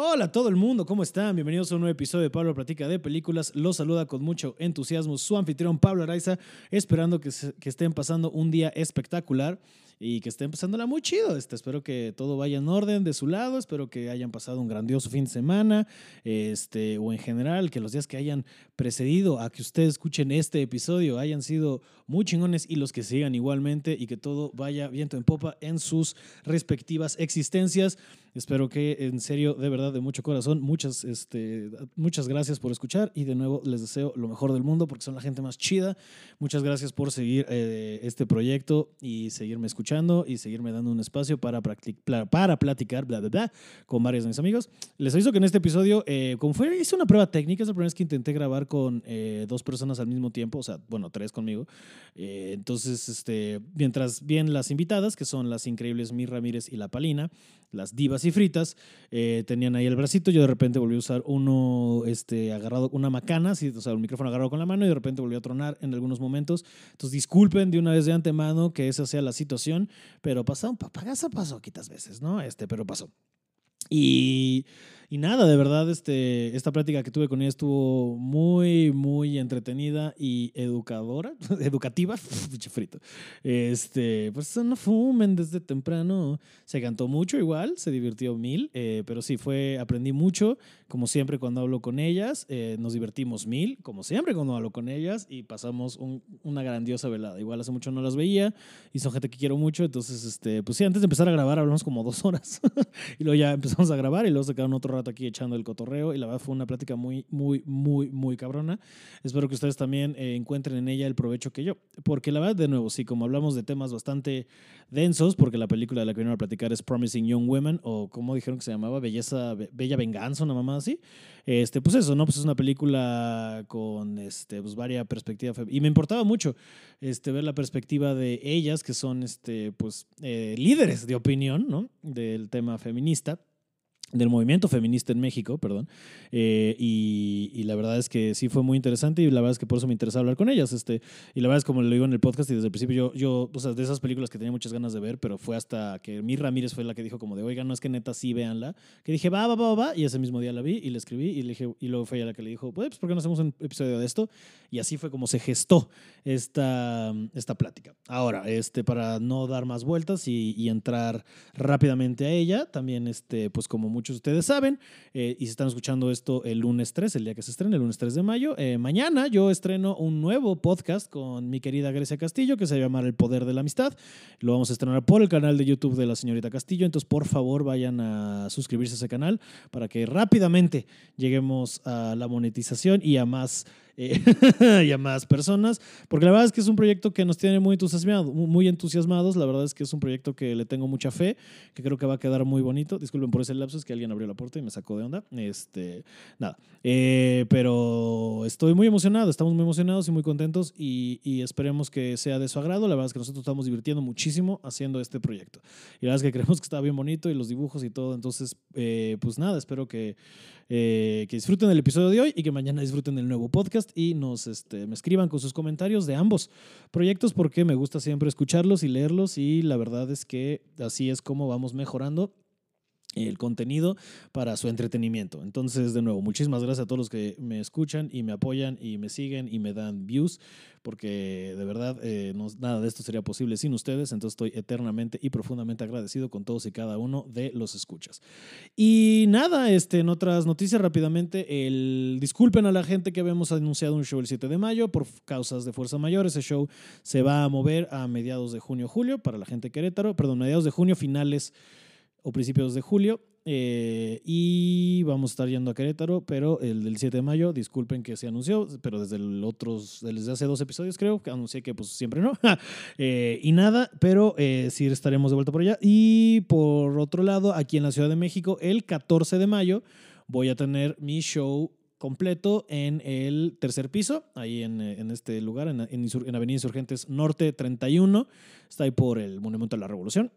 Hola todo el mundo, ¿cómo están? Bienvenidos a un nuevo episodio de Pablo Platica de Películas. Los saluda con mucho entusiasmo su anfitrión Pablo Araiza, esperando que, se- estén pasando un día espectacular y que estén pasándola muy chido. Este, espero que todo vaya en orden de su lado, espero que hayan pasado un grandioso fin de semana, este, o en general, que los días que hayan precedido a que ustedes escuchen este episodio hayan sido muy chingones y los que sigan igualmente y que todo vaya viento en popa en sus respectivas existencias. Espero que en serio, de verdad, de mucho corazón, muchas, este, muchas gracias por escuchar y de nuevo les deseo lo mejor del mundo porque son la gente más chida. Muchas gracias por seguir eh, este proyecto y seguirme escuchando y seguirme dando un espacio para, para platicar bla, bla, bla, con varios de mis amigos. Les aviso que en este episodio, eh, como fue, hice una prueba técnica, es la primera vez que intenté grabar con eh, dos personas al mismo tiempo, o sea, bueno, tres conmigo. Eh, entonces, este, mientras bien las invitadas, que son las increíbles Mir Ramírez y La Palina, las divas y fritas, eh, tenían ahí el bracito. Yo de repente volví a usar uno este, agarrado, una macana, así, o sea, un micrófono agarrado con la mano y de repente volvió a tronar en algunos momentos. Entonces, disculpen de una vez de antemano que esa sea la situación, pero pasó, pasa, pasó quitas veces, ¿no? Este, pero pasó. Y, y nada, de verdad, este, esta plática que tuve con ella estuvo muy, muy entretenida y educadora, educativa, frito. Este, pues no fumen desde temprano. Se cantó mucho igual, se divirtió mil, eh, pero sí, fue, aprendí mucho, como siempre cuando hablo con ellas, eh, nos divertimos mil, como siempre cuando hablo con ellas, y pasamos un- una grandiosa velada. Igual hace mucho no las veía, y son gente que quiero mucho, entonces, este, pues sí, antes de empezar a grabar hablamos como dos horas, y luego ya empezamos a grabar, y luego se quedaron otro rato aquí echando el cotorreo, y la verdad fue una plática muy, muy, muy, muy cabrona. Espero que ustedes también eh, encuentren en ella el provecho que yo, porque la verdad, de nuevo, sí, como hablamos de temas bastante densos, porque la película de la que vinieron a platicar es Promising Young Women, o como dijeron que se llamaba, Belleza, Be- Bella Venganza, una mamá así. Este, pues eso, ¿no? Pues es una película con este, pues varias perspectivas. Y me importaba mucho este, ver la perspectiva de ellas, que son este, pues, eh, líderes de opinión, ¿no? Del tema feminista del movimiento feminista en México, perdón, Eh, y, y la verdad es que sí fue muy interesante y la verdad es que por eso me interesa hablar con ellas, este, y la verdad es como lo digo en el podcast y desde el principio yo, yo, o sea, de esas películas que tenía muchas ganas de ver, pero fue hasta que Mi Ramírez fue la que dijo como de, oiga, no es que neta sí véanla, que dije, va, va, va, va, y ese mismo día la vi y le escribí y le dije, y luego fue ella la que le dijo, pues, ¿por qué no hacemos un episodio de esto? Y así fue como se gestó esta, esta plática. Ahora, este, para no dar más vueltas y, y entrar rápidamente a ella, también, este, pues como muchos de ustedes saben, eh, y si están escuchando esto el lunes 3, el día que se estrena, el lunes 3 de mayo, eh, mañana yo estreno un nuevo podcast con mi querida Grecia Castillo que se va a llamar El Poder de la Amistad. Lo vamos a estrenar por el canal de YouTube de la señorita Castillo, entonces por favor vayan a suscribirse a ese canal para que rápidamente lleguemos a la monetización y a más eh, y a más personas, porque la verdad es que es un proyecto que nos tiene muy entusiasmados, muy entusiasmados, la verdad es que es un proyecto que le tengo mucha fe, que creo que va a quedar muy bonito. Disculpen por ese lapsus que alguien abrió la puerta y me sacó de onda. Este, nada, Eh, pero estoy muy emocionado, estamos muy emocionados y muy contentos y, y esperemos que sea de su agrado. La verdad es que nosotros estamos divirtiendo muchísimo haciendo este proyecto. Y la verdad es que creemos que está bien bonito y los dibujos y todo, entonces, eh, pues nada, espero que eh, que disfruten el episodio de hoy y que mañana disfruten el nuevo podcast y nos este, me escriban con sus comentarios de ambos proyectos porque me gusta siempre escucharlos y leerlos y la verdad es que así es como vamos mejorando el contenido para su entretenimiento. Entonces, de nuevo, muchísimas gracias a todos los que me escuchan y me apoyan y me siguen y me dan views, porque de verdad eh, nada de esto sería posible sin ustedes. Entonces, estoy eternamente y profundamente agradecido con todos y cada uno de los escuchas. Y nada, este, en otras noticias rápidamente, el, disculpen a la gente que habíamos anunciado un show el 7 de mayo por causas de fuerza mayor. Ese show se va a mover a mediados de junio-julio para la gente Querétaro, perdón, mediados de junio, finales o principios de julio. eh, y vamos a estar yendo a Querétaro, pero el del 7 de mayo, disculpen que se anunció, pero desde el otros, desde hace dos episodios creo, que anuncié que pues siempre no. Eh, y nada, pero eh, sí estaremos de vuelta por allá. Y por otro lado, aquí en la Ciudad de México, el 14 de mayo, voy a tener mi show completo en el tercer piso, ahí en, en este lugar, en, en en Avenida Insurgentes Norte 31, está ahí por el Monumento a la Revolución.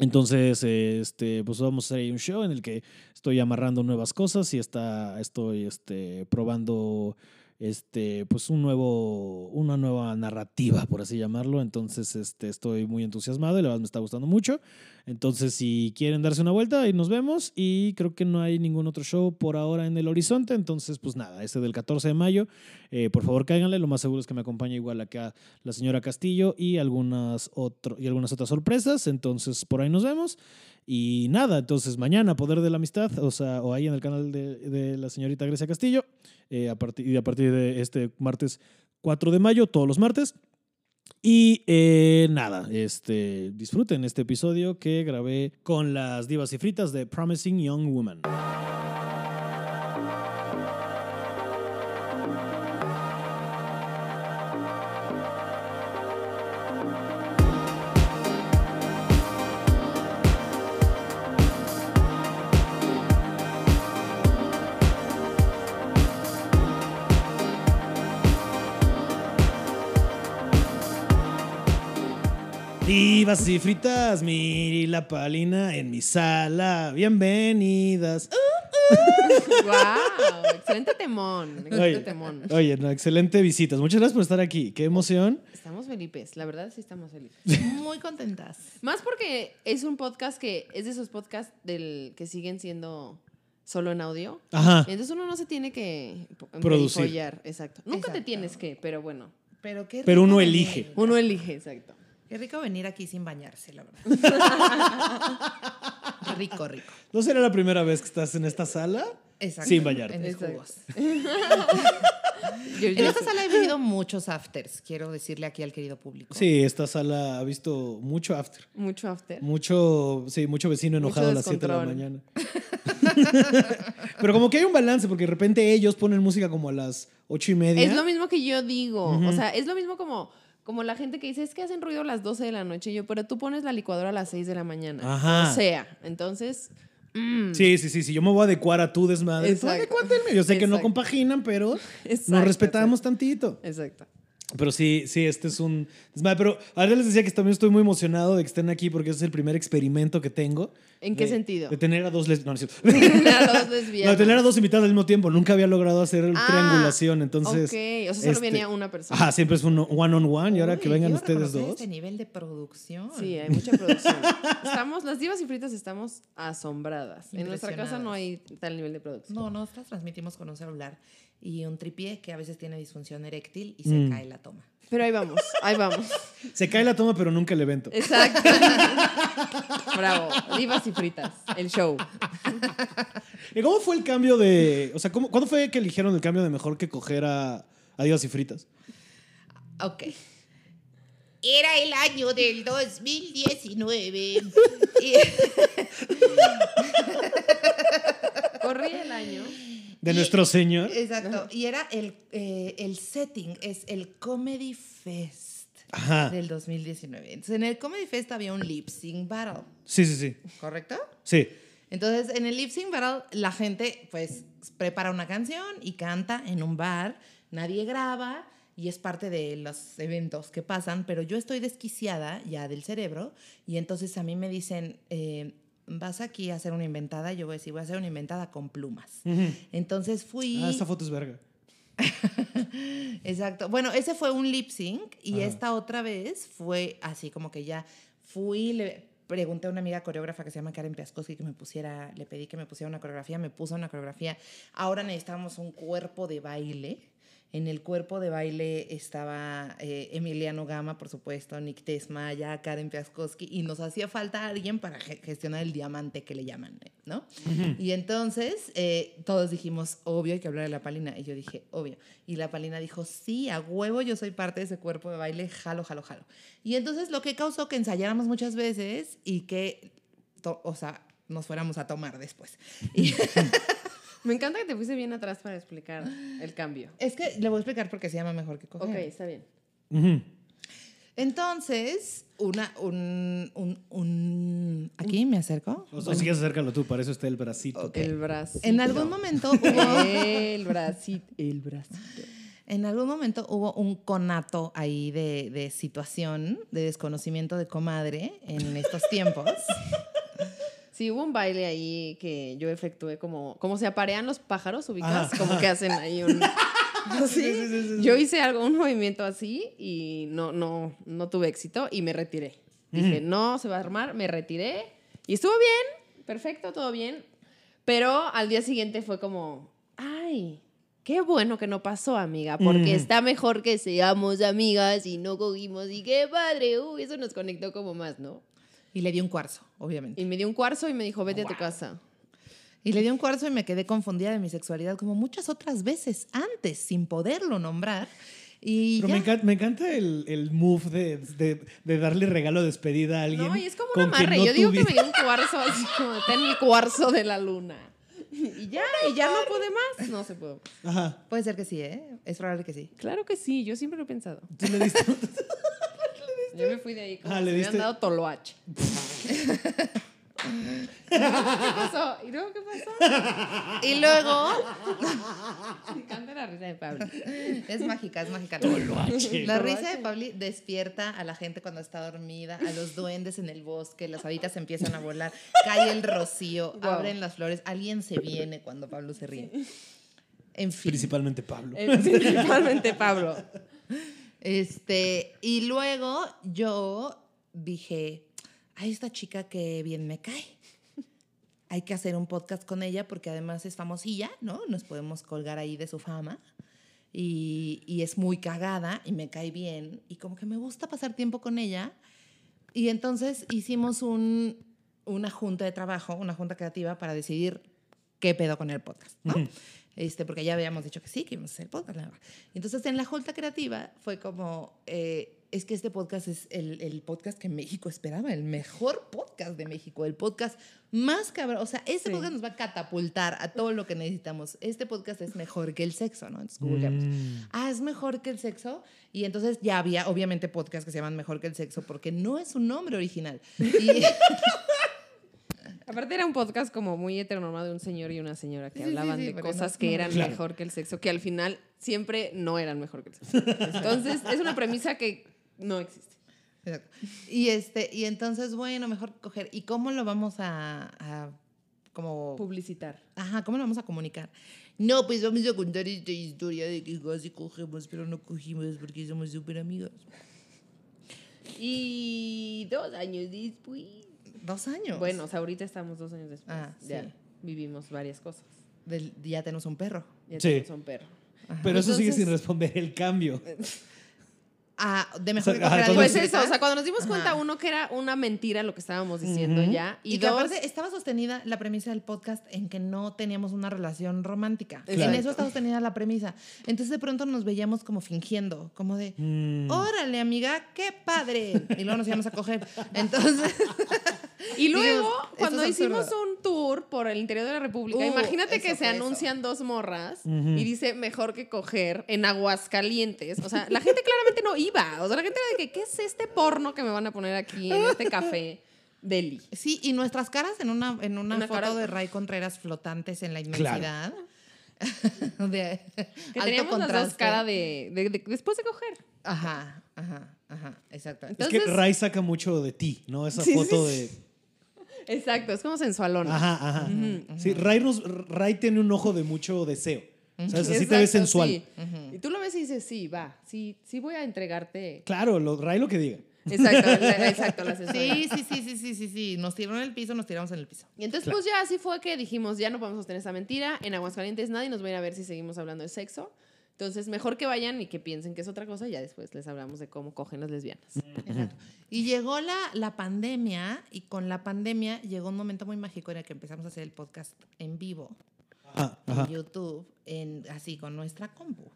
Entonces, este, pues vamos a hacer un show en el que estoy amarrando nuevas cosas y está, estoy este, probando este, pues un nuevo, una nueva narrativa, por así llamarlo. Entonces, este, estoy muy entusiasmado y la verdad me está gustando mucho. Entonces, si quieren darse una vuelta, ahí nos vemos. Y creo que no hay ningún otro show por ahora en el horizonte. Entonces, pues nada, ese del 14 de mayo. Eh, por favor, cáiganle. Lo más seguro es que me acompañe igual acá la señora Castillo y algunas, otro, y algunas otras sorpresas. Entonces, por ahí nos vemos. Y nada, entonces mañana, Poder de la Amistad, o sea, o ahí en el canal de, de la señorita Grecia Castillo, eh, a partir, y a partir de este martes 4 de mayo, todos los martes. Y eh, nada, este, disfruten este episodio que grabé con las divas y fritas de Promising Young Woman. Divas y fritas, Miri la Palina en mi sala. Bienvenidas. ¡Wow! Excelente temón. Excelente Oye, temón. oye, no, excelente visitas. Muchas gracias por estar aquí. Qué emoción. Estamos felices, la verdad sí estamos felices. Muy contentas. Más porque es un podcast que es de esos podcasts del que siguen siendo solo en audio. Ajá. Entonces uno no se tiene que Producir. Exacto. Nunca te tienes que, pero bueno. Pero qué Pero uno elige. Uno elige, exacto. Qué rico venir aquí sin bañarse, la verdad. rico, rico. ¿No será la primera vez que estás en esta sala? Exacto. Sin bañarte. En Exacto. jugos. Yo- En esta sala he vivido muchos afters, quiero decirle aquí al querido público. Sí, esta sala ha visto mucho after. Mucho after. Mucho, sí, mucho vecino enojado Mucho a las 7 de la mañana. Pero como que hay un balance, porque de repente ellos ponen música como a las ocho y media. Es lo mismo que yo digo. O sea, es lo mismo como, como la gente que dice, es que hacen ruido a las 12 de la noche. Y yo, pero tú pones la licuadora a las 6 de la mañana. Ajá. O sea, entonces. mm, Sí, sí, sí, sí. Yo me voy a adecuar a tu desmadre. tú Exacto. mío. Yo sé que no compaginan, pero Exacto, nos respetamos tantito. Exacto. Pero sí, sí, este es un desmadre. Pero ahora les decía que también estoy muy emocionado de que estén aquí porque este es el primer experimento que tengo. ¿En qué de- sentido? De tener a dos les- No, no No, de tener a dos invitados al mismo tiempo. Nunca había logrado hacer Ah, triangulación. Entonces. Ok, o sea, solo este, venía una persona. Ajá, siempre es un one on one. Y ahora que Uy, vengan quiero ustedes dos. Este nivel de producción. Sí, hay mucha producción. Estamos, las divas y fritas estamos asombradas. En nuestra casa no hay tal nivel de producción. No, nosotras transmitimos con un celular y un tripié que a veces tiene disfunción eréctil y se Mm. cae la toma. Pero ahí vamos, ahí vamos. Se cae la toma, pero nunca el evento. Exacto. Bravo. Divas y fritas, el show. ¿Y cómo fue el cambio de. O sea, ¿cómo, ¿cuándo fue que eligieron el cambio de mejor que coger a, a Divas y Fritas? Ok. Era el año del 2019. Y- Corría el año. De Y- nuestro señor. Exacto. Y era el, eh, el setting, es el Comedy Fest Ajá. del 2019. Entonces, en el Comedy Fest había un lip sync battle, Sí, sí, sí. ¿correcto? Sí. Entonces, en el lip sync battle, la gente, pues, prepara una canción y canta en un bar. Nadie graba y es parte de los eventos que pasan, pero yo estoy desquiciada ya del cerebro y entonces a mí me dicen, eh, vas aquí a hacer una inventada. Yo voy a decir, voy a hacer una inventada con plumas. Entonces fui... Ah, esta foto es verga. Exacto. Bueno, ese fue un lip sync y Ajá. esta otra vez fue así como que ya fui, le pregunté a una amiga coreógrafa que se llama Karen Piaskowski que me pusiera, le pedí que me pusiera una coreografía, me puso una coreografía. Ahora necesitábamos un cuerpo de baile. En el cuerpo de baile estaba eh, Emiliano Gama, por supuesto, Nick Tesmaya, Karen Piaskowski, y nos hacía falta alguien para ge- gestionar el diamante que le llaman, ¿no? Y entonces eh, todos dijimos, obvio, hay que hablar de la palina. Y yo dije, obvio. Y la palina dijo, sí, a huevo, yo soy parte de ese cuerpo de baile, jalo, jalo, jalo. Y entonces lo que causó que ensayáramos muchas veces y que, o sea, nos fuéramos a tomar después. Y Me encanta que te fuiste bien atrás para explicar el cambio. es que le voy a explicar por qué se llama mejor que coger. Ok, está bien. Entonces, una, un, un, un- ¿Aquí me acerco? O si quieres acércalo tú, para eso está el bracito. El bracito. En algún momento hubo... El bracito. El bracito. En algún momento hubo un conato ahí de, de situación, de desconocimiento de comadre en estos tiempos. Sí, hubo un baile ahí que yo efectué como, como se aparean los pájaros ubicados, como que hacen ahí un... ¿Sí? Yo hice algo, un movimiento así y no, no, no tuve éxito y me retiré. Dije, no se va a armar, me retiré y estuvo bien, perfecto, todo bien. Pero al día siguiente fue como, ay, qué bueno que no pasó, amiga, porque está mejor que seamos amigas y no cogimos y qué padre, uy, eso nos conectó como más, ¿no? Y le dio un cuarzo, obviamente. Y me dio un cuarzo y me dijo, vete a tu casa. Y le dio un cuarzo y me quedé confundida de mi sexualidad como muchas otras veces antes, sin poderlo nombrar. Y Pero me encanta, me encanta, el, el move de, de, de, darle regalo de despedida a alguien. No, y es como un amarre. No Yo digo que me dio un cuarzo así como, ten mi cuarzo de la luna. Y ya, y ya no puede más. No se puede. Ajá. Puede ser que sí, ¿eh? Es probable que sí. Claro que sí, yo siempre lo he pensado. ¿Tú le diste? Yo me fui de ahí como ah, si le me han dado toloache. ¿Qué pasó? ¿Y luego qué pasó? Y luego. Me encanta la risa de Pablo. Es mágica, es mágica. La risa de Pablo despierta a la gente cuando está dormida, a los duendes en el bosque, las habitas empiezan a volar, cae el rocío, abren las flores, alguien se viene cuando Pablo se ríe. En fin. Principalmente Pablo. Eh, principalmente Pablo. Este, y luego yo dije, a esta chica que bien me cae. Hay que hacer un podcast con ella porque además es famosilla, ¿no? Nos podemos colgar ahí de su fama. Y, y, es muy cagada y me cae bien. Y como que me gusta pasar tiempo con ella. Y entonces hicimos un, una junta de trabajo, una junta creativa para decidir qué pedo con el podcast, ¿no? Este, porque ya habíamos dicho que sí, que íbamos a hacer el podcast. Entonces en la junta creativa fue como... Eh, es que este podcast es el, el, podcast que México esperaba, el mejor podcast de México, el podcast más cabrón. O sea, este podcast nos va a catapultar a todo lo que necesitamos. Este podcast es mejor que el sexo, ¿no? Entonces mm. ah, es mejor que el sexo. Y entonces ya había, obviamente, podcasts que se llaman Mejor que el sexo porque no es un nombre original. Y. Aparte era un podcast como muy heteronormado de un señor y una señora que hablaban de cosas que eran mejor que el sexo, que al final siempre no eran mejor que el sexo. Entonces es una premisa que no existe. Exacto. Y, este, y entonces, bueno, mejor coger. ¿Y cómo lo vamos a, a como... Publicitar. Ajá, ¿cómo lo vamos a comunicar? No, pues vamos a contar esta historia de que casi cogemos, pero no cogimos porque somos súper amigos. Y dos años después. ¿Dos años? Bueno, o sea, ahorita estamos dos años después. Ah, ya vivimos varias cosas. ya tenemos un perro. Ya tenemos un perro. Pero eso sigue sin responder el cambio. de mejor Pues eso, o sea, cuando nos dimos cuenta, uno, que era una mentira lo que estábamos diciendo ya. Y, que aparte estaba sostenida la premisa del podcast en que no teníamos una relación romántica. En eso estaba sostenida la premisa. Entonces de pronto nos veíamos como fingiendo, como de, mm. órale, amiga, qué padre. Y luego nos íbamos a coger. Entonces. y luego, cuando hicimos un tour por el interior de la República, uh, imagínate que se anuncian dos morras y dice mejor que coger en aguas calientes. O sea, la gente claramente no iba. O sea, la gente era de que, ¿qué es este porno que me van a poner aquí en este café? Deli. Sí, y nuestras caras en una, en una, foto de Ray Contreras flotantes en la inmensidad. de que teníamos las dos caras de, después de coger. Ajá, ajá, ajá, exacto. es que Ray saca mucho de ti, ¿no? Esa foto de... Exacto, es como sensualón. Ajá, ajá. Sí, Ray, Ray tiene un ojo de mucho deseo. O sea, así te ves sensual. Y tú lo ves y dices, sí, va, sí, sí voy a entregarte. Claro, lo, Ray lo que diga. Exacto, exacto, la sí, sí, sí, sí, sí, sí, sí. Nos tiraron en el piso, nos tiramos en el piso. Y entonces, pues ya así fue que dijimos, ya no podemos sostener esa mentira. En Aguascalientes nadie nos va a ir a ver si seguimos hablando de sexo. Entonces, mejor que vayan y que piensen que es otra cosa, y ya después les hablamos de cómo cogen las lesbianas. Exacto. Y llegó la, la pandemia, y con la pandemia llegó un momento muy mágico en el que empezamos a hacer el podcast en vivo en YouTube, en, así con nuestra compu.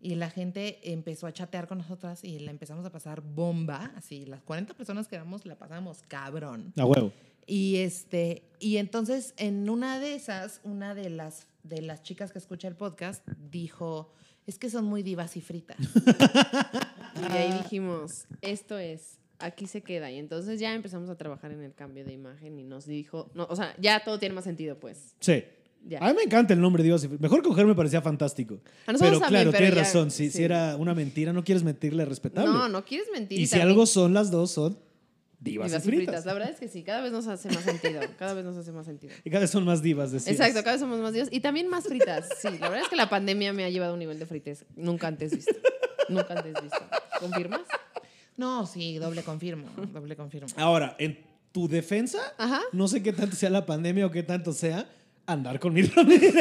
Y la gente empezó a chatear con nosotras y la empezamos a pasar bomba. Así, las 40 personas que éramos la pasamos cabrón. A huevo. Y, este, y entonces, en una de esas, una de las, de las chicas que escucha el podcast dijo: Es que son muy divas y fritas. y ahí dijimos: Esto es aquí se queda. Y entonces ya empezamos a trabajar en el cambio de imagen y nos dijo, no, o sea, ya todo tiene más sentido, pues. Sí. A mí me encanta el nombre Dios. Mejor coger me parecía fantástico. pero claro, tienes razón. Si, si, era una mentira, no quieres mentirle respetable. No, no quieres mentir. Y, si algo son las dos, son divas, Divas y fritas. La verdad es que sí, cada vez nos hace más sentido. Cada vez nos hace más sentido. Y cada vez son más divas, decías. Exacto, cada vez somos más divas. Y también más fritas. Sí, la verdad es que la pandemia me ha llevado a un nivel de frites nunca antes visto. Nunca antes visto. ¿Confirmas? No, sí, doble confirmo, doble confirmo. Ahora, en tu defensa, Ajá. no sé qué tanto sea la pandemia o qué tanto sea andar con mi Ramírez.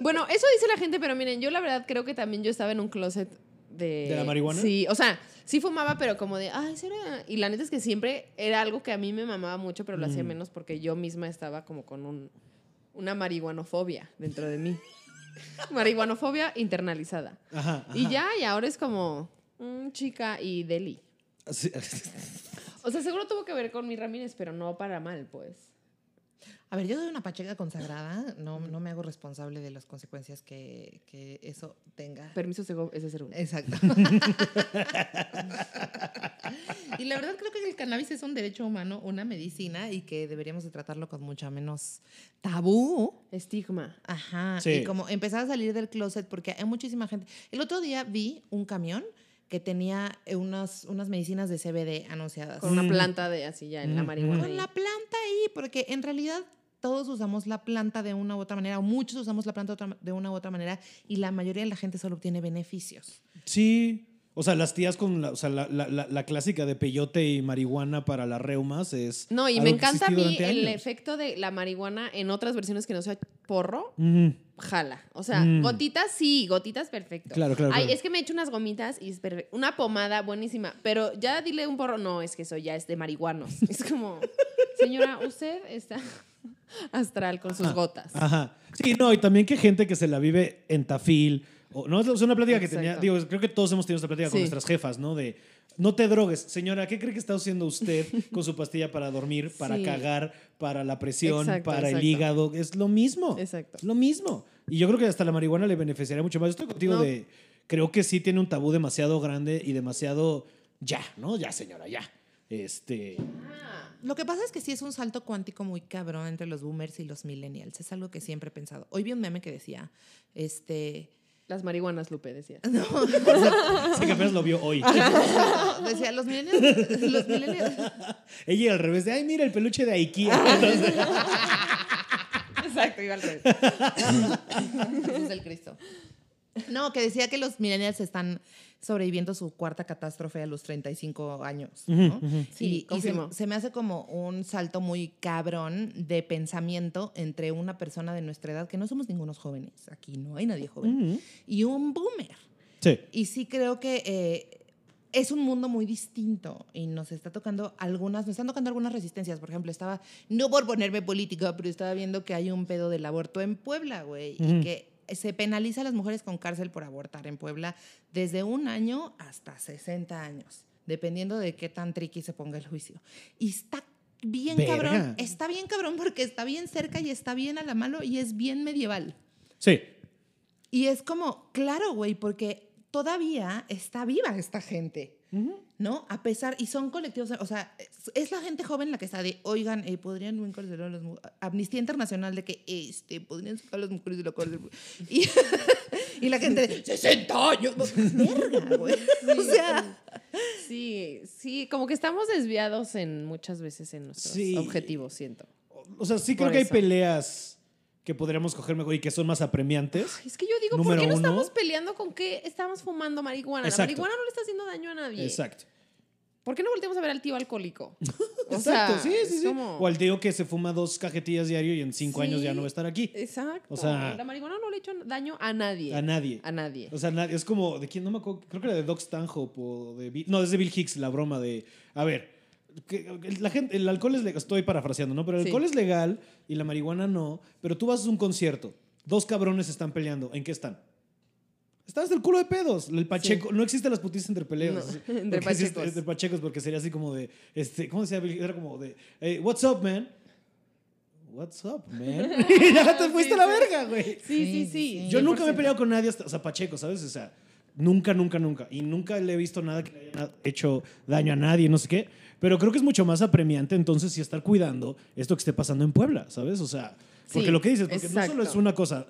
Bueno, eso dice la gente, pero miren, yo la verdad creo que también yo estaba en un closet de... ¿De la marihuana? Sí, o sea, sí fumaba, pero como de, ay, ¿será? Y la neta es que siempre era algo que a mí me mamaba mucho, pero lo hacía Mm. menos porque yo misma estaba como con un, una marihuanofobia dentro de mí. marihuanofobia internalizada. Ajá, ajá. Y ya, y ahora es como, mm, chica y deli. Sí. O sea, seguro tuvo que ver con mi Ramírez, pero no para mal, pues. A ver, yo soy una pacheca consagrada, no, no me hago responsable de las consecuencias que, que eso tenga. Permiso Sego, ese es el uno. Exacto. y la verdad creo que el cannabis es un derecho humano, una medicina y que deberíamos de tratarlo con mucho menos tabú. Estigma. Ajá. Sí. Y como empezar a salir del closet porque hay muchísima gente. El otro día vi un camión que tenía eh, unas, unas medicinas de CBD anunciadas. Con una Mm. planta de así ya en la Mm, marihuana. Con ahí. la planta ahí, porque en realidad todos usamos la planta de una u otra manera, o muchos usamos la planta de una u otra manera, y la mayoría de la gente solo obtiene beneficios. Sí. O sea, las tías con la, o sea, la, la- la- la clásica de peyote y marihuana para las reumas es. No, y algo me encanta a mí el años. efecto de la marihuana en otras versiones que no sea porro. Jala. O sea, Mm. gotitas sí, gotitas perfecto. Claro, claro, Ay, claro. es que me he hecho unas gomitas y es perfecto. Una pomada buenísima, pero ya dile un porro, no, es que eso ya es de marihuanos. Es como, señora, usted está astral con sus gotas. Ajá. Sí, no, y también que gente que se la vive en tafil. O, no, es una plática que tenía, digo, creo que todos hemos tenido esta plática con nuestras jefas, ¿no? De, no te drogues. Señora, ¿qué cree que está haciendo usted con su pastilla para dormir, para Sí. cagar, para la presión, Exacto, para el hígado? Es lo mismo. Exacto. Es lo mismo. Y yo creo que hasta la marihuana le beneficiaría mucho más. Estoy contigo No. de, creo que sí tiene un tabú demasiado grande y demasiado, ya, ¿no? Ya, señora, ya. Este, Lo que pasa es que sí es un salto cuántico muy cabrón entre los boomers y los millennials. Es algo que siempre he pensado. Hoy vi un meme que decía, este... Las marihuanas, Lupe, decía. sé que apenas lo vio hoy. decía, los millennials... Los millennials Ella al revés de, ay, mira el peluche de IKEA. Exacto, iba al revés. Jesús del Cristo. No, que decía que los millennials están sobreviviendo su cuarta catástrofe a los 35 años. ¿no? Sí, y, y se, confirmo. se me hace como un salto muy cabrón de pensamiento entre una persona de nuestra edad, que no somos ningunos jóvenes, aquí no hay nadie joven, y un boomer. Sí. Y sí creo que eh, es un mundo muy distinto y nos está tocando algunas, nos están tocando algunas resistencias. Por ejemplo, estaba, no por ponerme política, pero estaba viendo que hay un pedo del aborto en Puebla, güey, y que se penaliza a las mujeres con cárcel por abortar en Puebla desde un año hasta 60 años, dependiendo de qué tan tricky se ponga el juicio. Y está bien Verga. cabrón, está bien cabrón porque está bien cerca y está bien a la mano y es bien medieval. Sí. Y es como, claro, güey, porque todavía está viva esta gente, ¿no? A pesar, y son colectivos, o sea, es, es la gente joven la que está de, oigan, eh, podrían encarcelar a las mujeres. Amnistía Internacional de que, este, podrían sacar a las mujeres de la cárcel. Y, y la gente de, 60 años, verga, güey. O sea, Sí, sí, como que estamos desviados en muchas veces en nuestros Sí. objetivos, siento. O sea, sí creo Por que hay peleas que podríamos coger mejor y que son más apremiantes. Es que yo digo, ¿por qué no uno. estamos peleando con que estamos fumando marihuana? Exacto. La marihuana no le está haciendo daño a nadie. Exacto. ¿Por qué no volteamos a ver al tío alcohólico? O Exacto, sea, sí, sí, sí. como- O al tío que se fuma dos cajetillas diario y en cinco Sí. años ya no va a estar aquí. Exacto. O sea- la marihuana no le ha hecho daño a nadie. A nadie. A nadie. O sea, nadie- es como, ¿de quién? No me acuerdo, creo que era de Doc Stanhope o de Bill- no, es de Bill Hicks la broma de, a ver, que la gente, el alcohol es legal, estoy parafraseando, ¿no? Pero el Sí. alcohol es legal y la marihuana no, pero tú vas a un concierto, dos cabrones están peleando, ¿en qué están? Están hasta el culo de pedos. El Pacheco, no existen las putizas entre peleas. No, entre porque existe- pachecos. entre pachecos, porque sería así como de, este, ¿cómo decía Bill? Era como de, hey, what's up, man? What's up, man? y ya te fuiste a la Sí, sí. verga, güey. Sí, sí, sí. Yo nunca me he 100%. peleado con nadie, hasta, o sea, Pacheco, ¿sabes? O sea, nunca, nunca, nunca. Y nunca le he visto nada que le haya hecho daño a nadie, no sé qué. Pero creo que es mucho más apremiante entonces sí estar cuidando esto que esté pasando en Puebla, ¿sabes? O sea, porque Sí, lo que dices, porque no solo exacto. es una cosa.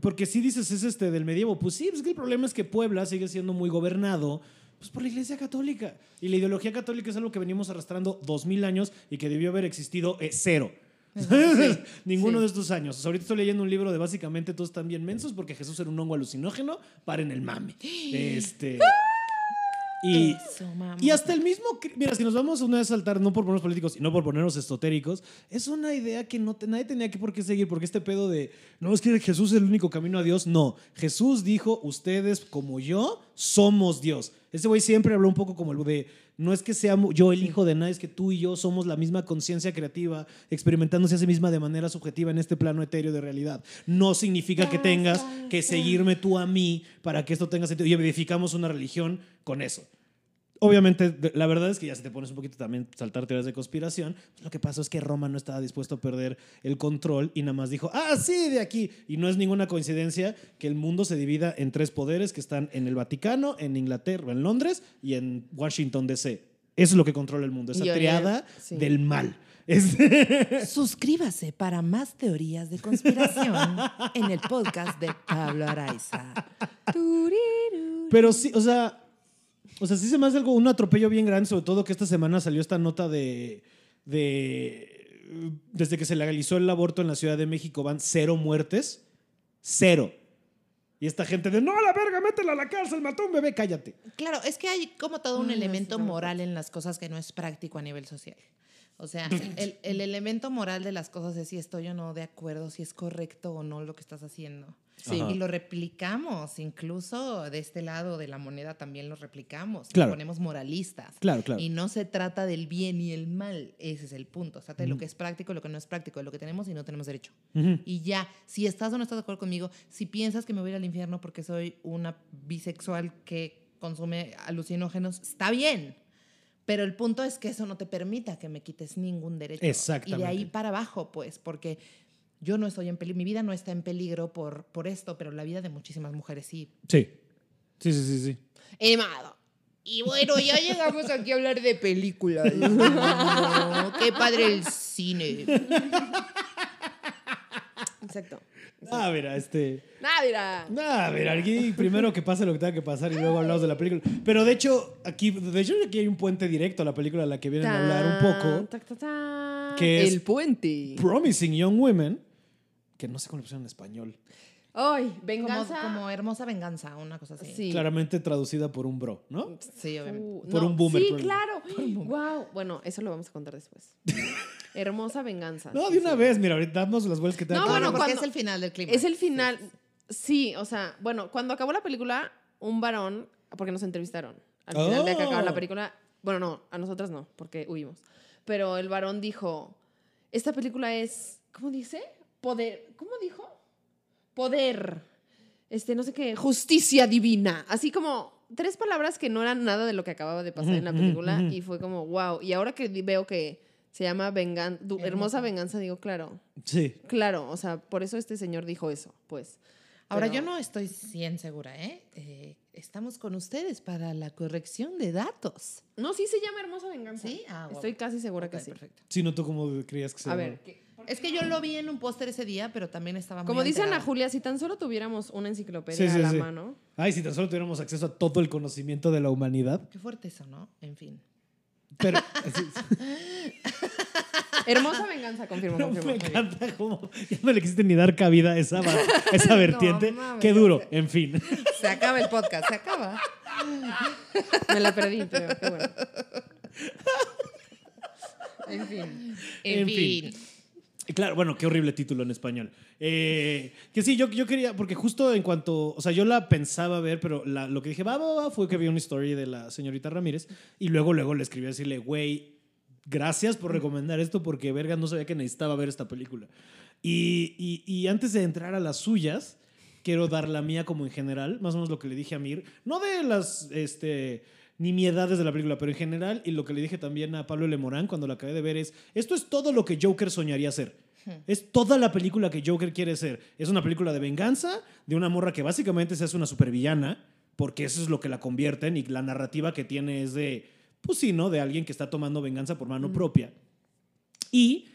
Porque si dices es este del medievo, pues sí, pues que el problema es que Puebla sigue siendo muy gobernado Pues por la Iglesia Católica. Y la ideología católica es algo que venimos arrastrando dos mil años y que debió haber existido eh, cero. Ninguno Sí. de estos años. O sea, ahorita estoy leyendo un libro de básicamente todos están bien mensos porque Jesús era un hongo alucinógeno. Paren el mame. Este. Y, Eso, mamá. y hasta el mismo, mira, si nos vamos una vez a saltar, no por ponernos políticos y no por ponernos esotéricos, es una idea que no te- nadie tenía que por qué seguir, porque este pedo de, no, es que Jesús es el único camino a Dios, no. Jesús dijo, ustedes como yo somos Dios. Ese güey siempre habló un poco como el de, no es que sea yo el hijo de nadie, es que tú y yo somos la misma conciencia creativa, experimentándose a sí misma de manera subjetiva en este plano etéreo de realidad. No significa que tengas que seguirme tú a mí para que esto tenga sentido. Y edificamos una religión con eso. Obviamente, la verdad es que ya si te pones un poquito también saltar teorías de conspiración, pues lo que pasó es que Roma no estaba dispuesto a perder el control y nada más dijo, ah, sí, de aquí. Y no es ninguna coincidencia que el mundo se divida en tres poderes que están en el Vaticano, en Inglaterra, en Londres y en Washington, D.C. Eso es lo que controla el mundo, esa triada sí. del mal. Es- Suscríbase para más teorías de conspiración en el podcast de Pablo Araiza. Pero sí, o sea, o sea, sí se me hace algo, un atropello bien grande, sobre todo que esta semana salió esta nota de, de, desde que se legalizó el aborto en la Ciudad de México van cero muertes, cero. Y esta gente de, no, a la verga, métela a la cárcel, mató a un bebé, cállate. Claro, es que hay como todo un Ay, elemento no. moral en las cosas que no es práctico a nivel social. O sea, el, el elemento moral de las cosas es si estoy o no de acuerdo, si es correcto o no lo que estás haciendo. Sí. Ajá. Y lo replicamos, incluso de este lado de la moneda también lo replicamos. Claro. ponemos moralistas. Claro, claro. Y no se trata del bien y el mal, ese es el punto. Se trata de lo que es práctico y lo que no es práctico, de lo que tenemos y no tenemos derecho. Y ya, si estás o no estás de acuerdo conmigo, si piensas que me voy a ir al infierno porque soy una bisexual que consume alucinógenos, está bien. Pero el punto es que eso no te permita que me quites ningún derecho. Exactamente. Y de ahí para abajo, pues, porque yo no estoy en peligro, mi vida no está en peligro por, por esto, pero la vida de muchísimas mujeres sí. Sí. Sí, sí, sí, sí. Emado. Y bueno, ya llegamos aquí a hablar de películas. qué padre el cine. Exacto. Ah, mira, este... Nada, mira. Ah, a ver, aquí primero que pase lo que tenga que pasar y luego hablamos de la película. Pero de hecho, aquí, de hecho, aquí hay un puente directo a la película a la que vienen a hablar un poco. Ta, ta, ta. Que es- El puente. Promising Young Women, que no sé cómo le pusieron en español. Ay, Como, venganza. como hermosa venganza, una cosa así. Sí. Claramente traducida por un bro, ¿no? Sí, obviamente. Uh, Por no, un boomer, Sí, por un- claro. Wow. Bueno, eso lo vamos a contar después. Hermosa venganza. No, de una sí. vez, mira, ahorita damos las vueltas que tenga No, bueno, porque cuando- es el final del clima. Es el final. Sí, o sea, bueno, cuando acabó la película, un varón, porque nos entrevistaron. Al final de que acabó la Oh. película, bueno, no, a nosotras no, porque huimos. Pero el varón dijo, esta película es, ¿cómo dice? Poder, ¿cómo dijo? Poder, este, no sé qué, justicia divina. Así como tres palabras que no eran nada de lo que acababa de pasar en la película y fue como, wow. Y ahora que veo que se llama Vengan du- Hermosa Venganza, digo, claro, Sí. Claro, o sea, por eso este señor dijo eso, pues. Ahora, Pero- yo no estoy 100 segura, ¿eh? Eh, Estamos con ustedes para la corrección de datos. No, sí se llama Hermosa Venganza. ¿Sí? Ah, wow. Estoy casi segura Ok, que sí. perfecto. Sí, no tú cómo creías que se A ver, ¿qué- Es que yo lo vi en un póster ese día, pero también estaba muy como dice Ana. Julia, si tan solo tuviéramos una enciclopedia Sí, sí, a la sí. mano. Ay, si tan solo tuviéramos acceso a todo el conocimiento de la humanidad. Qué fuerte eso, ¿no? En fin. Pero sí, Hermosa Venganza, confirmo, me confirmo. Bien. encanta cómo ya no le quisiste ni dar cabida a esa, esa vertiente. mames, Qué no duro, en fin. Se acaba el podcast, se acaba. Me la perdí, pero qué bueno. En fin. En En, fin. fin. Claro, bueno, qué horrible título en español. Eh, que sí, yo, yo quería, porque justo en cuanto, o sea, yo la pensaba ver, pero lo que dije, va, va, va, fue que vi una story de la señorita Ramírez y luego, luego le escribí a decirle, güey, gracias por recomendar esto porque verga no sabía que necesitaba ver esta película. Y, y- y antes de entrar a las suyas, quiero dar la mía como en general, más o menos lo que le dije a Mir, no de las este, nimiedades de la película, pero en general, y lo que le dije también a Pablo Lemorán cuando la acabé de ver es, esto es todo lo que Joker soñaría ser. Es toda la película que Joker quiere ser. Es una película de venganza, de una morra que básicamente se hace una supervillana, porque eso es lo que la convierten y la narrativa que tiene es de, pues sí, ¿no? De alguien que está tomando venganza por mano propia. Y,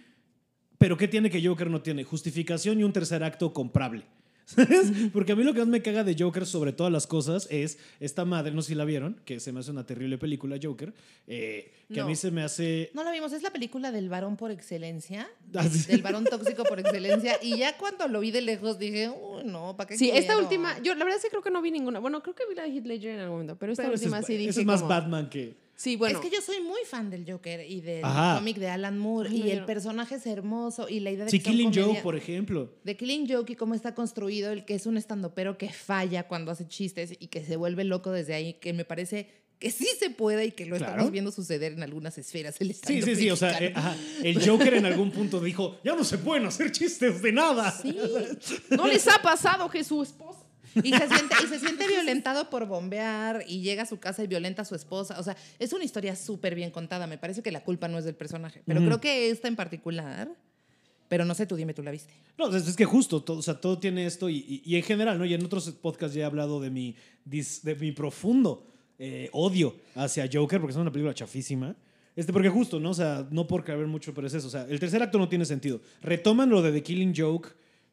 pero ¿qué tiene que Joker no tiene? Justificación y un tercer acto comprable. ¿Sabes? Porque a mí lo que más me caga de Joker sobre todas las cosas es esta madre, no sé si la vieron, que se me hace una terrible película, Joker, eh, que a No. mí se me hace... No la vimos, es la película del varón por excelencia, Ah, sí. del varón tóxico por excelencia. Y ya cuando lo vi de lejos dije, uy, no, ¿para qué Sí, esta quiero?". última, yo la verdad es que creo que no vi ninguna. Bueno, creo que vi la de Heath Ledger en algún momento, pero esta Pero última es, sí dije ese es más como- Batman que... Sí, bueno. Es que yo soy muy fan del Joker y del cómic de Alan Moore. Ay, y el no. personaje es hermoso. Y la idea de Sí, que Killing Joke, por ejemplo. De Killing Joke y cómo está construido, el que es un estandopero que falla cuando hace chistes y que se vuelve loco desde ahí, que me parece que sí se puede y que lo Claro. estamos viendo suceder en algunas esferas. El Sí, sí, sí, o sea, eh, ajá, el Joker en algún punto dijo, ya no se pueden hacer chistes de nada. Sí. No les ha pasado que su esposa. Y se, siente, y se siente violentado por bombear y llega a su casa y violenta a su esposa. O sea, es una historia súper bien contada. Me parece que la culpa no es del personaje. Pero creo que esta en particular, pero no sé, tú dime, tú la viste. No, es, es que justo, todo, o sea, todo tiene esto y, y- y en general, ¿no? Y en otros podcasts ya he hablado de mi, dis- de mi profundo eh, odio hacia Joker, porque es una película chafísima. Este, porque justo, ¿no? O sea, no por caber mucho, pero es eso. O sea, el tercer acto no tiene sentido. Retoman lo de The Killing Joke,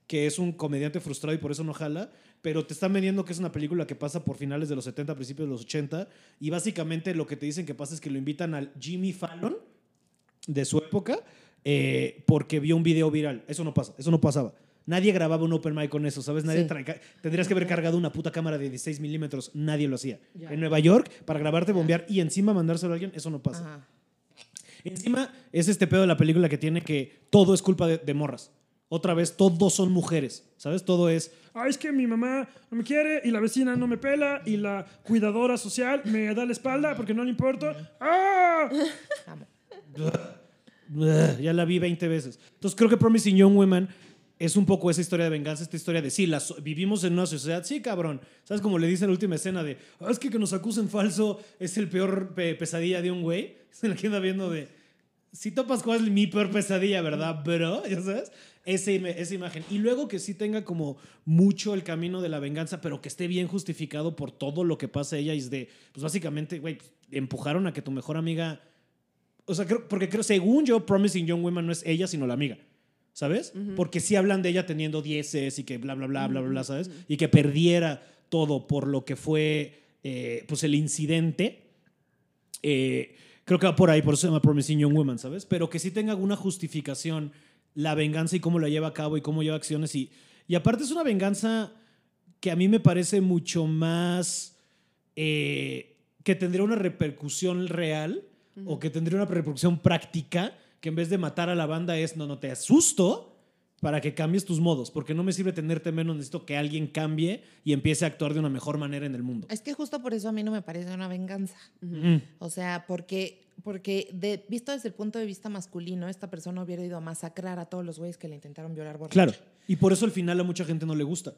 que es un comediante frustrado y por eso no jala, pero te están vendiendo que es una película que pasa por finales de los 70, principios de los 80, y básicamente lo que te dicen que pasa es que lo invitan al Jimmy Fallon de su época eh, porque vio un video viral. Eso no pasa, eso no pasaba. Nadie grababa un open mic con eso, ¿sabes? Nadie Sí. tendrías que haber cargado una puta cámara de 16 milímetros. Nadie lo hacía. En Nueva York, para grabarte, bombear y encima mandárselo a alguien, eso no pasa. Ajá. Encima es este pedo de la película que tiene que todo es culpa de, de morras. Otra vez, todos son mujeres, ¿sabes? Todo es, Ah, es que mi mamá no me quiere y la vecina no me pela y la cuidadora social me da la espalda porque no le importa. ¡Ah! Ya la vi 20 veces. Entonces creo que Promising Young Women es un poco esa historia de venganza, esta historia de sí, la so- vivimos en una sociedad, sí, cabrón. ¿Sabes como le dice en la última escena de, "Ah, es que que nos acusen falso es el peor pe- pesadilla de un güey? Se la queda viendo de, si topas cuál es mi peor pesadilla, ¿verdad, bro? ¿Ya sabes? Esa, im- esa imagen. Y luego que sí tenga como mucho el camino de la venganza, pero que esté bien justificado por todo lo que pasa a ella. Y es de, pues básicamente, güey, pues, empujaron a que tu mejor amiga. O sea, creo, porque creo, según yo, Promising Young Women no es ella, sino la amiga. ¿Sabes? Porque sí hablan de ella teniendo dieces y que bla, bla, bla, bla, bla, bla, ¿sabes? Y que perdiera todo por lo que fue, eh, pues, el incidente. Eh, creo que va por ahí, por eso se llama Promising Young Woman, ¿sabes? Pero que sí tenga alguna justificación la venganza y cómo la lleva a cabo y cómo lleva acciones. Y, y aparte es una venganza que a mí me parece mucho más eh, que tendría una repercusión real o que tendría una repercusión práctica que en vez de matar a la banda es, no, no, te asusto para que cambies tus modos, porque no me sirve tenerte menos, necesito que alguien cambie y empiece a actuar de una mejor manera en el mundo. Es que justo por eso a mí no me parece una venganza. O sea, porque, porque de, visto desde el punto de vista masculino, esta persona hubiera ido a masacrar a todos los güeyes que le intentaron violar borracho. Claro. Y por eso al final a mucha gente no le gusta.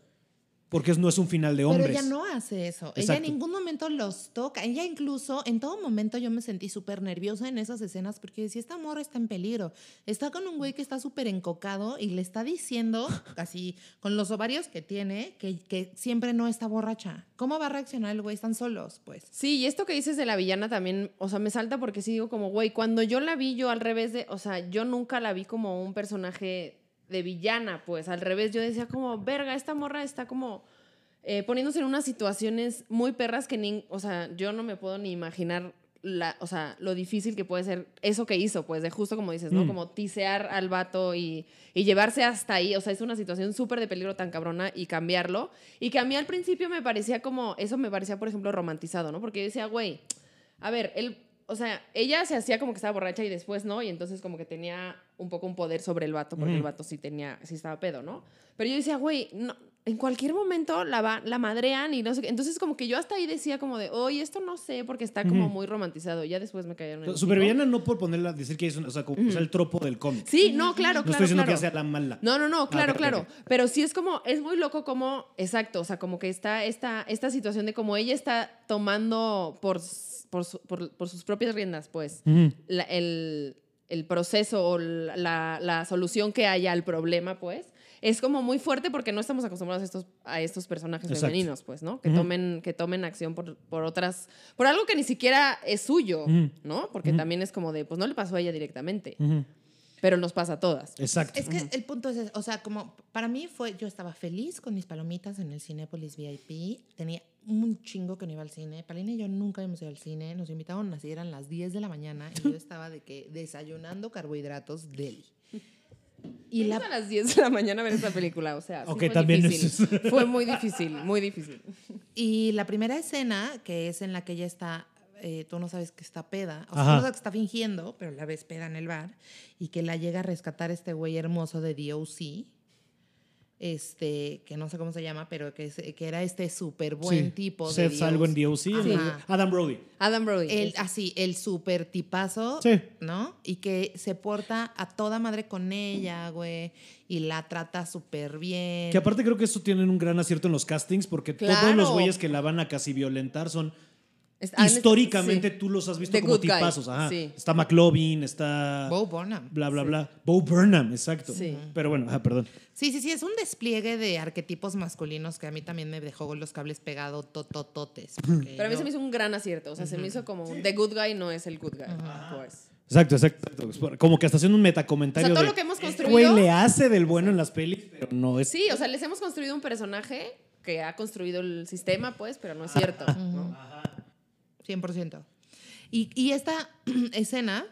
Porque no es un final de hombres. Pero ella no hace eso. Ella en ningún momento los toca. Ella incluso, en todo momento yo me sentí súper nerviosa en esas escenas porque decía, esta morra está en peligro. Está con un güey que está súper encocado y le está diciendo, así, con los ovarios que tiene, que, que siempre no está borracha. ¿Cómo va a reaccionar el güey? Están solos, pues. Sí, y esto que dices de la villana también, o sea, me salta porque sí digo como, güey, cuando yo la vi, yo al revés de, o sea, yo nunca la vi como un personaje de villana, pues al revés, yo decía como, verga, esta morra está como eh, poniéndose en unas situaciones muy perras que ni, o sea, yo no me puedo ni imaginar la, o sea, lo difícil que puede ser eso que hizo, pues de justo como dices, ¿no? Mm. Como tisear al vato y, y llevarse hasta ahí, o sea, es una situación súper de peligro tan cabrona y cambiarlo. Y que a mí al principio me parecía como, eso me parecía, por ejemplo, romantizado, ¿no? Porque yo decía, güey, a ver, él, o sea, ella se hacía como que estaba borracha y después no, y entonces como que tenía un poco un poder sobre el vato, porque Ujú. el vato sí tenía, sí estaba pedo, ¿no? Pero yo decía, güey, no, en cualquier momento la, va, la madrean y no sé qué. Entonces como que yo hasta ahí decía como de, oye, esto no sé, porque está como muy romantizado. Ya después me cayeron en. Supervillana no por ponerla, decir que es una, o sea, como, o sea, el tropo del cómic. Sí, no, claro, no claro, estoy diciendo claro. que sea la mala. No, no, no, claro, ok, claro. Pero sí es como, es muy loco como, exacto, o sea, como que está esta, esta situación de como ella está tomando por, por, su- por- por sus propias riendas, pues, Ujú. la- el, el proceso o la, la solución que haya al problema, pues, es como muy fuerte porque no estamos acostumbrados a estos, a estos personajes Exacto. femeninos, pues, ¿no? Que, Ujú. tomen, que tomen acción por, por otras, por algo que ni siquiera es suyo. ¿no? Porque también es como de, pues no le pasó a ella directamente. Pero nos pasa a todas. Exacto. Es que el punto es, o sea, como para mí fue, yo estaba feliz con mis palomitas en el Cinépolis VIP, tenía un chingo que no iba al cine, Palina y yo nunca habíamos ido al cine, nos invitaban así, eran las 10 de la mañana y yo estaba de que desayunando carbohidratos deli. Y la, a las 10 de la mañana a ver esta película, o sea, sí Ok, fue también difícil. es- Fue muy difícil, muy difícil. y la primera escena, que es en la que ella está, eh, tú no sabes que está peda, o sea, tú no sabes que está fingiendo, pero la ves peda en el bar, y que la llega a rescatar este güey hermoso de DOC, este, que no sé cómo se llama, pero que, es- que era este súper buen Sí. tipo Seth de algo en DOC. Adam Brody. Adam Brody. El, así, el súper tipazo, Sí. ¿no? Y que se porta a toda madre con ella, güey, y la trata súper bien. Que aparte creo que eso tienen un gran acierto en los castings porque todos los güeyes que la van a casi violentar son históricamente sí. tú los has visto The como tipazos. Ajá. sí. Está McLovin, está Bo Burnham. bla bla bla. Bo Burnham, exacto. Sí. Pero bueno, ajá, perdón. Sí, sí, sí, es un despliegue de arquetipos masculinos que a mí también me dejó los cables pegados totototes. Pero a mí yo- se me hizo un gran acierto. O sea, se me hizo como The Good Guy no es el Good Guy. pues. Exacto, exacto. Como que hasta haciendo un metacomentario. O sea, todo de, lo que hemos "Este construido- güey le hace del bueno en las pelis, pero no es. Sí, o sea, les hemos construido un personaje que ha construido el sistema, pues, pero no es cierto. ¿no? 100%. Y, y esta escena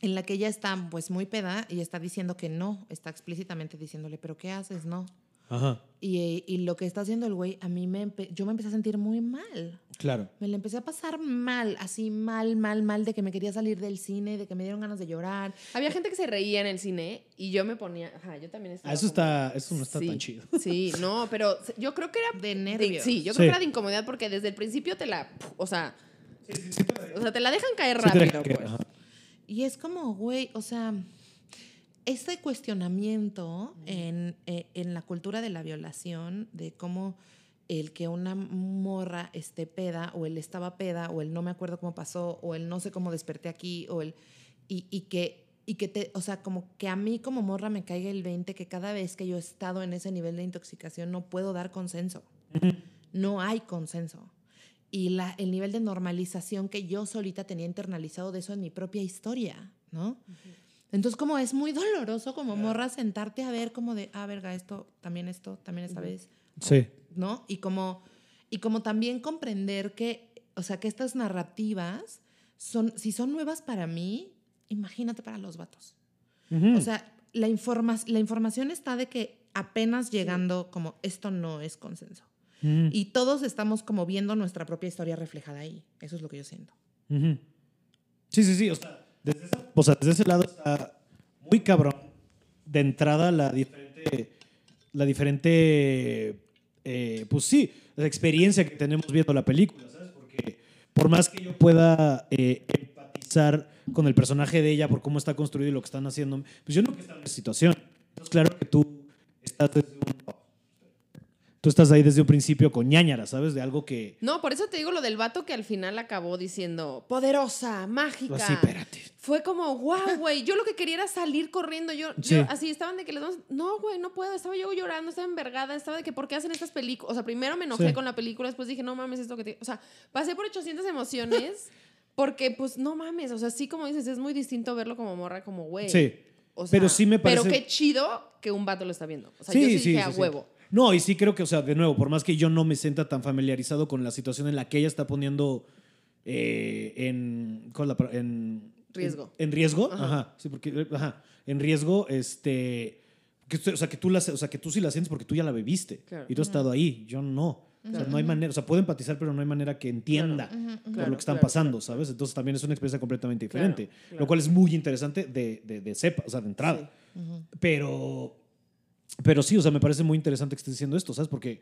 en la que ella está pues muy peda y está diciendo que no, está explícitamente diciéndole, pero ¿qué haces? No. Ajá, Y, y lo que está haciendo el güey, a mí me, empe- yo me empecé a sentir muy mal. claro. Me la empecé a pasar mal, así mal, mal, mal, de que me quería salir del cine, de que me dieron ganas de llorar. Había gente que se reía en el cine y yo me ponía. Ajá, yo también estaba. Ah, eso como- está, eso no está Sí, tan chido. Sí, no, pero yo creo que era De de- nervios. sí, yo Sí. creo que era de incomodidad porque desde el principio te la. O sea. O sea, te la dejan caer rápido, pues. ajá. Y es como, güey, o sea, este cuestionamiento en, eh, en la cultura de la violación, de cómo el que una morra esté peda, o él estaba peda, o él no me acuerdo cómo pasó, o él no sé cómo desperté aquí, o él. Y, y que. Y que te, o sea, como que a mí como morra me caiga el 20 que cada vez que yo he estado en ese nivel de intoxicación no puedo dar consenso. No hay consenso. Y la, el nivel de normalización que yo solita tenía internalizado de eso en mi propia historia, ¿no? Entonces, como es muy doloroso como morra sentarte a ver como de, ah, verga, esto, también esto, también esta vez, Sí. ¿no? Y como, y como también comprender que, o sea, que estas narrativas son, si son nuevas para mí, imagínate para los vatos. Ujú. O sea, la, informa la información está de que apenas llegando como esto no es consenso. Ujú. Y todos estamos como viendo nuestra propia historia reflejada ahí. Eso es lo que yo siento. Sí, sí, sí. O sea, desde, esa- o sea, desde ese lado está muy cabrón. De entrada, la diferente. La diferente. eh, pues sí, la experiencia que tenemos viendo la película, ¿sabes? Porque por más que yo pueda eh, empatizar con el personaje de ella por cómo está construido y lo que están haciendo, pues yo no quiero estar en esa situación. Entonces, claro que tú estás desde un. Tú estás ahí desde un principio con ñañara, ¿sabes? De algo que. No, por eso te digo lo del vato que al final acabó diciendo poderosa, mágica. Así, espérate. Fue como, wow, güey. Yo lo que quería era salir corriendo. Yo, Sí. yo así estaban de que les damos. No, güey, no puedo. Estaba yo llorando, estaba envergada. Estaba de que, ¿por qué hacen estas películas? O sea, primero me enojé Sí. con la película, después dije, no mames, esto que te. O sea, pasé por 800 emociones porque, pues, no mames. O sea, sí, como dices, es muy distinto verlo como morra, como güey. Sí. O Pero sí me parece- Pero qué chido que un vato lo está viendo. O sea, yo sí, dije a sí. huevo. No, y sí creo que, o sea, de nuevo, por más que yo no me sienta tan familiarizado con la situación en la que ella está poniendo eh, en, ¿cuál es la en Riesgo. En, en riesgo, Ajá. ajá. sí, porque, ajá, en riesgo, este, que, o sea, que tú la, o sea, que tú sí la sientes porque tú ya la bebiste Claro. y tú has estado ahí, yo no. O sea, no hay manera, o sea, puedo empatizar, pero no hay manera que entienda por lo que están pasando, ¿sabes? Entonces también es una experiencia completamente diferente, lo cual es muy interesante de, de, de cepa, o sea, de entrada. Pero, pero sí, o sea, me parece muy interesante que estés diciendo esto, ¿sabes? Porque,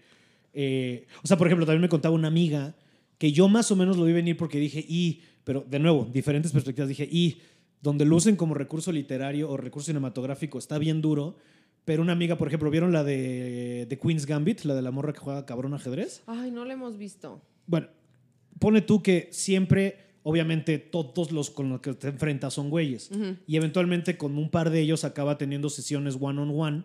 eh, o sea, por ejemplo, también me contaba una amiga que yo más o menos lo vi venir porque dije, y, pero de nuevo, diferentes perspectivas, dije, y, donde lo usen como recurso literario o recurso cinematográfico está bien duro, pero una amiga, por ejemplo, ¿vieron la de, de Queen's Gambit, la de la morra que juega cabrón ajedrez? Ay, no lo hemos visto. Bueno, pone tú que siempre, obviamente, todos los con los que te enfrentas son güeyes. Y eventualmente con un par de ellos acaba teniendo sesiones one-on-one.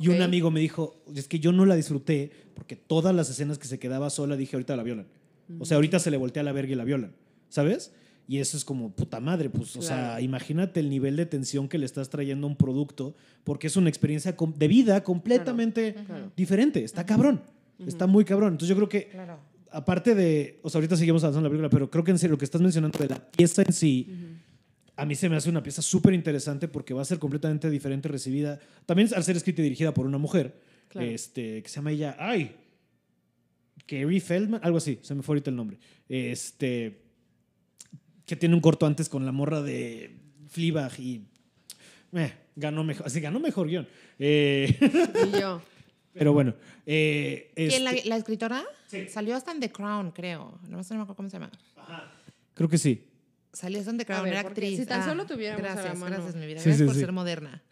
Y un amigo me dijo, es que yo no la disfruté porque todas las escenas que se quedaba sola dije, ahorita la violan. O sea, ahorita se le voltea la verga y la violan. ¿Sabes? Y eso es como puta madre, pues, o sea, imagínate el nivel de tensión que le estás trayendo a un producto, porque es una experiencia de vida completamente Claro. diferente. Está cabrón, está muy cabrón. Entonces yo creo que Claro. aparte de, o sea, ahorita seguimos avanzando en la película, pero creo que en serio lo que estás mencionando de la pieza en sí, a mí se me hace una pieza súper interesante porque va a ser completamente diferente recibida, también al ser escrita y dirigida por una mujer, Claro. este, que se llama ella, ay, Kerry Feldman, algo así, se me fue ahorita el nombre, este, que tiene un corto antes con la morra de Fleabag y eh, ganó mejor, así ganó mejor guion. Eh, Y yo. pero bueno, eh, ¿Quién, la, este, la escritora? Sí. Salió hasta en The Crown, creo. No me acuerdo cómo se llama. creo que sí. En The Crown, ver, era actriz. si tan Ah, solo tuviéramos a la Gracias, mano. gracias, mi vida. Sí, gracias sí, por sí. ser moderna.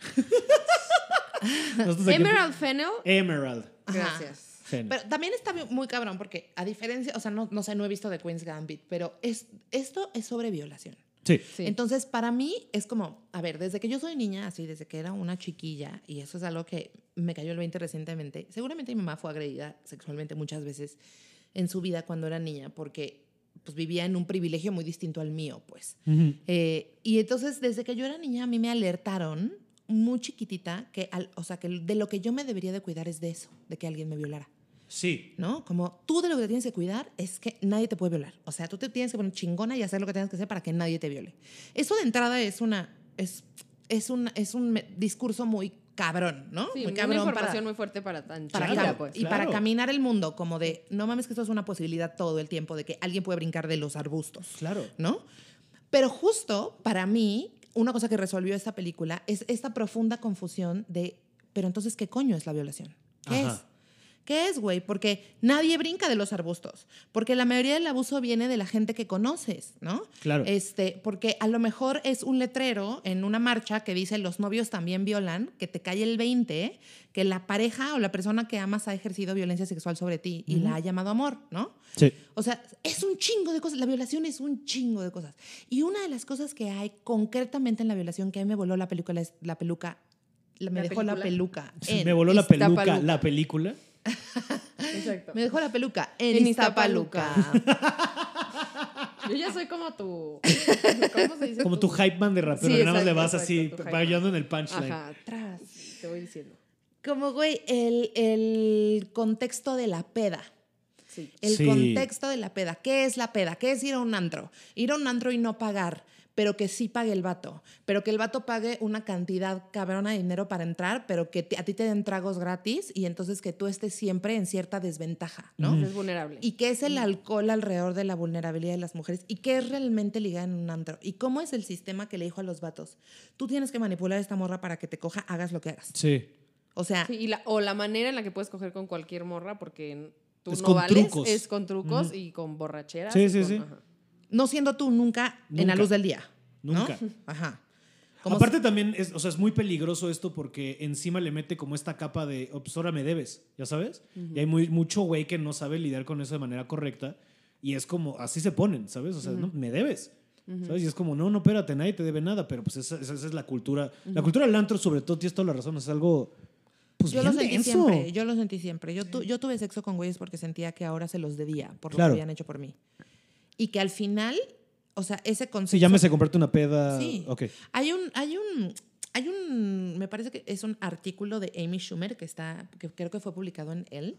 Emerald Fennel. Emerald. Gracias. Fen. Pero también está muy cabrón porque a diferencia, o sea, no, no sé, no he visto The Queen's Gambit, pero es, esto es sobre violación. Sí. Sí. Entonces, para mí es como, a ver, desde que yo soy niña, así, desde que era una chiquilla, y eso es algo que me cayó el 20 recientemente, seguramente mi mamá fue agredida sexualmente muchas veces en su vida cuando era niña, porque pues vivía en un privilegio muy distinto al mío, pues. Eh, y entonces, desde que yo era niña, a mí me alertaron muy chiquitita que, al- o sea, que de lo que yo me debería de cuidar es de eso, de que alguien me violara. Sí. ¿no? Como tú de lo que te tienes que cuidar es que nadie te puede violar. O sea, tú te tienes que poner chingona y hacer lo que tengas que hacer para que nadie te viole. Eso de entrada es una es es un es un discurso muy cabrón, ¿no? Sí, muy una cabrón información para muy fuerte para tan para pues. y para caminar el mundo como de no mames que esto es una posibilidad todo el tiempo de que alguien puede brincar de los arbustos. Claro. ¿no? Pero justo para mí, una cosa que resolvió esta película es esta profunda confusión de, pero entonces, ¿qué coño es la violación? ¿Qué Ajá. es? ¿Qué es, güey? Porque nadie brinca de los arbustos. Porque la mayoría del abuso viene de la gente que conoces, ¿no? Claro. Este, porque a lo mejor es un letrero en una marcha que dice los novios también violan, que te cae el 20, que la pareja o la persona que amas ha ejercido violencia sexual sobre ti y la ha llamado amor, ¿no? Sí. O sea, es un chingo de cosas. La violación es un chingo de cosas. Y una de las cosas que hay concretamente en la violación que a mí me voló la película es la peluca. la- me ¿La dejó la peluca. en Me voló la peluca, la película. Exacto. Me dejó la peluca en, En Iztapaluca. Yo ya soy como tu. ¿Cómo se dice? Como tu hype man de rapero, Sí, nada más le vas así, fallando en el punchline. Ajá, atrás. Te voy diciendo. Como, güey, el, el contexto de la peda. Sí. El Sí. contexto de la peda. ¿Qué es la peda? ¿Qué es ir a un antro? Ir a un antro y no pagar, pero que sí pague el vato. Pero que el vato pague una cantidad cabrona de dinero para entrar, pero que te- a ti te den tragos gratis y entonces que tú estés siempre en cierta desventaja, ¿no? Es vulnerable. Y qué es el alcohol alrededor de la vulnerabilidad de las mujeres y qué es realmente ligar en un antro. Y cómo es el sistema que le dijo a los vatos. Tú tienes que manipular a esta morra para que te coja, hagas lo que hagas. Sí. O sea, Sí, y la- o la manera en la que puedes coger con cualquier morra, porque tú Es no con vales, trucos. es con trucos y con borracheras. Sí, sí, con- sí. ajá. No siendo tú nunca, en la luz del día. ¿no? Nunca. Ajá. Como Aparte también, es, o sea, es muy peligroso esto porque encima le mete como esta capa de, "Oh, pues ahora me debes, ¿ya sabes? Y hay muy, mucho güey que no sabe lidiar con eso de manera correcta y es como, así se ponen, ¿sabes? O sea, no, me debes. ¿Sabes? Y es como, no, no, espérate, nadie te debe nada, pero pues esa, esa- esa es la cultura. La cultura del antro, sobre todo, tienes toda la razón, es algo, pues yo lo sentí denso. siempre, yo lo sentí siempre. Yo, tu- yo tuve sexo con güeyes porque sentía que ahora se los debía por lo Claro. que habían hecho por mí. Y que al final, o sea, ese concepto... Sí, llámese comprarte una peda. Sí. Ok. Hay un, hay un, hay un, me parece que es un artículo de Amy Schumer que está, que creo que fue publicado en él,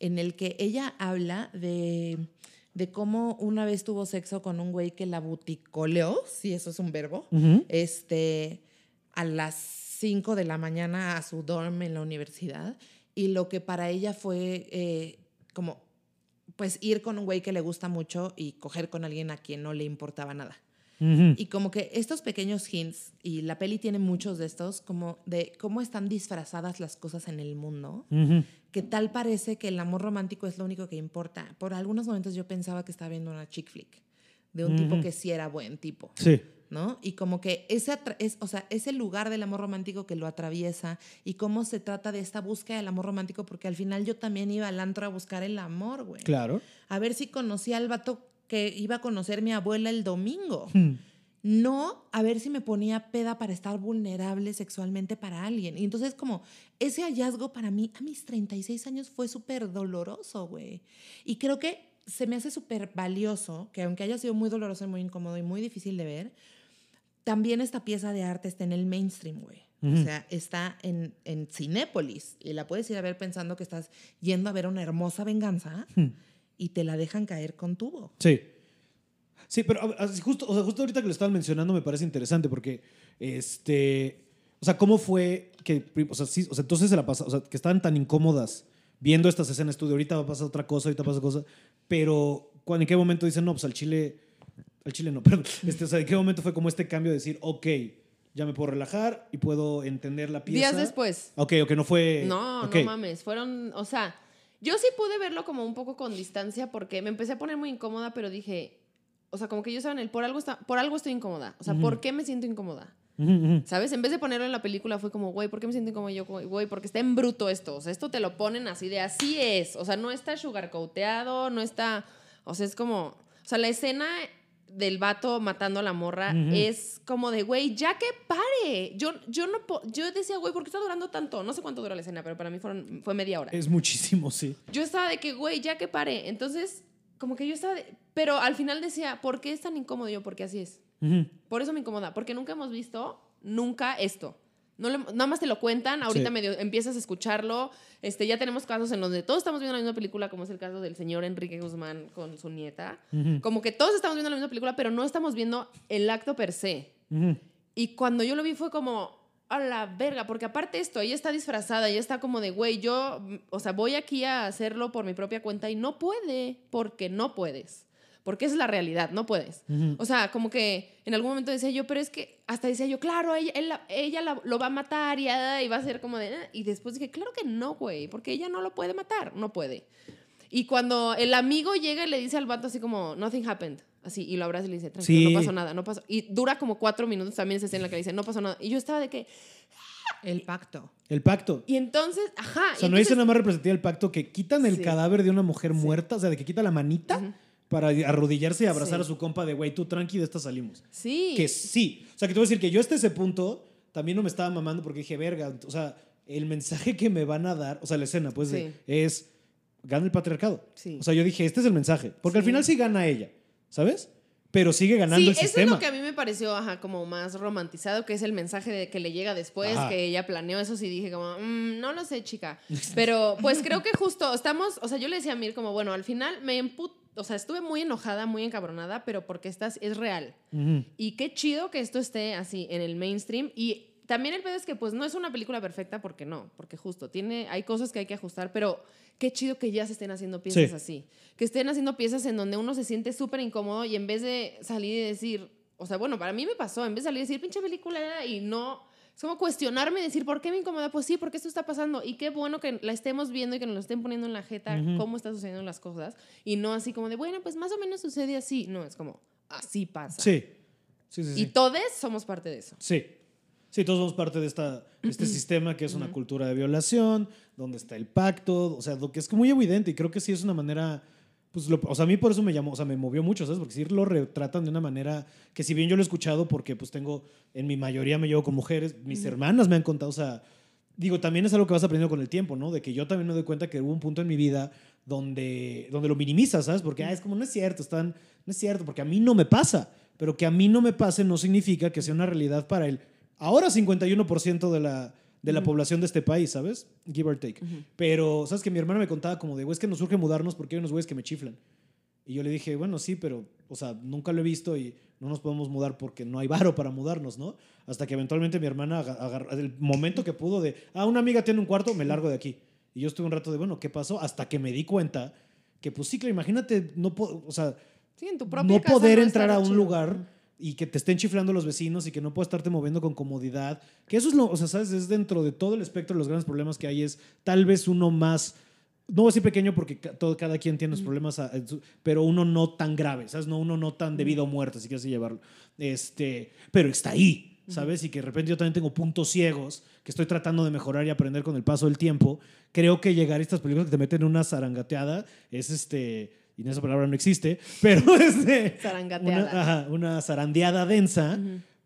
en el que ella habla de, de cómo una vez tuvo sexo con un güey que la buticoleó, si eso es un verbo, este, a las 5 de la mañana a su dorm en la universidad y lo que para ella fue eh, como pues ir con un güey que le gusta mucho y coger con alguien a quien no le importaba nada. Y como que estos pequeños hints, y la peli tiene muchos de estos, como de cómo están disfrazadas las cosas en el mundo, que tal parece que el amor romántico es lo único que importa. Por algunos momentos yo pensaba que estaba viendo una chick flick, de un tipo que sí era buen tipo. Sí. ¿No? Y como que ese, es, o sea, ese lugar del amor romántico que lo atraviesa y cómo se trata de esta búsqueda del amor romántico, porque al final yo también iba al antro a buscar el amor, güey. Claro. A ver si conocía al vato que iba a conocer mi abuela el domingo. Hmm. No a ver si me ponía peda para estar vulnerable sexualmente para alguien. Y entonces como ese hallazgo para mí a mis 36 años fue súper doloroso, güey. Y creo que se me hace súper valioso que aunque haya sido muy doloroso y muy incómodo y muy difícil de ver, también esta pieza de arte está en el mainstream, güey. O sea, está en, en Cinépolis y la puedes ir a ver pensando que estás yendo a ver una hermosa venganza y te la dejan caer con tubo. Sí. Sí, pero justo, o sea, justo ahorita que lo estaban mencionando me parece interesante porque, este, o sea, ¿cómo fue que, o sea, sí, o sea, entonces se la pasa, o sea, que estaban tan incómodas viendo estas escenas, tú de ahorita va a pasar otra cosa, ahorita pasa cosa, pero ¿cuándo- ¿en qué momento dicen, no, pues al chile, al chile no, perdón, este, o sea, ¿en qué momento fue como este cambio de decir, ok, ya me puedo relajar y puedo entender la pieza? Días después. Ok, ok, no fue... No, ok. no mames. Fueron, o sea, yo sí pude verlo como un poco con distancia porque me empecé a poner muy incómoda, pero dije, o sea, como que yo estaba en el, por algo, está, por algo estoy incómoda. O sea, ¿por qué me siento incómoda? ¿Sabes? En vez de ponerlo en la película fue como, güey, ¿por qué me siento? Y yo, como, güey, porque está en bruto esto. O sea, esto te lo ponen así de así es. O sea, no está sugarcoateado, no está. O sea, es como. O sea, la escena del vato matando a la morra es como de, güey, ya que pare. Yo, yo no Yo decía, güey, ¿por qué está durando tanto? No sé cuánto dura la escena, pero para mí fueron, fue media hora. Es muchísimo, sí. Yo estaba de que, güey, ya que pare. Entonces, como que yo estaba de. Pero al final decía, ¿por qué es tan incómodo yo? Porque así es. Por eso me incomoda, porque nunca hemos visto nunca esto. No nada más te lo cuentan, ahorita Sí. medio empiezas a escucharlo. Este, ya tenemos casos en donde todos estamos viendo la misma película, como es el caso del señor Enrique Guzmán con su nieta. Como que todos estamos viendo la misma película, pero no estamos viendo el acto per se. Y cuando yo lo vi fue como, a la verga, porque aparte esto, ella está disfrazada, ella está como de, güey, yo, o sea, voy aquí a hacerlo por mi propia cuenta y no puede, porque no puedes. Porque esa es la realidad, no puedes. O sea, como que en algún momento decía yo, pero es que hasta decía yo, claro, ella, él ella la- lo va a matar y, ah, y va a ser como de... "Ah", Y después dije, claro que no, güey, porque ella no lo puede matar, no puede. Y cuando el amigo llega y le dice al vato así como, nothing happened, así, y lo abraza y le dice, tranquilo, Sí. no pasó nada, no pasó. Y dura como cuatro minutos también esa escena en la que le dice, no pasó nada. Y yo estaba de que... El pacto. El pacto. Y entonces, ajá. O sea, no entonces- escena más representativa del pacto que quitan el Sí. cadáver de una mujer muerta, o sea, de que quita la manita para arrodillarse y abrazar Sí. a su compa de, güey, tú tranqui, de esta salimos. Sí. Que sí. O sea, que te voy a decir que yo hasta ese punto también no me estaba mamando porque dije, verga, o sea, el mensaje que me van a dar, o sea, la escena, pues, de- Sí. es, gana el patriarcado. Sí. O sea, yo dije, este es el mensaje. Porque al Sí. final sí gana ella, ¿sabes? Pero sigue ganando Sí, el eso sistema. es lo que a mí me pareció, ajá, como más romantizado, que es el mensaje de que le llega después, Ajá. que ella planeó eso, sí dije como, "Mm, no lo sé, chica. Pero pues creo que justo estamos, o sea, yo le decía a Mir como, bueno, al final me emput, o sea, estuve muy enojada, muy encabronada, pero porque estás, es real. Y qué chido que esto esté así en el mainstream. Y también el pedo es que pues no es una película perfecta porque no, porque justo tiene, hay cosas que hay que ajustar, pero qué chido que ya se estén haciendo piezas Sí. así. Que estén haciendo piezas en donde uno se siente súper incómodo y en vez de salir y decir, o sea, bueno, para mí me pasó, en vez de salir y decir, pinche película y no... Es como cuestionarme y decir, ¿por qué me incomoda? Pues sí, porque esto está pasando. Y qué bueno que la estemos viendo y que nos lo estén poniendo en la jeta, Ujú. cómo están sucediendo las cosas. Y no así como de, bueno, pues más o menos sucede así. No, es como, así pasa. Sí. Sí, sí, sí. Y todos somos parte de eso. Sí. Sí, todos somos parte de esta, este sistema que es una cultura de violación, donde está el pacto, o sea, lo que es muy evidente y creo que sí es una manera, pues, lo- o sea, a mí por eso me llamó, o sea, me movió mucho, ¿sabes? Porque sí lo retratan de una manera que si bien yo lo he escuchado porque pues tengo, en mi mayoría me llevo con mujeres, mis hermanas me han contado, o sea, digo, también es algo que vas aprendiendo con el tiempo, ¿no? De que yo también me doy cuenta que hubo un punto en mi vida donde, donde lo minimizas, ¿sabes? Porque ah, es como, no es cierto, están, no es cierto, porque a mí no me pasa. Pero que a mí no me pase no significa que sea una realidad para el ahora 51% de la, de la población de este país, ¿sabes? Give or take. Pero, ¿sabes? Que mi hermana me contaba como de, güey, es que nos surge mudarnos porque hay unos güeyes que me chiflan. Y yo le dije, bueno, sí, pero, o sea, nunca lo he visto y no nos podemos mudar porque no hay varo para mudarnos, ¿no? Hasta que eventualmente mi hermana aga- agarró, el momento que pudo de, ah, una amiga tiene un cuarto, me largo de aquí. Y yo estuve un rato de, bueno, ¿qué pasó? Hasta que me di cuenta que, pues sí, claro, imagínate, no puedo, o sea, Sí, en tu no poder no entrar a un chido. lugar y que te estén chiflando los vecinos y que no puedas estarte moviendo con comodidad. Que eso es lo, o sea, ¿sabes? Es dentro de todo el espectro de los grandes problemas que hay, es tal vez uno más, no voy a decir pequeño porque todo, cada quien tiene sus problemas, a- su- pero uno no tan grave, ¿sabes? No, uno no tan de vida o muerte, si quieres llevarlo. Este, pero está ahí, ¿sabes? Y que de repente yo también tengo puntos ciegos que estoy tratando de mejorar y aprender con el paso del tiempo. Creo que llegar a estas películas que te meten en una zarangateada es este. Y esa palabra no existe, pero este, una, ajá, una zarandeada densa,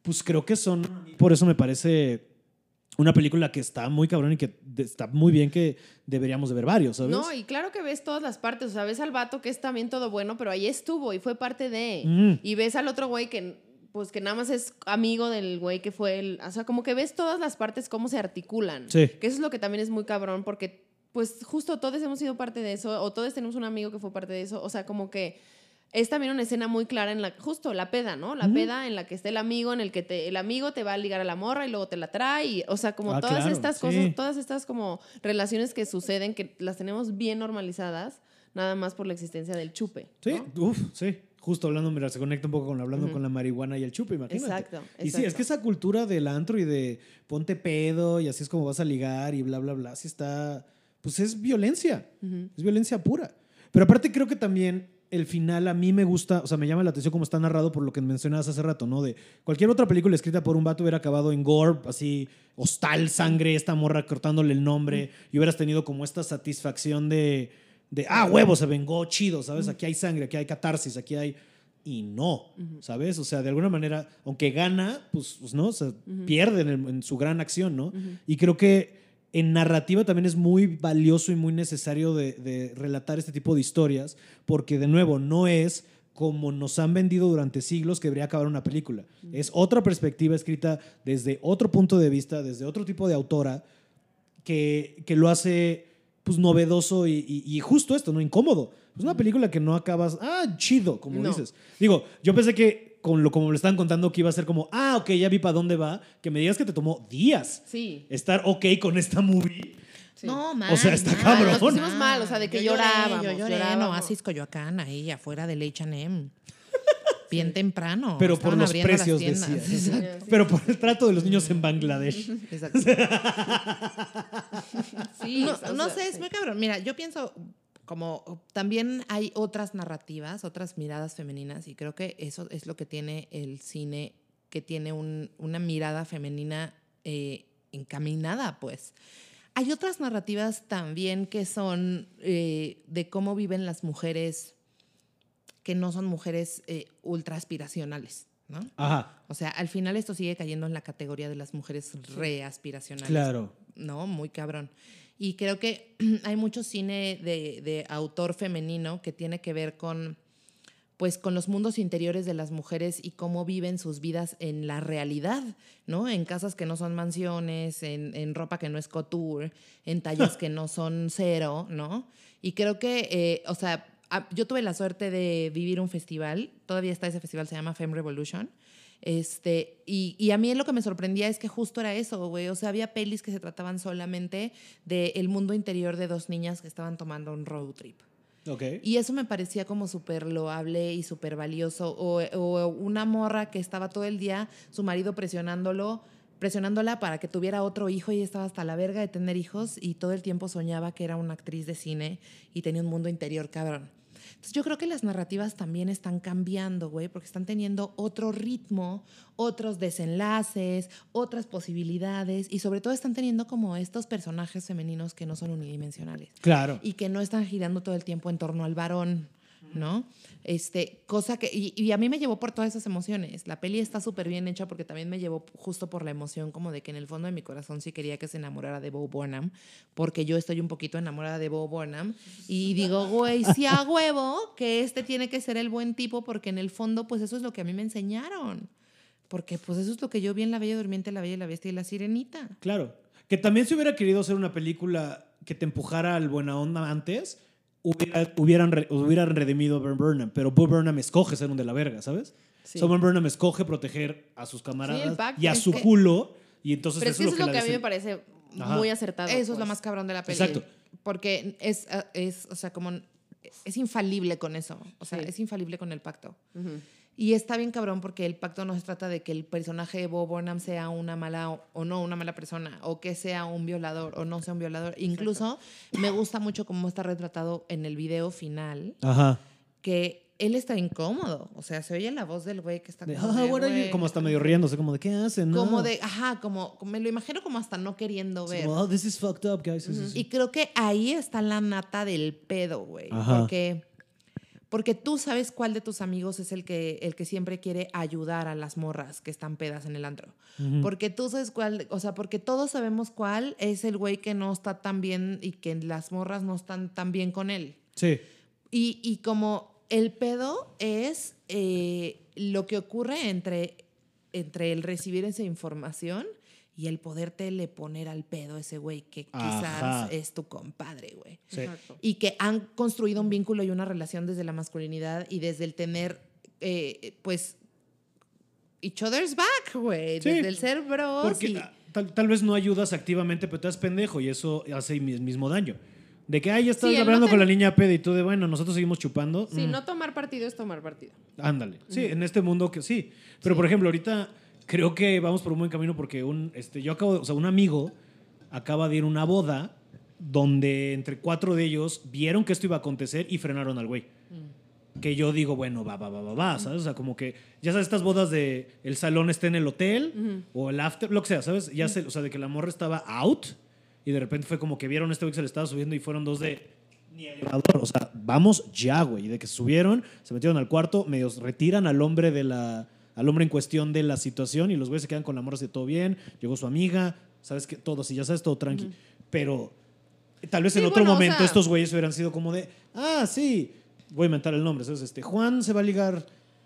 pues creo que son, por eso me parece una película que está muy cabrón y que está muy bien que deberíamos de ver varios, ¿sabes? No, y claro que ves todas las partes. O sea, ves al vato que es también todo bueno, pero ahí estuvo y fue parte de. Mm. Y ves al otro güey que, pues, que nada más es amigo del güey que fue el. O sea, como que ves todas las partes, cómo se articulan. Sí. Que eso es lo que también es muy cabrón, porque, pues, justo todos hemos sido parte de eso, o todos tenemos un amigo que fue parte de eso. O sea, como que. Es también una escena muy clara en la, justo la peda, ¿no? La peda en la que está el amigo, en el que te, el amigo te va a ligar a la morra y luego te la trae. y, o sea, como Ah, todas claro, estas sí. cosas, todas estas como relaciones que suceden, que las tenemos bien normalizadas, nada más por la existencia del chupe. Sí, ¿no? uf, sí. Justo hablando, mira, se conecta un poco con hablando con la marihuana y el chupe, imagínate. Exacto, Y sí, es exacto. que esa cultura del antro y de ponte pedo y así es como vas a ligar y bla, bla, bla, sí está, pues es violencia, Ujú. es violencia pura. Pero aparte creo que también el final a mí me gusta, o sea, me llama la atención cómo está narrado por lo que mencionabas hace rato, ¿no? De cualquier otra película escrita por un vato hubiera acabado en gore, así, hostal, sangre, esta morra cortándole el nombre y hubieras tenido como esta satisfacción de, de ah, huevo, se vengó, chido, ¿sabes? Aquí hay sangre, aquí hay catarsis, aquí hay... Y no, ¿sabes? O sea, de alguna manera, aunque gana, pues, pues no, o sea, pierde en, el- en su gran acción, ¿no? Y creo que en narrativa también es muy valioso y muy necesario de, de relatar este tipo de historias, porque de nuevo, no es como nos han vendido durante siglos que debería acabar una película. Es otra perspectiva escrita desde otro punto de vista, desde otro tipo de autora, que, que lo hace pues novedoso y, y- y justo esto, ¿no? Incómodo. Es una película que no acabas, ah, chido, como No. dices. Digo, yo pensé que con lo como le estaban contando que iba a ser como, ah, ok, ya vi para dónde va, que me digas que te tomó días Sí. estar ok con esta movie. sí. No, mal. O sea, está mal, cabrón. Nos pusimos mal, o sea, de que Yo lloré, llorábamos, Yo lloré, llorábamos. no, Oasis Coyoacán, ahí afuera del H&M. Bien temprano. Pero por los precios, decía. Exacto. Pero por el trato de los niños en Bangladesh. Exacto. Sí, no, o sea, no sé, es muy cabrón. Mira, yo pienso como también hay otras narrativas, otras miradas femeninas y creo que eso es lo que tiene el cine, que tiene un- una mirada femenina eh, encaminada, pues. Hay otras narrativas también que son eh, de cómo viven las mujeres que no son mujeres eh, ultra aspiracionales, ¿no? Ajá, O sea, al final esto sigue cayendo en la categoría de las mujeres reaspiracionales. claro. ¿no? Muy cabrón. Y creo que hay mucho cine de, de autor femenino que tiene que ver con, pues, con los mundos interiores de las mujeres y cómo viven sus vidas en la realidad, ¿no? En casas que no son mansiones, en, en ropa que no es couture, en tallas que no son cero, ¿no? Y creo que, eh, o sea, yo tuve la suerte de vivir un festival, todavía está ese festival, se llama Femme Revolution. Este, y, y a mí lo que me sorprendía es que justo era eso, güey. O sea, había pelis que se trataban solamente del mundo interior de dos niñas que estaban tomando un road trip. Ok. Y eso me parecía como súper loable y súper valioso. O, o una morra que estaba todo el día, su marido presionándolo, presionándola para que tuviera otro hijo y estaba hasta la verga de tener hijos y todo el tiempo soñaba que era una actriz de cine y tenía un mundo interior cabrón. Entonces yo creo que las narrativas también están cambiando, güey, porque están teniendo otro ritmo, otros desenlaces, otras posibilidades y sobre todo están teniendo como estos personajes femeninos que no son unidimensionales Claro. y que no están girando todo el tiempo en torno al varón, ¿no? Este, cosa que, y, a mí me llevó por todas esas emociones. La peli está súper bien hecha porque también me llevó justo por la emoción, como de que en el fondo de mi corazón sí quería que se enamorara de Bo Burnham, porque yo estoy un poquito enamorada de Bo Burnham. Y digo, güey, sí a huevo que este tiene que ser el buen tipo, porque en el fondo, pues eso es lo que a mí me enseñaron. Porque pues eso es lo que yo vi en La Bella Durmiente, La Bella y la Bestia y La Sirenita. Claro. Que también si hubiera querido hacer una película que te empujara al buena onda antes, hubiera- hubieran, hubieran redimido a Bob Burnham. Pero Bob Burnham escoge ser un de la verga, ¿sabes? Sí. O sea, Bob Burnham escoge proteger a sus camaradas y a Es su que- culo. Y entonces Pero es eso que eso es lo que a mí me parece Ajá. muy acertado. Eso es lo pues. más cabrón de la peli. Exacto. Porque es, eh, es, o sea, como es infalible con eso. O sea, Sí. es infalible con el pacto. Ujú. Y está bien cabrón porque el pacto no se trata de que el personaje de Bob Burnham sea una mala o, o no una mala persona, o que sea un violador o no sea un violador. Incluso me gusta mucho cómo está retratado en el video final, Ajá. que él está incómodo. O sea, se oye la voz del güey que está De, como, "Ah, de, what are you?" "Güey". como hasta medio riéndose, como de qué hacen, ¿no? Como de, ajá, como, me lo imagino como hasta no queriendo ver. como, oh, this is fucked up, guys. Sí, sí, sí. Y creo que ahí está la nata del pedo, güey. Ajá. Porque, Porque tú sabes cuál de tus amigos es el que, el que siempre quiere ayudar a las morras que están pedas en el antro. Porque tú sabes cuál, o sea, porque todos sabemos cuál es el güey que no está tan bien y que las morras no están tan bien con él. Sí. Y, y como el pedo es eh, lo que ocurre entre, entre el recibir esa información y el poderte le poner al pedo a ese güey que quizás Ajá. es tu compadre, güey. Sí. Exacto. Y que han construido un vínculo y una relación desde la masculinidad y desde el tener, eh, pues, each other's back, güey. Sí. Desde el ser bros. Porque y- tal, tal vez no ayudas activamente, pero te das pendejo y eso hace el mismo daño. De que, ay, ya estás Sí, hablando no con la niña peda y tú de, bueno, nosotros seguimos chupando. Sí, Mm, no tomar partido es tomar partido. Ándale. Sí, en este mundo que sí. Pero, por ejemplo, ahorita creo que vamos por un buen camino porque un, este, yo acabo, o sea, un amigo acaba de ir a una boda donde entre cuatro de ellos vieron que esto iba a acontecer y frenaron al güey. Que yo digo, bueno, va, va, va, va, va, ¿sabes? O sea, como que, ya sabes, estas bodas de el salón está en el hotel o el after, lo que sea, ¿sabes? Ya sé, o sea, de que la morra estaba out y de repente fue como que vieron a este güey que se le estaba subiendo y fueron dos de ni elevador. O sea, vamos ya, güey. Y de que se subieron, se metieron al cuarto, medio retiran al hombre de la. Al hombre en cuestión de la situación y los güeyes se quedan con la morra así, todo bien. Llegó su amiga, sabes que todo, así, ya sabes, todo tranqui. Pero tal vez en otro bueno, o momento sea- estos güeyes hubieran sido como de, ah, sí, voy a inventar el nombre, ¿sabes? Este, Juan se va a ligar,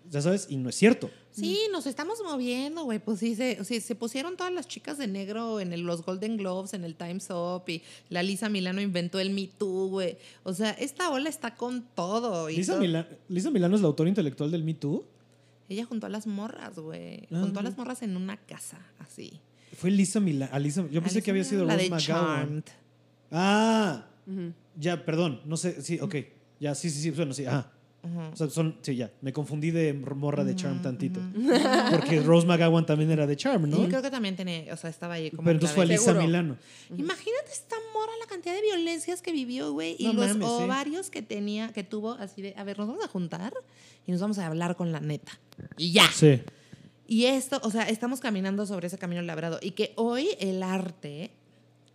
ya sabes, y no es cierto. Sí, nos estamos moviendo, güey. Pues sí se, sí, se pusieron todas las chicas de negro en el- los Golden Globes, en el Times Up, y la Lisa Milano inventó el Me Too, güey. O sea, esta ola está con todo. Y Lisa, todo- Mila- Lisa Milano es la autora intelectual del Me Too. Ella juntó a las morras, güey. Ah. Juntó a las morras en una casa, así. Fue Lisa Milano. yo pensé que había sido la Rose de McGowan. Charmed. Ah, ya, perdón, no sé, sí, ok, ya, sí, sí, sí, bueno, sí, ajá. O sea, son, sí, ya, me confundí de morra de Charm tantito. Porque Rose McGowan también era de Charm, ¿no? Y creo que también tenía, o sea, estaba ahí como Pero entonces fue clave. Lisa Seguro. Milano. Imagínate esta morra, la cantidad de violencias que vivió, güey. Y No los mames, sí. ovarios que tenía, que tuvo, así de, a ver, nos vamos a juntar y nos vamos a hablar con la neta. Y ya. Sí. Y esto, o sea, estamos caminando sobre ese camino labrado. Y que hoy el arte,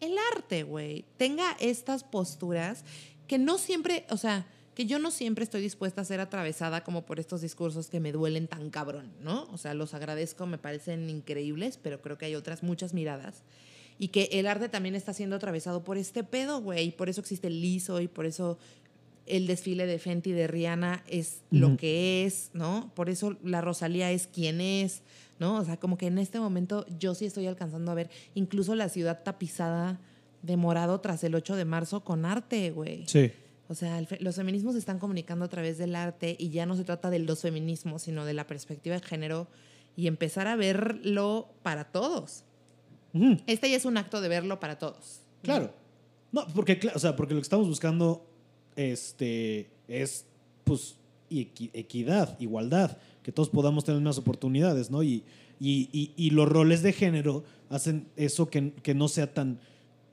el arte, güey, tenga estas posturas que no siempre, o sea, que yo no siempre estoy dispuesta a ser atravesada como por estos discursos que me duelen tan cabrón, ¿no? O sea, los agradezco, me parecen increíbles, pero creo que hay otras muchas miradas. Y que el arte también está siendo atravesado por este pedo, güey. Y por eso existe el liso y por eso el desfile de Fenty de Rihanna es lo que es, ¿no? Por eso la Rosalía es quien es, ¿no? O sea, como que en este momento yo sí estoy alcanzando a ver incluso la ciudad tapizada de morado tras el 8 de marzo con arte, güey. Sí. O sea, el los feminismos se están comunicando a través del arte y ya no se trata de los feminismos, sino de la perspectiva de género y empezar a verlo para todos. Este ya es un acto de verlo para todos. Claro. No, porque, o sea, porque lo que estamos buscando este, es, pues, equi- equidad, igualdad, que todos podamos tener mismas oportunidades, ¿no? Y, y, y- y los roles de género hacen eso que, que no sea tan,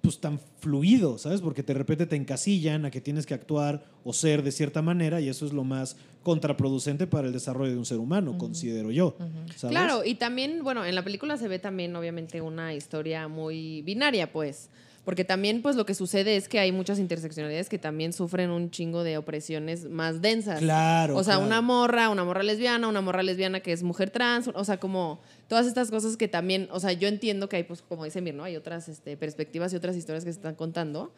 pues, tan fluido, ¿sabes? Porque de repente te encasillan a que tienes que actuar o ser de cierta manera y eso es lo más contraproducente para el desarrollo de un ser humano, considero yo. ¿sabes? Claro, y también, bueno, en la película se ve también obviamente una historia muy binaria, pues. Porque también, pues, lo que sucede es que hay muchas interseccionalidades que también sufren un chingo de opresiones más densas. Claro, O sea, claro. una morra, una morra lesbiana, una morra lesbiana que es mujer trans, o sea, como todas estas cosas que también, o sea, yo entiendo que hay, pues, como dice Mir, ¿no? Hay otras este, perspectivas y otras historias que se están contando.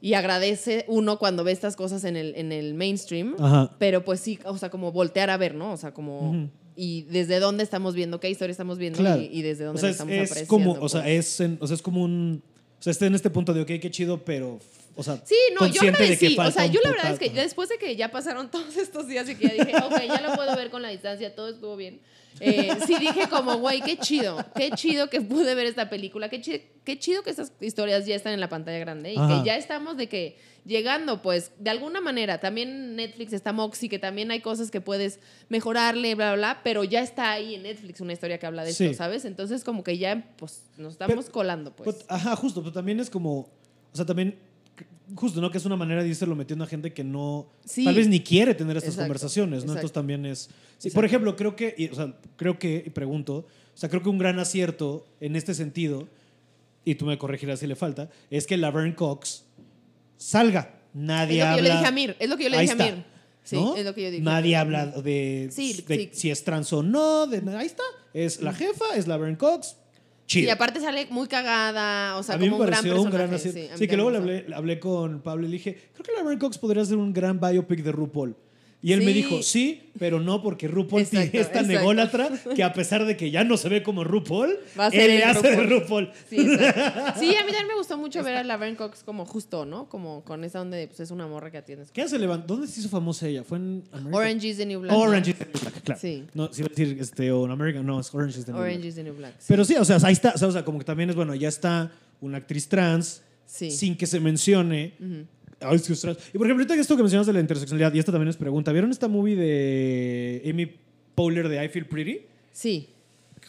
Y agradece uno cuando ve estas cosas en el, en el mainstream. Ajá. Pero pues sí, o sea, como voltear a ver, ¿no? O sea, como... Ujú. Y desde dónde estamos viendo, qué historia estamos viendo Claro. y, y desde dónde o sea, estamos es apreciando. como, o sea, pues. es, en- o sea, es como un, o sea, está en este punto de, ok, qué chido, pero, o sea, Sí, no, yo de que agradecí. O sea, yo la verdad es que después de que ya pasaron todos estos días y que ya dije, ok, ya lo puedo ver con la distancia, todo estuvo bien. eh, sí dije como, güey, qué chido, qué chido que pude ver esta película, qué chido, qué chido que estas historias ya están en la pantalla grande y Ajá. que ya estamos de que llegando, pues, de alguna manera, también Netflix está Moxie, que también hay cosas que puedes mejorarle, bla, bla, bla, pero ya está ahí en Netflix una historia que habla de Sí. esto, ¿sabes? Entonces como que ya, pues, nos estamos Pero- colando, pues. Pero- ajá, justo, pero también es como, o sea, también, justo, ¿no? Que es una manera de irse lo metiendo a gente que no, Sí. tal vez ni quiere tener estas Exacto, conversaciones, ¿no? exacto. Entonces también es, sí, por ejemplo, creo que, y, o sea, creo que, y pregunto, o sea, creo que un gran acierto en este sentido, y tú me corregirás si le falta, es que Laverne Cox salga. Nadie es lo que yo habla. le dije a Mir, es lo que yo le Ahí dije a está. Mir. Sí, ¿no? es lo que yo digo. Nadie habla de, Sí, de sí. si es trans o no. de- ahí está. Es la jefa, es la Vern Cox. Chido. Y aparte sale muy cagada, o sea, a mí me como un gran pareció un personaje. gran sí, a Sí, que luego le hablé, hablé con Pablo y le dije, creo que la Vern Cox podría ser un gran biopic de RuPaul. Y él me dijo, sí, pero no, porque RuPaul Exacto, es tan exacto. ególatra que a pesar de que ya no se ve como RuPaul, Va a ser él le hace de RuPaul. Sí, a mí también me gustó mucho ver a la Vern Cox como justo, ¿no? Como con esa donde pues, es una morra que atiendes. ¿Qué hace levantó? ¿Dónde se hizo famosa ella? ¿Fue en American? Orange is the New Black. Orange is the New Black, claro. Sí. No, si iba a decir este, o en American, no, es Orange is the New Orange Black. is the New Black. Sí. Pero sí, o sea, ahí está, o sea, como que también es bueno, ya está una actriz trans Sí. sin que se mencione. Es que es trans. Y por ejemplo, ahorita esto que mencionas de la interseccionalidad, y esta también es pregunta, ¿vieron esta movie de Amy Poehler de I Feel Pretty? Sí.